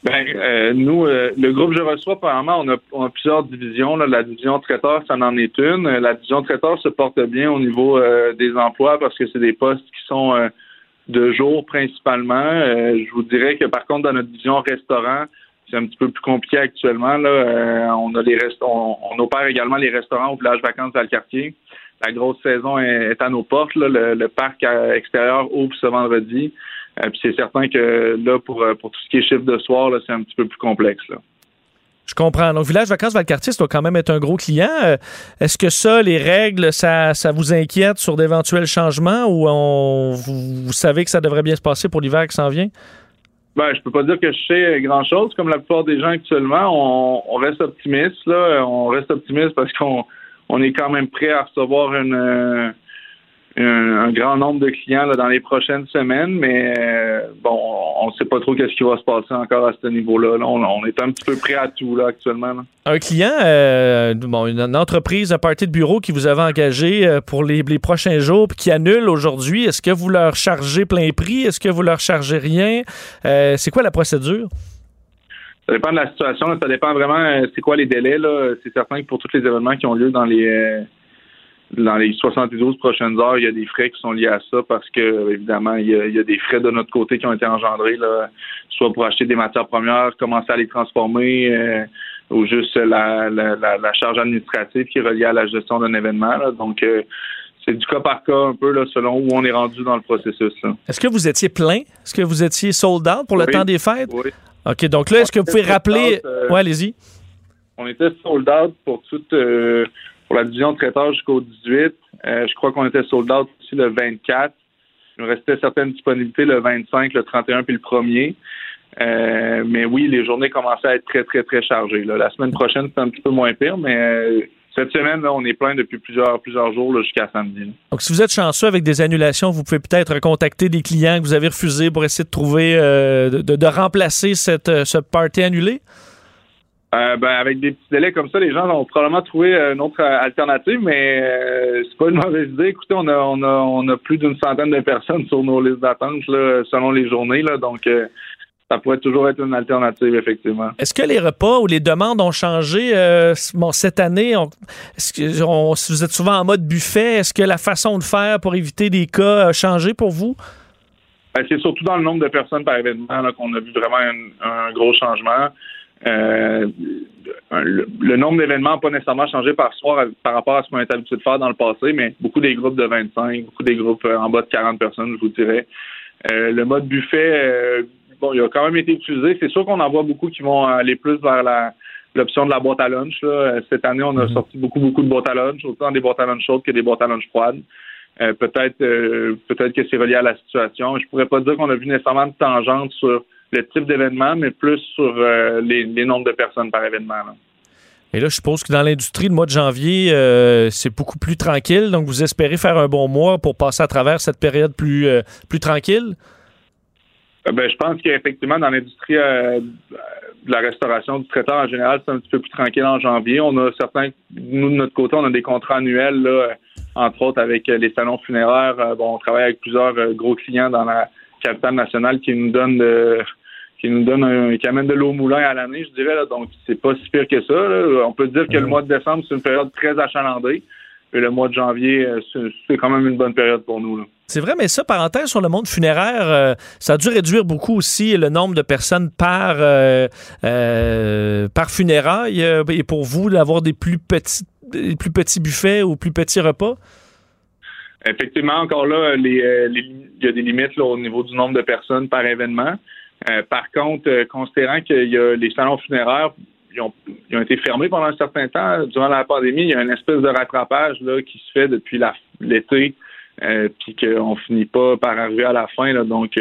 Ben, euh, nous, le groupe Je reçois, premièrement, on a, on a plusieurs divisions. là. La division traiteur, ça en est une. La division traiteur se porte bien au niveau des emplois parce que c'est des postes qui sont de jour principalement. Euh, je vous dirais que par contre, dans notre division restaurant, c'est un petit peu plus compliqué actuellement. Là. Euh, on a les on, on opère également les restaurants au village vacances dans le quartier. La grosse saison est, à nos portes. Le, parc euh, extérieur ouvre ce vendredi. Euh, puis c'est certain que là, pour, pour tout ce qui est chiffre de soir, c'est un petit peu plus complexe. Je comprends. Donc, Village Vacances Valcartier, ça doit quand même être un gros client. Euh, Est-ce que ça, les règles, ça, ça vous inquiète sur d'éventuels changements ou on, vous, savez que ça devrait bien se passer pour l'hiver qui s'en vient? Ben, je peux pas dire que je sais grand chose. Comme la plupart des gens actuellement, on, reste optimiste. Là. On reste optimiste parce qu'on on est quand même prêt à recevoir une, un, un grand nombre de clients là, dans les prochaines semaines, mais euh, bon, on ne sait pas trop qu'est-ce qui va se passer encore à ce niveau-là. Là, on, on est un petit peu prêt à tout là actuellement. là. Un client, euh, bon, une, une entreprise, un party de bureau qui vous avait engagé euh, pour les, les prochains jours puis qui annule aujourd'hui, est-ce que vous leur chargez plein prix? Est-ce que vous leur chargez rien? Euh, c'est quoi la procédure? Ça dépend de la situation. Ça dépend vraiment c'est quoi les délais. là. C'est certain que pour tous les événements qui ont lieu dans les dans les 72 prochaines heures, il y a des frais qui sont liés à ça parce que euh, évidemment, il y a, il y a des frais de notre côté qui ont été engendrés, là, soit pour acheter des matières premières, commencer à les transformer, euh, ou juste la, la, la, la charge administrative qui est reliée à la gestion d'un événement. là. Donc euh, c'est du cas par cas un peu là, selon où on est rendu dans le processus. Est-ce que vous étiez plein? Est-ce que vous étiez sold out pour le Oui. temps des fêtes? Oui. OK, donc là, est-ce que vous pouvez rappeler... Euh, Ouais, allez-y. on était sold out pour toute euh, pour la division de traiteur jusqu'au 18. Euh, je crois qu'on était sold out aussi le 24. Il nous restait certaines disponibilités le 25, le 31 puis le 1er. Euh, mais oui, les journées commençaient à être très, très, très chargées. La semaine prochaine, c'est un petit peu moins pire, mais euh, cette semaine, là, on est plein depuis plusieurs, plusieurs jours jusqu'à samedi. Donc, si vous êtes chanceux avec des annulations, vous pouvez peut-être contacter des clients que vous avez refusés pour essayer de trouver, de, de, remplacer cette, ce party annulé? Euh, ben, avec des petits délais comme ça, les gens vont probablement trouver une autre alternative, mais euh, c'est pas une mauvaise idée. Écoutez, on a, on a, on a plus d'une centaine de personnes sur nos listes d'attente selon les journées, là, donc euh, ça pourrait toujours être une alternative, effectivement. Est-ce que les repas ou les demandes ont changé euh, bon, cette année? est-ce que on, vous êtes souvent en mode buffet, est-ce que la façon de faire pour éviter des cas a changé pour vous? Ben, c'est surtout dans le nombre de personnes par événement qu'on a vu vraiment un gros changement. Euh, le, nombre d'événements n'a pas nécessairement changé par soir par rapport à ce qu'on est habitué de faire dans le passé, mais beaucoup des groupes de 25, beaucoup des groupes euh, en bas de 40 personnes, je vous dirais. Euh, le mode buffet, bon, il a quand même été utilisé. C'est sûr qu'on en voit beaucoup qui vont aller plus vers la l'option de la boîte à lunch. Cette année, on a mm-hmm. sorti beaucoup, beaucoup de boîtes à lunch, autant des boîtes à lunch chaudes que des boîtes à lunch froides. peut-être peut-être que c'est relié à la situation. Je pourrais pas dire qu'on a vu nécessairement de tangente sur le type d'événement, mais plus sur euh, les, nombres de personnes par événement. Et là, je suppose que dans l'industrie, le mois de janvier, euh, c'est beaucoup plus tranquille. Donc, vous espérez faire un bon mois pour passer à travers cette période plus, euh, plus tranquille? Ben, je pense qu'effectivement, dans l'industrie de la restauration du traiteur en général, c'est un petit peu plus tranquille en janvier. On a certains, nous de notre côté, on a des contrats annuels, là, entre autres avec les salons funéraires. bon, on travaille avec plusieurs gros clients dans la capitale nationale qui nous donnent de qui nous donne un, qui amène de l'eau au moulin à l'année, je dirais. Là, donc, c'est pas si pire que ça. On peut dire que le mois de décembre, c'est une période très achalandée. Et le mois de janvier, euh, c'est quand même une bonne période pour nous. C'est vrai, mais ça, parenthèse sur le monde funéraire, euh, ça a dû réduire beaucoup aussi le nombre de personnes par, euh, par funérailles. et pour vous, d'avoir des plus petits, des plus petits buffets ou plus petits repas? Effectivement, encore là, il y a des limites au niveau du nombre de personnes par événement. Euh, par contre, euh, considérant que y a les salons funéraires ils ont, été fermés pendant un certain temps durant la pandémie, il y a une espèce de rattrapage là, qui se fait depuis l'été, euh, puis qu'on finit pas par arriver à la fin. Donc,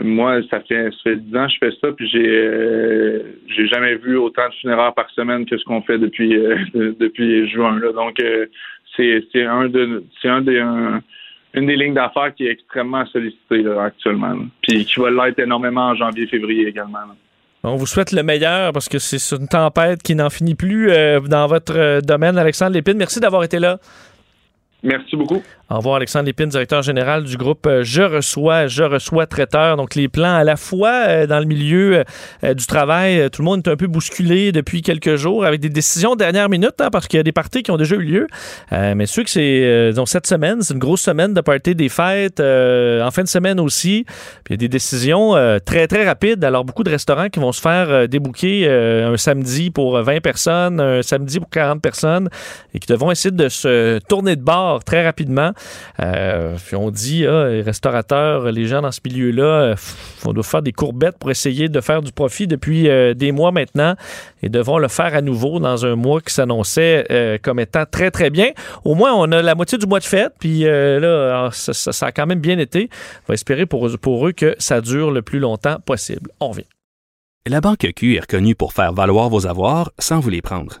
moi, ça fait, ça fait 10 ans que je fais ça, puis j'ai j'ai jamais vu autant de funéraires par semaine que ce qu'on fait depuis depuis juin. Donc, c'est un de c'est un des une des lignes d'affaires qui est extrêmement sollicitée actuellement. Puis qui va l'être énormément en janvier-février également. On vous souhaite le meilleur parce que c'est une tempête qui n'en finit plus euh, dans votre euh, domaine, Alexandre Lépine. Merci d'avoir été là. Merci beaucoup. Au revoir, Alexandre Lépine, directeur général du groupe euh, Je reçois, Je reçois traiteur. Donc, les plans à la fois euh, dans le milieu euh, du travail, tout le monde est un peu bousculé depuis quelques jours avec des décisions dernière minute, hein, parce qu'il y a des parties qui ont déjà eu lieu. mais ceux que c'est, donc cette semaine, c'est une grosse semaine de parties des fêtes, en fin de semaine aussi. Puis il y a des décisions très, très rapides. Alors, beaucoup de restaurants qui vont se faire débouquer un samedi pour 20 personnes, un samedi pour 40 personnes, et qui devront essayer de se tourner de bord très rapidement. Euh, on dit, ah, les restaurateurs, les gens dans ce milieu-là, euh, on doit faire des courbettes pour essayer de faire du profit depuis euh, des mois maintenant et devront le faire à nouveau dans un mois qui s'annonçait comme étant très, très bien. Au moins, on a la moitié du mois de fête, puis là, ça, a quand même bien été. On va espérer pour, pour eux que ça dure le plus longtemps possible. On revient. La Banque Q est reconnue pour faire valoir vos avoirs sans vous les prendre.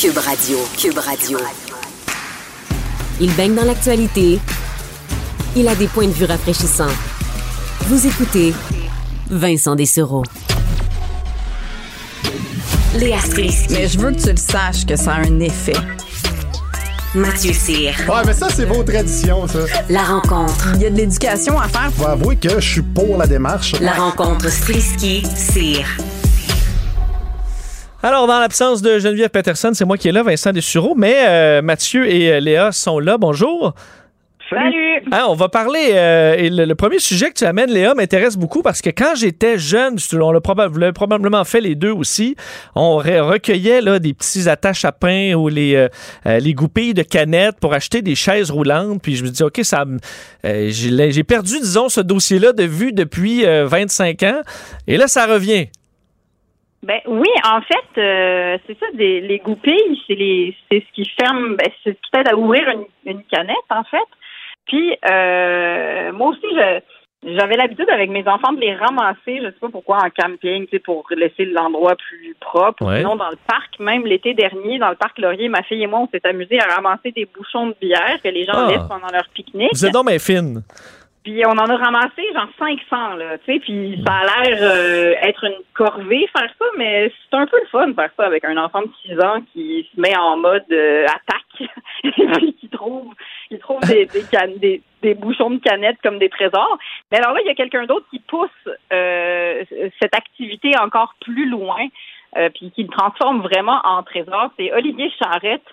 Cube Radio. Cube Radio. Il baigne dans l'actualité. Il a des points de vue rafraîchissants. Vous écoutez Vincent Dessereau. Léa Strisky. Mais je veux que tu le saches que ça a un effet. Mathieu Cyr. Ouais, mais ça, c'est vos traditions, ça. La rencontre. Il y a de l'éducation à faire. Faut avouer que je suis pour la démarche. La rencontre Strisky-Cyr. Alors, dans l'absence de Geneviève Peterson, c'est moi qui est là, Vincent Dessureau, mais euh, Mathieu et euh, Léa sont là. Bonjour. Salut. Hein, on va parler. euh, et le, le premier sujet que tu amènes, Léa, m'intéresse beaucoup parce que quand j'étais jeune, on l'a probablement fait les deux aussi, on re- recueillait là, des petits attaches à pain ou les, euh, les goupilles de canettes pour acheter des chaises roulantes. Puis je me dis, OK, ça, me- euh, j'ai perdu, disons, ce dossier-là de vue depuis euh, 25 ans. Et là, ça revient. Ben oui, en fait, euh, c'est ça, des, les goupilles, c'est les c'est ce qui ferme, ben, c'est ce qui t'aide à ouvrir une, une canette, en fait. Puis euh, moi aussi, je j'avais l'habitude avec mes enfants de les ramasser, je sais pas pourquoi, en camping, tu sais, pour laisser l'endroit plus propre. Ouais. Sinon, dans le parc, même l'été dernier, dans le parc Laurier, ma fille et moi, on s'est amusés à ramasser des bouchons de bière que les gens Ah. laissent pendant leur pique-nique. Vous êtes donc bien fine. Puis on en a ramassé genre 500 là, tu sais, puis ça a l'air euh, être une corvée faire ça, mais c'est un peu le fun faire ça avec un enfant de 6 ans qui se met en mode euh, attaque et puis qui trouve qui trouve des des, des des bouchons de canettes comme des trésors. Mais alors là, il y a quelqu'un d'autre qui pousse euh, cette activité encore plus loin, euh, puis qui le transforme vraiment en trésor. C'est Olivier Charrette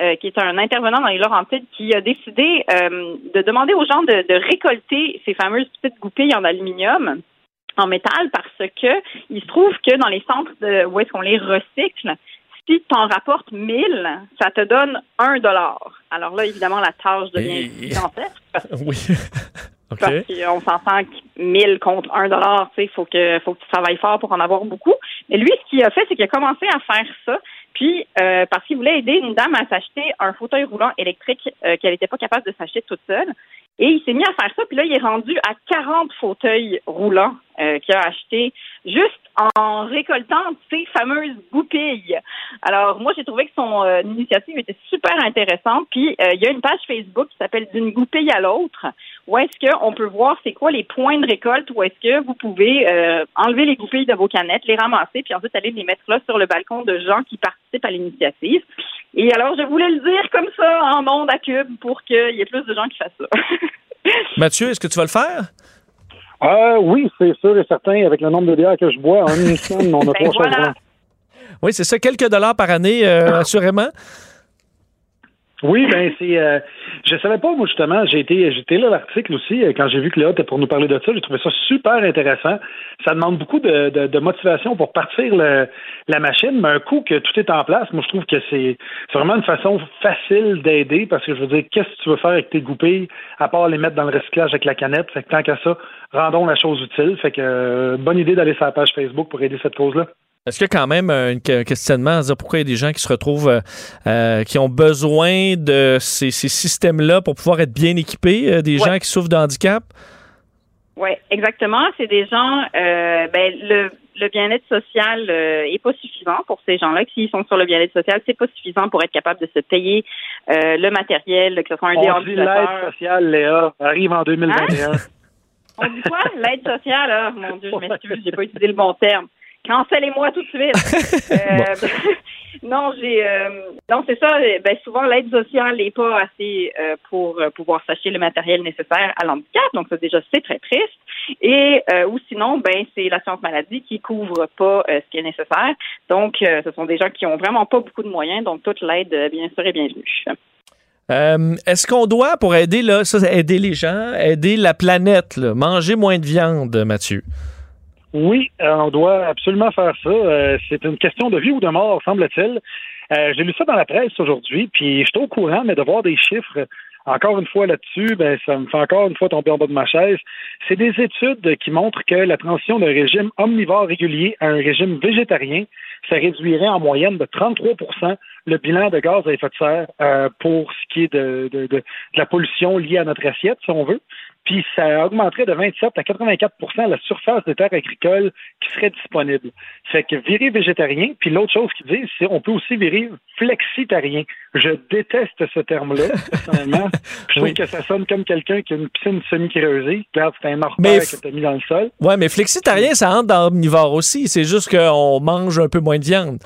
euh, qui est un intervenant dans les Laurentides, qui a décidé euh, de demander aux gens de, de récolter ces fameuses petites goupilles en aluminium, en métal, parce que il se trouve que dans les centres de, où est-ce qu'on les recycle, si tu en rapportes 1000, ça te donne un dollar. Alors là, évidemment, la tâche devient gigantesque. Oui. OK. Parce qu'on s'entend que 1000 contre 1 dollar, tu sais, faut que faut que tu travailles fort pour en avoir beaucoup. Mais lui, ce qu'il a fait, c'est qu'il a commencé à faire ça. Puis, euh, parce qu'il voulait aider une dame à s'acheter un fauteuil roulant électrique euh, qu'elle n'était pas capable de s'acheter toute seule. Et il s'est mis à faire ça. Puis là, il est rendu à 40 fauteuils roulants euh, qu'il a acheté juste en récoltant ces fameuses goupilles. Alors, moi, j'ai trouvé que son euh, initiative était super intéressante. Puis, euh, il y a une page Facebook qui s'appelle D'une goupille à l'autre, où est-ce qu'on peut voir c'est quoi les points de récolte, où est-ce que vous pouvez euh, enlever les goupilles de vos canettes, les ramasser, puis ensuite aller les mettre là sur le balcon de gens qui participent à l'initiative. Et alors, je voulais le dire comme ça en ondes à cube pour qu'il y ait plus de gens qui fassent ça. Mathieu, est-ce que tu vas le faire? Euh, oui, c'est sûr et certain. Avec le nombre de bières que je bois, en une semaine, on a Ben trois voilà. Oui, c'est ça, quelques dollars par année, euh, assurément. Oui, ben c'est. Euh, je savais pas, moi, justement. J'ai été, j'étais là l'article aussi. euh, Quand j'ai vu que Léa était pour nous parler de ça, j'ai trouvé ça super intéressant. Ça demande beaucoup de, de, de motivation pour partir le, la machine, mais un coup que tout est en place, moi, je trouve que c'est c'est vraiment une façon facile d'aider parce que je veux dire, qu'est-ce que tu veux faire avec tes goupilles à part les mettre dans le recyclage avec la canette? Fait que tant qu'à ça, rendons la chose utile. Fait que euh, bonne idée d'aller sur la page Facebook pour aider cette cause-là. Est-ce qu'il y a quand même un, un questionnement à dire pourquoi il y a des gens qui se retrouvent, euh, euh, qui ont besoin de ces, ces systèmes-là pour pouvoir être bien équipés, euh, des Ouais. gens qui souffrent de handicap? Oui, exactement. C'est des gens, euh, ben, le, le bien-être social euh, est pas suffisant pour ces gens-là. S'ils sont sur le bien-être social, c'est pas suffisant pour être capable de se payer euh, le matériel, que ce soit un On dit l'aide sociale, Léa, arrive en 2021. On dit quoi? L'aide sociale, ah, mon Dieu, je m'excuse, j'ai pas utilisé le bon terme. Cancellez-moi tout de suite. Euh, non, j'ai euh, non, c'est ça. euh, Ben souvent l'aide sociale n'est pas assez euh, pour pouvoir s'acheter le matériel nécessaire à l'handicap. Donc ça déjà c'est très triste. Et ou sinon, ben c'est l'assurance maladie qui couvre pas ce qui est nécessaire. Donc ce sont des gens qui ont vraiment pas beaucoup de moyens. Donc toute l'aide, bien sûr, est bienvenue. Euh, Est-ce qu'on doit, pour aider, là, ça, aider les gens, aider la planète, là, manger moins de viande, Mathieu? Oui, euh, on doit absolument faire ça. Euh, c'est une question de vie ou de mort, semble-t-il. Euh, J'ai lu ça dans la presse aujourd'hui, puis je suis au courant, mais de voir des chiffres, encore une fois là-dessus, ben, ça me fait encore une fois tomber en bas de ma chaise. C'est des études qui montrent que la transition d'un régime omnivore régulier à un régime végétarien, ça réduirait en moyenne de 33% le bilan de gaz à effet de serre euh, pour ce qui est de, de, de, de la pollution liée à notre assiette, si on veut. Puis ça augmenterait de 27 à 84% la surface des terres agricoles qui serait disponible. Fait que virer végétarien, puis l'autre chose qu'ils disent, c'est on peut aussi virer flexitarien. Je déteste ce terme-là, personnellement. Je trouve que ça sonne comme quelqu'un qui a une piscine semi-creusée. Regarde, c'est un mortier que t'as mis dans le sol. Ouais, mais flexitarien, ça entre dans omnivore aussi. C'est juste qu'on mange un peu moins de viande.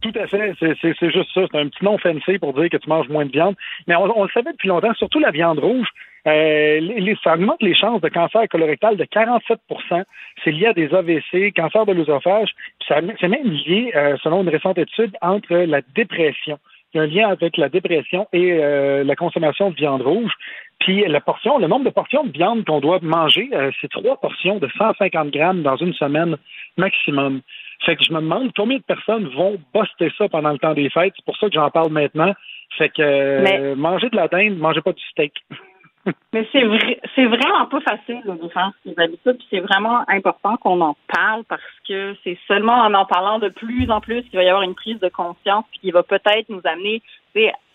Tout à fait. C'est- juste ça. C'est un petit nom fancy pour dire que tu manges moins de viande. Mais on, on le savait depuis longtemps, surtout la viande rouge. Euh, les, ça augmente les chances de cancer colorectal de 47% C'est lié à des AVC, cancer de l'œsophage. C'est même lié, euh, selon une récente étude, entre la dépression. Il y a un lien avec la dépression et euh, la consommation de viande rouge. Puis la portion, le nombre de portions de viande qu'on doit manger, euh, c'est trois portions de 150 grammes dans une semaine maximum. Fait que je me demande combien de personnes vont buster ça pendant le temps des fêtes. C'est pour ça que j'en parle maintenant. Fait que euh, Mais- manger de la dinde, mangez pas du steak. Mais c'est vrai, c'est vraiment pas facile de faire ces habitudes. C'est vraiment important qu'on en parle parce que c'est seulement en en parlant de plus en plus qu'il va y avoir une prise de conscience qui va peut-être nous amener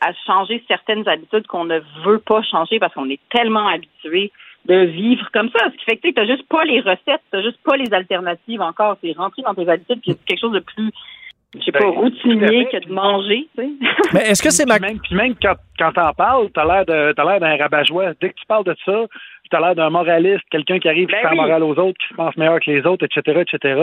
à changer certaines habitudes qu'on ne veut pas changer parce qu'on est tellement habitué de vivre comme ça. Ce qui fait que tu n'as juste pas les recettes, tu juste pas les alternatives encore. C'est rentré dans tes habitudes puis quelque chose de plus, je sais pas, Ben, routinier tout à que de manger. Tu sais. Mais est-ce que c'est ma... Même, puis même quand, quand t'en parles, t'as l'air de t'as l'air d'un rabat-joie. Dès que tu parles de ça, t'as l'air d'un moraliste, quelqu'un qui arrive qui Ben fait la oui. morale aux autres, qui se pense meilleur que les autres, etc., etc.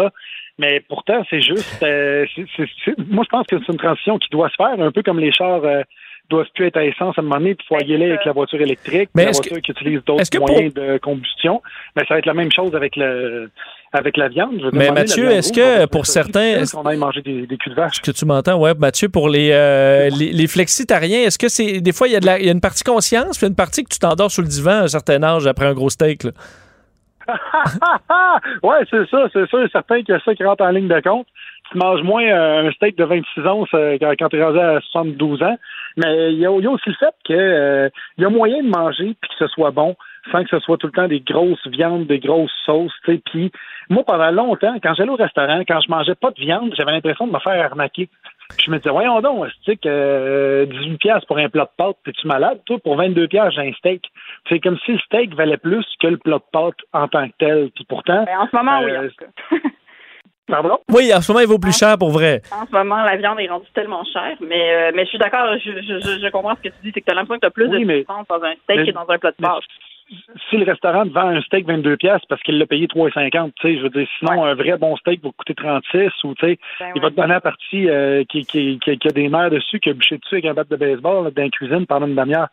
Mais pourtant, c'est juste... euh, c'est- c'est- c'est- moi, je pense que c'est une transition qui doit se faire, un peu comme les chars... euh, doivent plus être à essence à un moment donné, puis faut y aller avec la voiture électrique, Mais la voiture que- qui utilise d'autres pour- moyens de combustion. Mais ça va être la même chose avec le avec la viande. Je Mais Mathieu, est-ce que pour certains. qu'on aille manger des, des culs de vache. Est-ce que tu m'entends, ouais, Mathieu, pour les, euh, les, les flexitariens, est-ce que c'est. Des fois, il y, a de la- y a une partie conscience, puis une partie que tu t'endors sur le divan à un certain âge après un gros steak, là? ouais, c'est ça, c'est sûr certain qu'il y a ça qui rentre en ligne de compte. Tu manges moins euh, un steak de 26 onces euh, quand, tu es rendu à 72 ans. Mais il y y a aussi le fait que il y a moyen de manger puis que ce soit bon sans que ce soit tout le temps des grosses viandes, des grosses sauces, tu sais. Puis moi, pendant longtemps, quand j'allais au restaurant, quand je mangeais pas de viande, j'avais l'impression de me faire arnaquer. Puis je me disais, voyons donc, c'est que euh, 18 pièces pour un plat de pâtes, t'es-tu malade, toi? Pour 22 pièces, j'ai un steak. C'est comme si le steak valait plus que le plat de pâtes en tant que tel. Puis pourtant... Ben, en ce moment, oui, en euh. Pardon? Oui, en ce moment, il vaut plus cher pour vrai. En ce moment, la viande est rendue tellement chère, mais, euh, mais je suis d'accord, je, je, comprends ce que tu dis, c'est que tu as l'impression que tu as plus Oui, de mais- substance dans un steak mais- que dans un plat de pâtes. Si le restaurant te vend un steak 22 pièces parce qu'il l'a payé 3,50, tu sais, je veux dire, sinon un vrai bon steak va coûter 36 ou tu sais, Ben il va te donner la partie euh, qui, qui, qui, qui a des nerfs dessus, qui a bûché dessus avec un bat de baseball là, dans la cuisine pendant une demi-heure.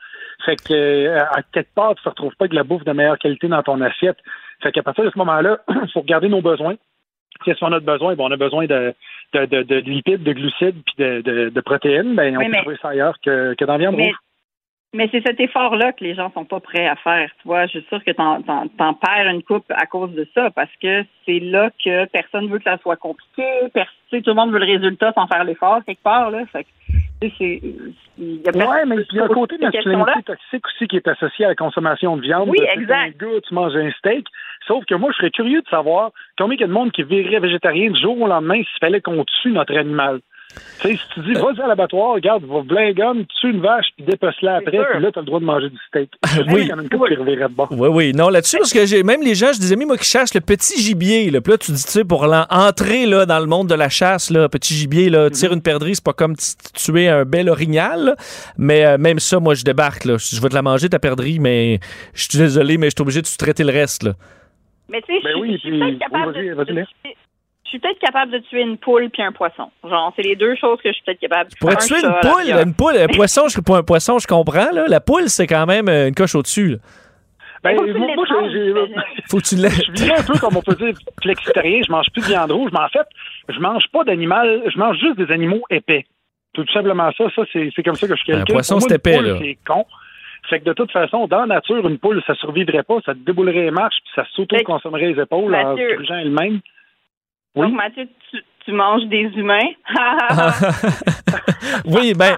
Fait que euh, à quelque part, tu ne retrouves pas de la bouffe de meilleure qualité dans ton assiette. Fait qu'à partir de ce moment-là, il faut regarder nos besoins. Qu'est-ce qu'on a de besoin? Bon, on a besoin de, de, de, de lipides, de glucides puis de, protéines. Ben, on Oui, peut mais- trouver ça ailleurs que, que dans la viande Mais, rouge. Mais c'est cet effort-là que les gens sont pas prêts à faire. Tu vois, je suis sûre que t'en, t'en, t'en perds une coupe à cause de ça, parce que c'est là que personne veut que ça soit compliqué. Pers- tu sais, tout le monde veut le résultat sans faire l'effort quelque part. Là. Fait que, c'est, il y a Ouais, mais il y a un côté de masculinité toxique aussi qui est associé à la consommation de viande. Oui, sais, exact. gars, tu manges un steak. Sauf que moi, je serais curieux de savoir combien il y a de monde qui virerait végétarien du jour au lendemain s'il fallait qu'on tue notre animal. Tu sais, si tu dis, vas-y à l'abattoir, regarde, va blingonne, tue une vache, puis dépece-la après, puis là, t'as le droit de manger du steak. Oui. Il y en a une couple qui revirait de bord. Oui, oui. Non, là-dessus, parce que j'ai même les gens, je des amis, moi, qui chassent le petit gibier. Là. Puis là, tu dis, tu sais, pour entrer là, dans le monde de la chasse, là, petit gibier, là, tire une perdrix, c'est pas comme tuer un bel orignal. là. Mais euh, même ça, moi, je débarque. Là. Je vais te la manger, ta perdrix, mais je suis désolé, mais je suis obligé de traiter le reste. Là. Mais tu sais, je Ben suis- oui, peut-être oui, capable vas-y, de, suis peut-être capable de tuer une poule puis un poisson. Genre, c'est les deux choses que je suis peut-être capable de Pour Un tuer chat, une poule, une poule, un poisson, je, pour un poisson, je comprends. Là. La poule, c'est quand même euh, une coche au-dessus. là. Ben, Faut que tu moi, moi, j'ai- j'ai- Faut que tu l'aies. je vis un peu comme on peut dire flexitarien, je mange plus de viande rouge, mais en fait, je mange pas d'animal, je mange juste des animaux épais. Tout simplement ça, ça c'est c'est comme ça que je calcule. Un poisson, c'est épais, poule, là. C'est con. Fait que de toute façon, dans la nature, une poule, ça survivrait pas, ça te déboulerait les marches, puis ça s'auto-consommerait les épaules en Mathieu. se grugeant elle-même. Donc, Mathieu, tu, tu manges des humains? Oui, ben,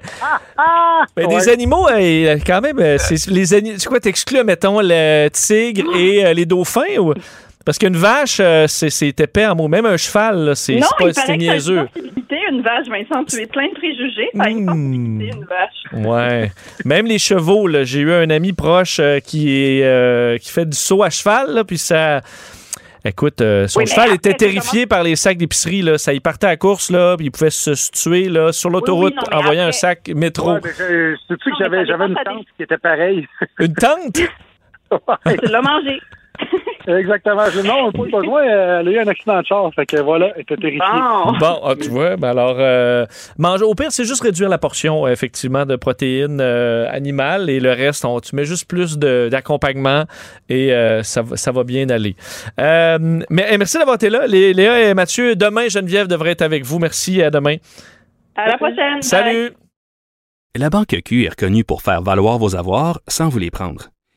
ben, des animaux, euh, quand même, euh, c'est les. C'est quoi, t'exclus, mettons, le tigre et euh, les dauphins? Ou... Parce qu'une vache, euh, c'est épais en mots. Même un cheval, c'est pas c'est niaiseux. une possibilité. Une une vache, Vincent. Tu es plein de préjugés. Par exemple, Hmm. c'est une vache. Ouais. Même les chevaux, là, j'ai eu un ami proche qui est qui fait du saut à cheval, là, puis ça. Écoute, euh, son Oui, cheval après, était terrifié par les sacs d'épicerie. Là. Ça y partait à la course, là, puis il pouvait se, tuer là, sur l'autoroute mais en voyant un sac métro. Ouais, je- Sais-tu que j'avais j'avais une ça tante qui était pareille? Une tante? Tu l'as mangé. Exactement. Je, non, pas besoin. euh, Elle a eu un accident de char. Fait que voilà, elle était terrifiée. Bon, ah, tu vois, ben alors, euh, manger. Au pire, c'est juste réduire la portion, euh, effectivement, de protéines euh, animales et le reste, on, tu mets juste plus de- d'accompagnement et euh, ça, va- ça va bien aller. Euh, mais eh, merci d'avoir été là. Lé- Léa et Mathieu, demain, Geneviève devrait être avec vous. Merci, à demain. À la prochaine. Bye. Salut! La Banque Q est reconnue pour faire valoir vos avoirs sans vous les prendre.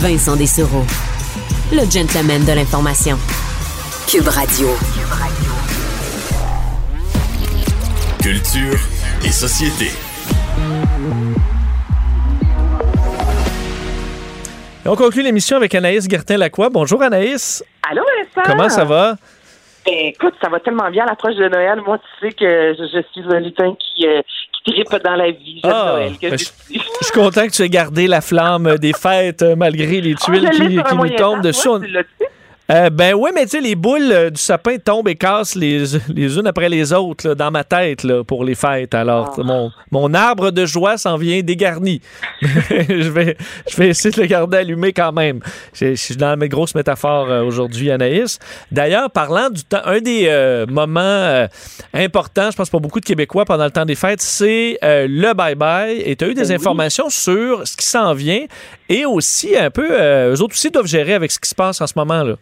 Vincent Dessereau, le gentleman de l'information. Cube Radio. Culture et société. Et on conclut l'émission avec Anaïs Gertin-Lacroix. Bonjour Anaïs. Allô, Vincent? Comment ça va? Écoute, ça va tellement bien à l'approche de Noël. Moi, tu sais que je, je suis un lutin qui, euh, qui tripe dans la vie. J'aime Ah, Noël. que ben, je- suis content que tu aies gardé la flamme des fêtes euh, malgré les tuiles Oh, je l'ai qui, qui nous tombent dessus. Euh, ben oui, mais tu sais, les boules euh, du sapin tombent et cassent les, les unes après les autres là, dans ma tête là, pour les fêtes. Alors, Ah. mon, mon arbre de joie s'en vient dégarni. je, vais, je vais essayer de le garder allumé quand même. Je, suis dans mes grosses métaphores euh, aujourd'hui, Anaïs. D'ailleurs, parlant du temps, un des moments importants, je pense pour beaucoup de Québécois pendant le temps des fêtes, c'est le bye-bye. Et tu as eu des Ben oui. informations sur ce qui s'en vient et aussi un peu, euh, eux autres aussi doivent gérer avec ce qui se passe en ce moment. là.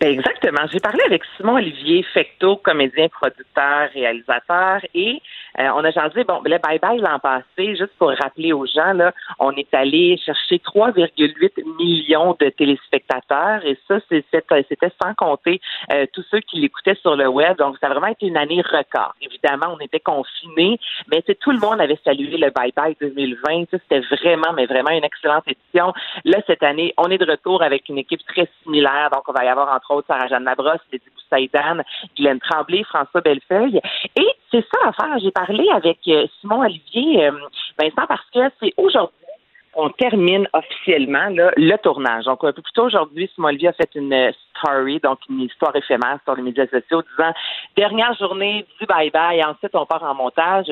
Ben exactement. J'ai parlé avec Simon Olivier Fecto, comédien, producteur, réalisateur, et euh, on a jasé, bon, le bye-bye l'an passé, juste pour rappeler aux gens, là, on est allé chercher 3,8 millions de téléspectateurs, et ça, c'est- c'était sans compter euh, tous ceux qui l'écoutaient sur le web. Donc, ça a vraiment été une année record. Évidemment, on était confinés, mais tout le monde avait salué le bye-bye 2020. Tu sais, C'était vraiment, mais vraiment une excellente édition. Là, cette année, on est de retour avec une équipe très similaire. Donc, on va y avoir entre autres Sarah-Jeanne Labrosse, Lydie Boussaïdan, Guylaine Tremblay, François Bellefeuille. Et c'est ça l'affaire. J'ai avec euh, Simon Olivier, euh, Vincent, parce que c'est aujourd'hui on termine officiellement le tournage. Donc, un peu plus tôt aujourd'hui, Simon Olivier a fait une euh, story, donc une histoire éphémère sur les médias sociaux, disant dernière journée du bye-bye, ensuite on part en montage.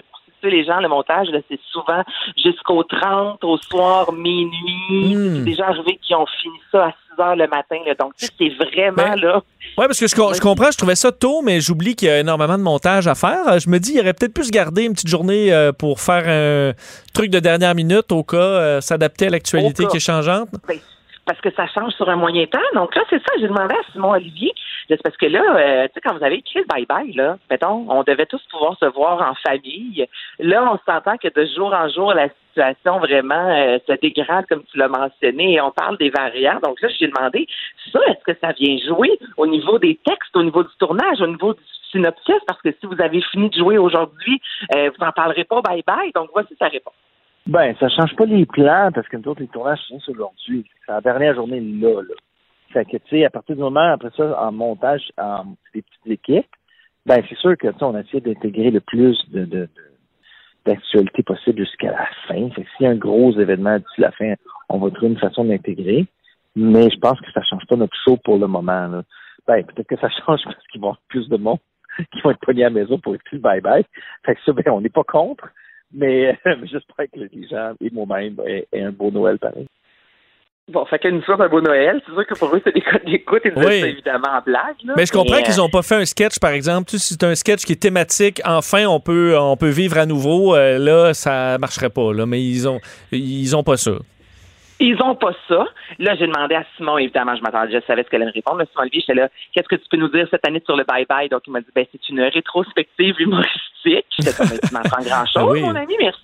Les gens, le montage, là, c'est souvent jusqu'au 30, au soir, minuit. Hmm. C'est déjà arrivé qui ont fini ça à 6 heures le matin. Là. Donc, tu sais, c'est vraiment là. Oui, parce que je, co- je comprends, je trouvais ça tôt, mais j'oublie qu'il y a énormément de montage à faire. Je me dis, il aurait peut-être pu se garder une petite journée euh, pour faire un truc de dernière minute au cas, euh, s'adapter à l'actualité qui est changeante. Ben, parce que ça change sur un moyen temps. Donc là, c'est ça, j'ai demandé à Simon Olivier. C'est parce que là, euh, tu sais, quand vous avez écrit le bye-bye, là, mettons, on devait tous pouvoir se voir en famille. Là, on s'entend que de jour en jour, la situation vraiment euh, se dégrade, comme tu l'as mentionné, et on parle des variants. Donc là, j'ai demandé, ça, est-ce que ça vient jouer au niveau des textes, au niveau du tournage, au niveau du synopsis? Parce que si vous avez fini de jouer aujourd'hui, euh, vous n'en parlerez pas bye-bye. Donc voici sa réponse. Ben, ça change pas les plans parce que nous autres, les tournages finissent aujourd'hui. C'est la dernière journée là, là. À partir du moment, après ça, en montage, en des petites équipes, ben, c'est sûr que, on essaie d'intégrer le plus de, de, d'actualité possible jusqu'à la fin. Fait s'il y a un gros événement d'ici la fin, on va trouver une façon d'intégrer. Mais je pense que ça change pas notre show pour le moment. Ben, peut-être que ça change parce qu'ils vont avoir plus de monde qui vont être pognés à la maison pour écouter le bye-bye. Fait que ça, ben, on n'est pas contre, mais, j'espère que les gens et moi-même aient, aient un beau Noël pareil. Bon, fait qu'une sorte un beau Noël. C'est sûr que pour eux, c'est des codes d'écoute. Ils Oui. ça évidemment en blague. là. Mais je comprends Mais, qu'ils n'ont pas fait un sketch, par exemple. Tu sais, si c'est un sketch qui est thématique, enfin, on peut, on peut vivre à nouveau. euh, là, ça marcherait pas. Là, mais ils ont, ils ont pas ça. Ils ont pas ça. Là, j'ai demandé à Simon, évidemment, je m'attendais, je savais ce qu'elle allait me répondre. Là, Simon Olivier, j'étais là, qu'est-ce que tu peux nous dire cette année sur le bye-bye? Donc, il m'a dit, ben, c'est une rétrospective humoristique. J'étais comme, tu m'apprends grand-chose, Ah oui. mon ami, merci.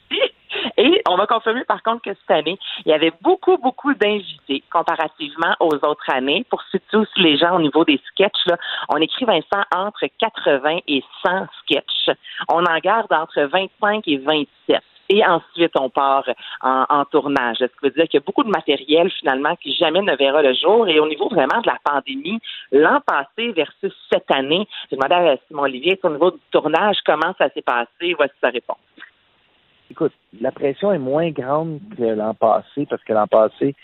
Et on m'a confirmé, par contre, que cette année, il y avait beaucoup, beaucoup d'invités comparativement aux autres années. Pour situer aussi les gens au niveau des sketchs, là, on écrit, Vincent, entre 80 et 100 sketchs. On en garde entre 25 et 27 et ensuite on part en, en tournage. Ce qui veut dire qu'il y a beaucoup de matériel finalement qui jamais ne verra le jour. Et au niveau vraiment de la pandémie, l'an passé versus cette année, j'ai demandé à Simon Olivier au niveau du tournage comment ça s'est passé? Voici sa réponse. Écoute, la pression est moins grande que l'an passé, parce que l'an passé,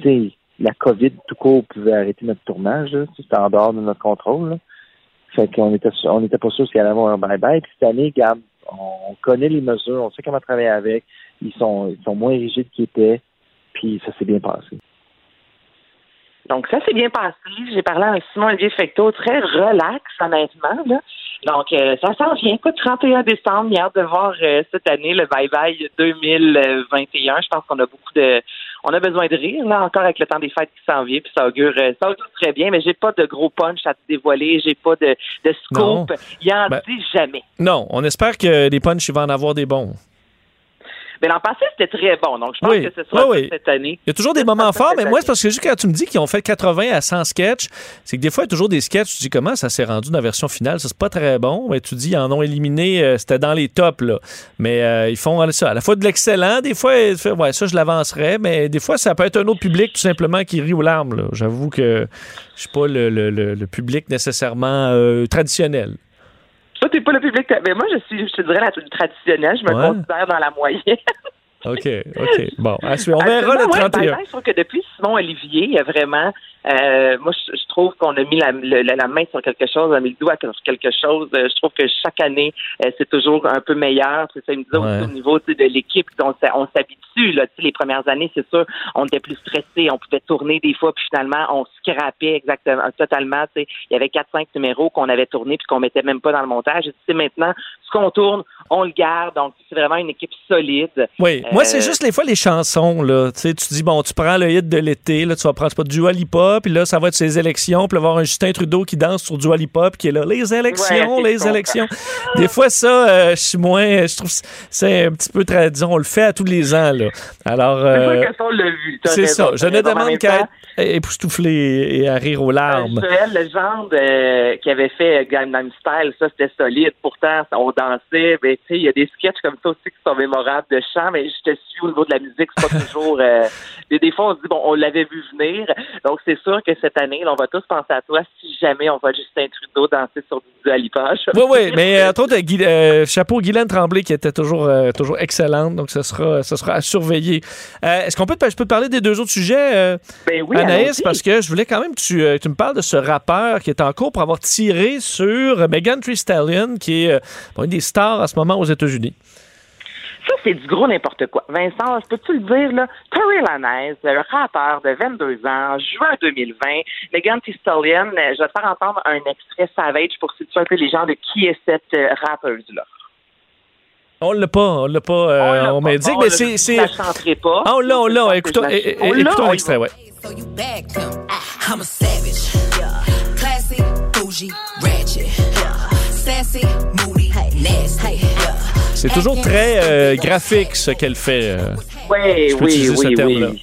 tu sais, la COVID tout court pouvait arrêter notre tournage, c'était en dehors de notre contrôle. là. Fait qu'on était on était pas sûr s'il allait avoir un bye-bye. Puis cette année, regarde, on connaît les mesures, on sait comment travailler avec. Ils sont, ils sont moins rigides qu'ils étaient, puis ça s'est bien passé. Donc, ça s'est bien passé. J'ai parlé à Simon Olivier Fecteau, très relax, honnêtement. Là. Donc, euh, ça s'en vient. Écoute, 31 décembre, j'ai hâte de voir euh, cette année le Bye Bye 2021. Je pense qu'on a beaucoup de... On a besoin de rire, là, encore avec le temps des fêtes qui s'en vient, puis ça augure, euh, ça augure très bien, mais j'ai pas de gros punch à te dévoiler, j'ai pas de, de scoop. Il en Ben- dit jamais. Non, on espère que les punchs, il va en avoir des bons. Mais l'an passé, c'était très bon. Donc, je pense Oui. que ce sera Oui, oui. cette année. Il y a toujours des moments forts, mais moi, c'est parce que juste quand tu me dis qu'ils ont fait 80 à 100 sketchs, c'est que des fois, il y a toujours des sketchs, tu dis comment ça s'est rendu dans la version finale, ça c'est pas très bon, mais tu dis ils en ont éliminé, euh, c'était dans les tops, là. Mais euh, ils font ça, à la fois de l'excellent, des fois, ouais, ça je l'avancerais, mais des fois, ça peut être un autre public tout simplement qui rit aux larmes. J'avoue que je suis pas le, le- le- le public nécessairement euh, traditionnel. Toi, t'es pas le public. Mais moi, je suis, je te dirais, la traditionnelle. Je me Ouais. considère dans la moyenne. OK, OK. Bon, à suivre. on verra le Absolument, ouais, 31. ben, ben, je trouve que depuis Simon Olivier, il y a vraiment, euh, moi, je, je trouve qu'on a mis la, la, la main sur quelque chose, on a mis le doigt sur quelque chose. Euh, je trouve que chaque année, euh, c'est toujours un peu meilleur. C'est ça, il me disait Ouais. au niveau tu sais, de l'équipe, on, on s'habitue. Là, Tu sais, les premières années, c'est sûr, on était plus stressé, on pouvait tourner des fois, puis finalement, on scrapait exactement, totalement. tu sais. Il y avait quatre, cinq numéros qu'on avait tournés puis qu'on mettait même pas dans le montage. Et tu sais, maintenant, ce qu'on tourne, on le garde. Donc, c'est vraiment une équipe solide. Oui, moi, c'est Euh, juste les fois les chansons. Là. Tu sais, tu dis, bon, tu prends le hit de l'été, là, tu vas prendre pas du Lipa, puis là, ça va être ces élections, puis avoir un Justin Trudeau qui danse sur du Lipa, puis qui est là, les élections, Ouais, les élections. Des fois, ça, euh, je suis moins, je trouve que c'est un petit peu, disons, on le fait à tous les ans. Là. Alors, C'est euh, c'est ça. Je ne demande qu'à être époustouflé et à rire aux larmes. Joël Legendre euh, qui avait fait Gangnam Style, ça c'était solide. Pourtant, on dansait. Mais tu sais, il y a des sketchs comme ça aussi qui sont mémorables de chant, mais je te suis au niveau de la musique, c'est pas toujours. euh, des, des fois, on se dit bon, on l'avait vu venir. Donc c'est sûr que cette année, là, on va tous penser à toi si jamais on voit Justin Trudeau danser sur du Dualipa. Oui, oui, mais entre autres, Guy- euh, chapeau Guylaine Tremblay qui était toujours, euh, toujours excellente, donc ce sera, ce sera à surveiller. Euh, Est-ce qu'on peut, te- je peux te parler des deux autres sujets, euh, Ben oui, Anaïs, parce que je voulais quand même que tu, euh, tu me parles de ce rappeur qui est en cours pour avoir tiré sur Megan Thee Stallion, qui est euh, une des stars en ce moment aux États-Unis. Ça, c'est du gros n'importe quoi. Vincent, peux-tu le dire, là? Terry Lanez, le rappeur de 22 ans, juin 2020, Megan Thee Stallion, euh, je vais te faire entendre un extrait Savage pour situer un peu les gens de qui est cette euh, rappeuse-là. On l'a pas, on l'a pas, euh, on, m'indique, mais c'est... c'est- Je la chanterai pas. Ah, on l'a, on l'a, écoutons, Je la- é- é- On l'a, écoutons on y l'extrait, ouais. him. I'm a savage. Classy, bougie, ratchet. Sassy, moody, nasty. C'est toujours très euh, graphique ce qu'elle fait. euh. Oui, oui, oui, oui.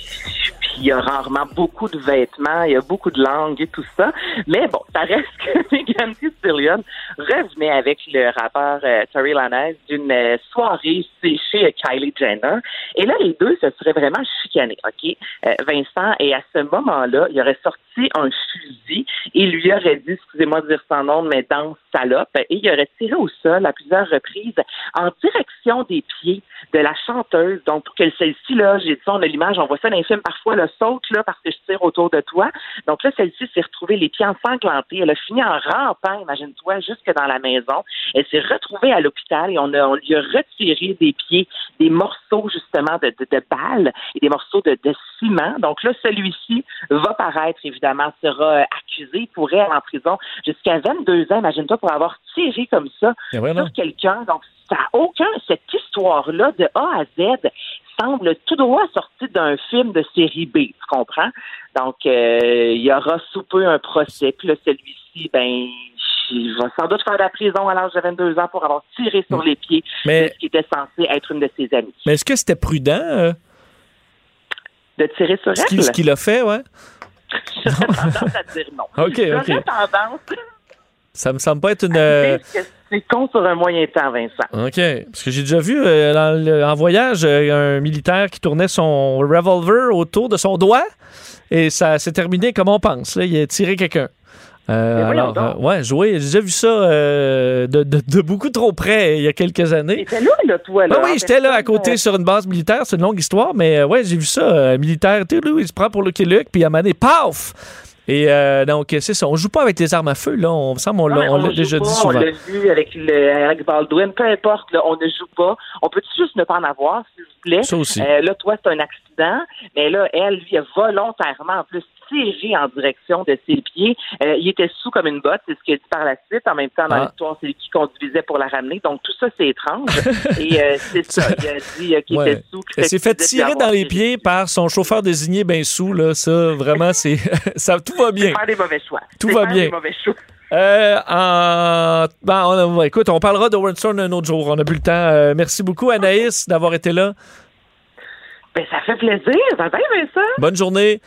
Puis il y a rarement beaucoup de vêtements, il y a beaucoup de langues et tout ça. Mais bon, ça reste que Megan Thee Stallion revenait avec le rappeur euh, Terry Lanez d'une euh, soirée chez Kylie Jenner. Et là, les deux se seraient vraiment chicanés, OK? Euh, Vincent, et à ce moment-là, il aurait sorti un fusil et lui aurait dit, excusez-moi de dire son nom, mais dans salope et il aurait tiré au sol à plusieurs reprises en direction des pieds de la chanteuse. Donc, pour que celle-ci, là, j'ai dit, on a l'image, on voit ça dans les films parfois, le saute, là, parce que je tire autour de toi. Donc là, celle-ci s'est retrouvée les pieds ensanglantée. Elle a fini en rampant, imagine-toi, jusque dans la maison. Elle s'est retrouvée à l'hôpital et on, a, on lui a retiré des pieds des morceaux, justement, de, balles et des morceaux de, ciment. Donc là, celui-ci va paraître, évidemment, sera euh, accusé, pourrait aller en prison jusqu'à 22 ans, imagine-toi, pour avoir tiré comme ça ouais, sur quelqu'un. Donc, ça n'a aucun, cette histoire-là, de A à Z, semble tout droit sortie d'un film de série B, tu comprends? Donc, euh, il y aura sous peu un procès. Puis là, celui-ci, ben, il va sans doute faire de la prison à l'âge de 22 ans pour avoir tiré sur les pieds Mais- de ce qui était censé être une de ses amies. Mais est-ce que c'était prudent euh, De tirer sur elle? ce qu'il a fait, ouais? J'aurais tendance à dire non. OK, J'aurais OK. tendance Ça me semble pas être une. euh, c'est con sur un moyen temps, Vincent? OK. Parce que j'ai déjà vu euh, dans le- en voyage euh, un militaire qui tournait son revolver autour de son doigt et ça s'est terminé comme on pense. Là. Il a tiré quelqu'un. Euh, alors, donc. euh, ouais. J'ai déjà vu ça de, de- de beaucoup trop près il y a quelques années. T'étais là, là, toi, là. Ah oui, j'étais là à côté sur une base militaire. C'est une longue histoire, mais ouais, j'ai vu ça. un militaire, tu il se prend pour Lucky Luke, puis à un moment donné, paf! Et euh, donc, c'est ça. On joue pas avec les armes à feu, là. On me semble, on Non, on l'a déjà pas, dit On souvent. l'a vu avec le, Alex Baldwin, peu importe, là, on ne joue pas. On peut juste ne pas en avoir, s'il vous plaît. Ça aussi. Euh, là, toi, c'est un accident, mais là, elle, lui, a volontairement, en plus, tiré en direction de ses pieds. Euh, il était sous comme une botte, c'est ce qu'il a dit par la suite. En même temps, dans Ah. l'histoire, c'est lui qui conduisait pour la ramener. Donc, tout ça, c'est étrange. Et euh, c'est ça, il a dit euh, qu'il Ouais. était sous. Elle s'est fait tirer dans les pieds par son chauffeur désigné ben sous, là. Ça, vraiment, c'est. ça, tout va bien. Faire des mauvais choix. Tout va bien. des mauvais choix. Euh, en... ben, on a- écoute, on parlera de Stone un autre jour. On a plus le temps. Euh, merci beaucoup, Anaïs, d'avoir été là. Ben, ça fait plaisir. Ça va bien, Vincent? Bonne journée.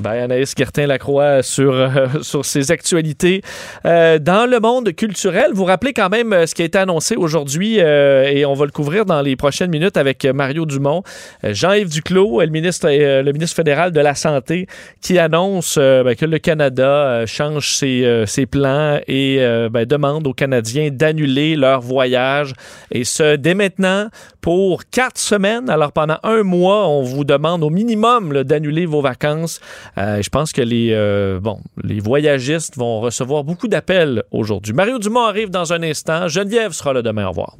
Ben, Anaïs Gertin-Lacroix sur, euh, sur ses actualités. Euh, dans le monde culturel, vous rappelez quand même euh, ce qui a été annoncé aujourd'hui euh, et on va le couvrir dans les prochaines minutes avec euh, Mario Dumont. Euh, Jean-Yves Duclos, euh, le ministre, euh, le ministre fédéral de la Santé, qui annonce euh, ben, que le Canada euh, change ses, euh, ses plans et euh, ben, demande aux Canadiens d'annuler leur voyage. Et ce, dès maintenant, pour quatre semaines. Alors, pendant un mois, on vous demande au minimum d'annuler vos vacances. Euh, je pense que les, euh, les voyagistes vont recevoir beaucoup d'appels aujourd'hui. Mario Dumont arrive dans un instant. Geneviève sera là demain. Au revoir.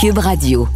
Cube Radio.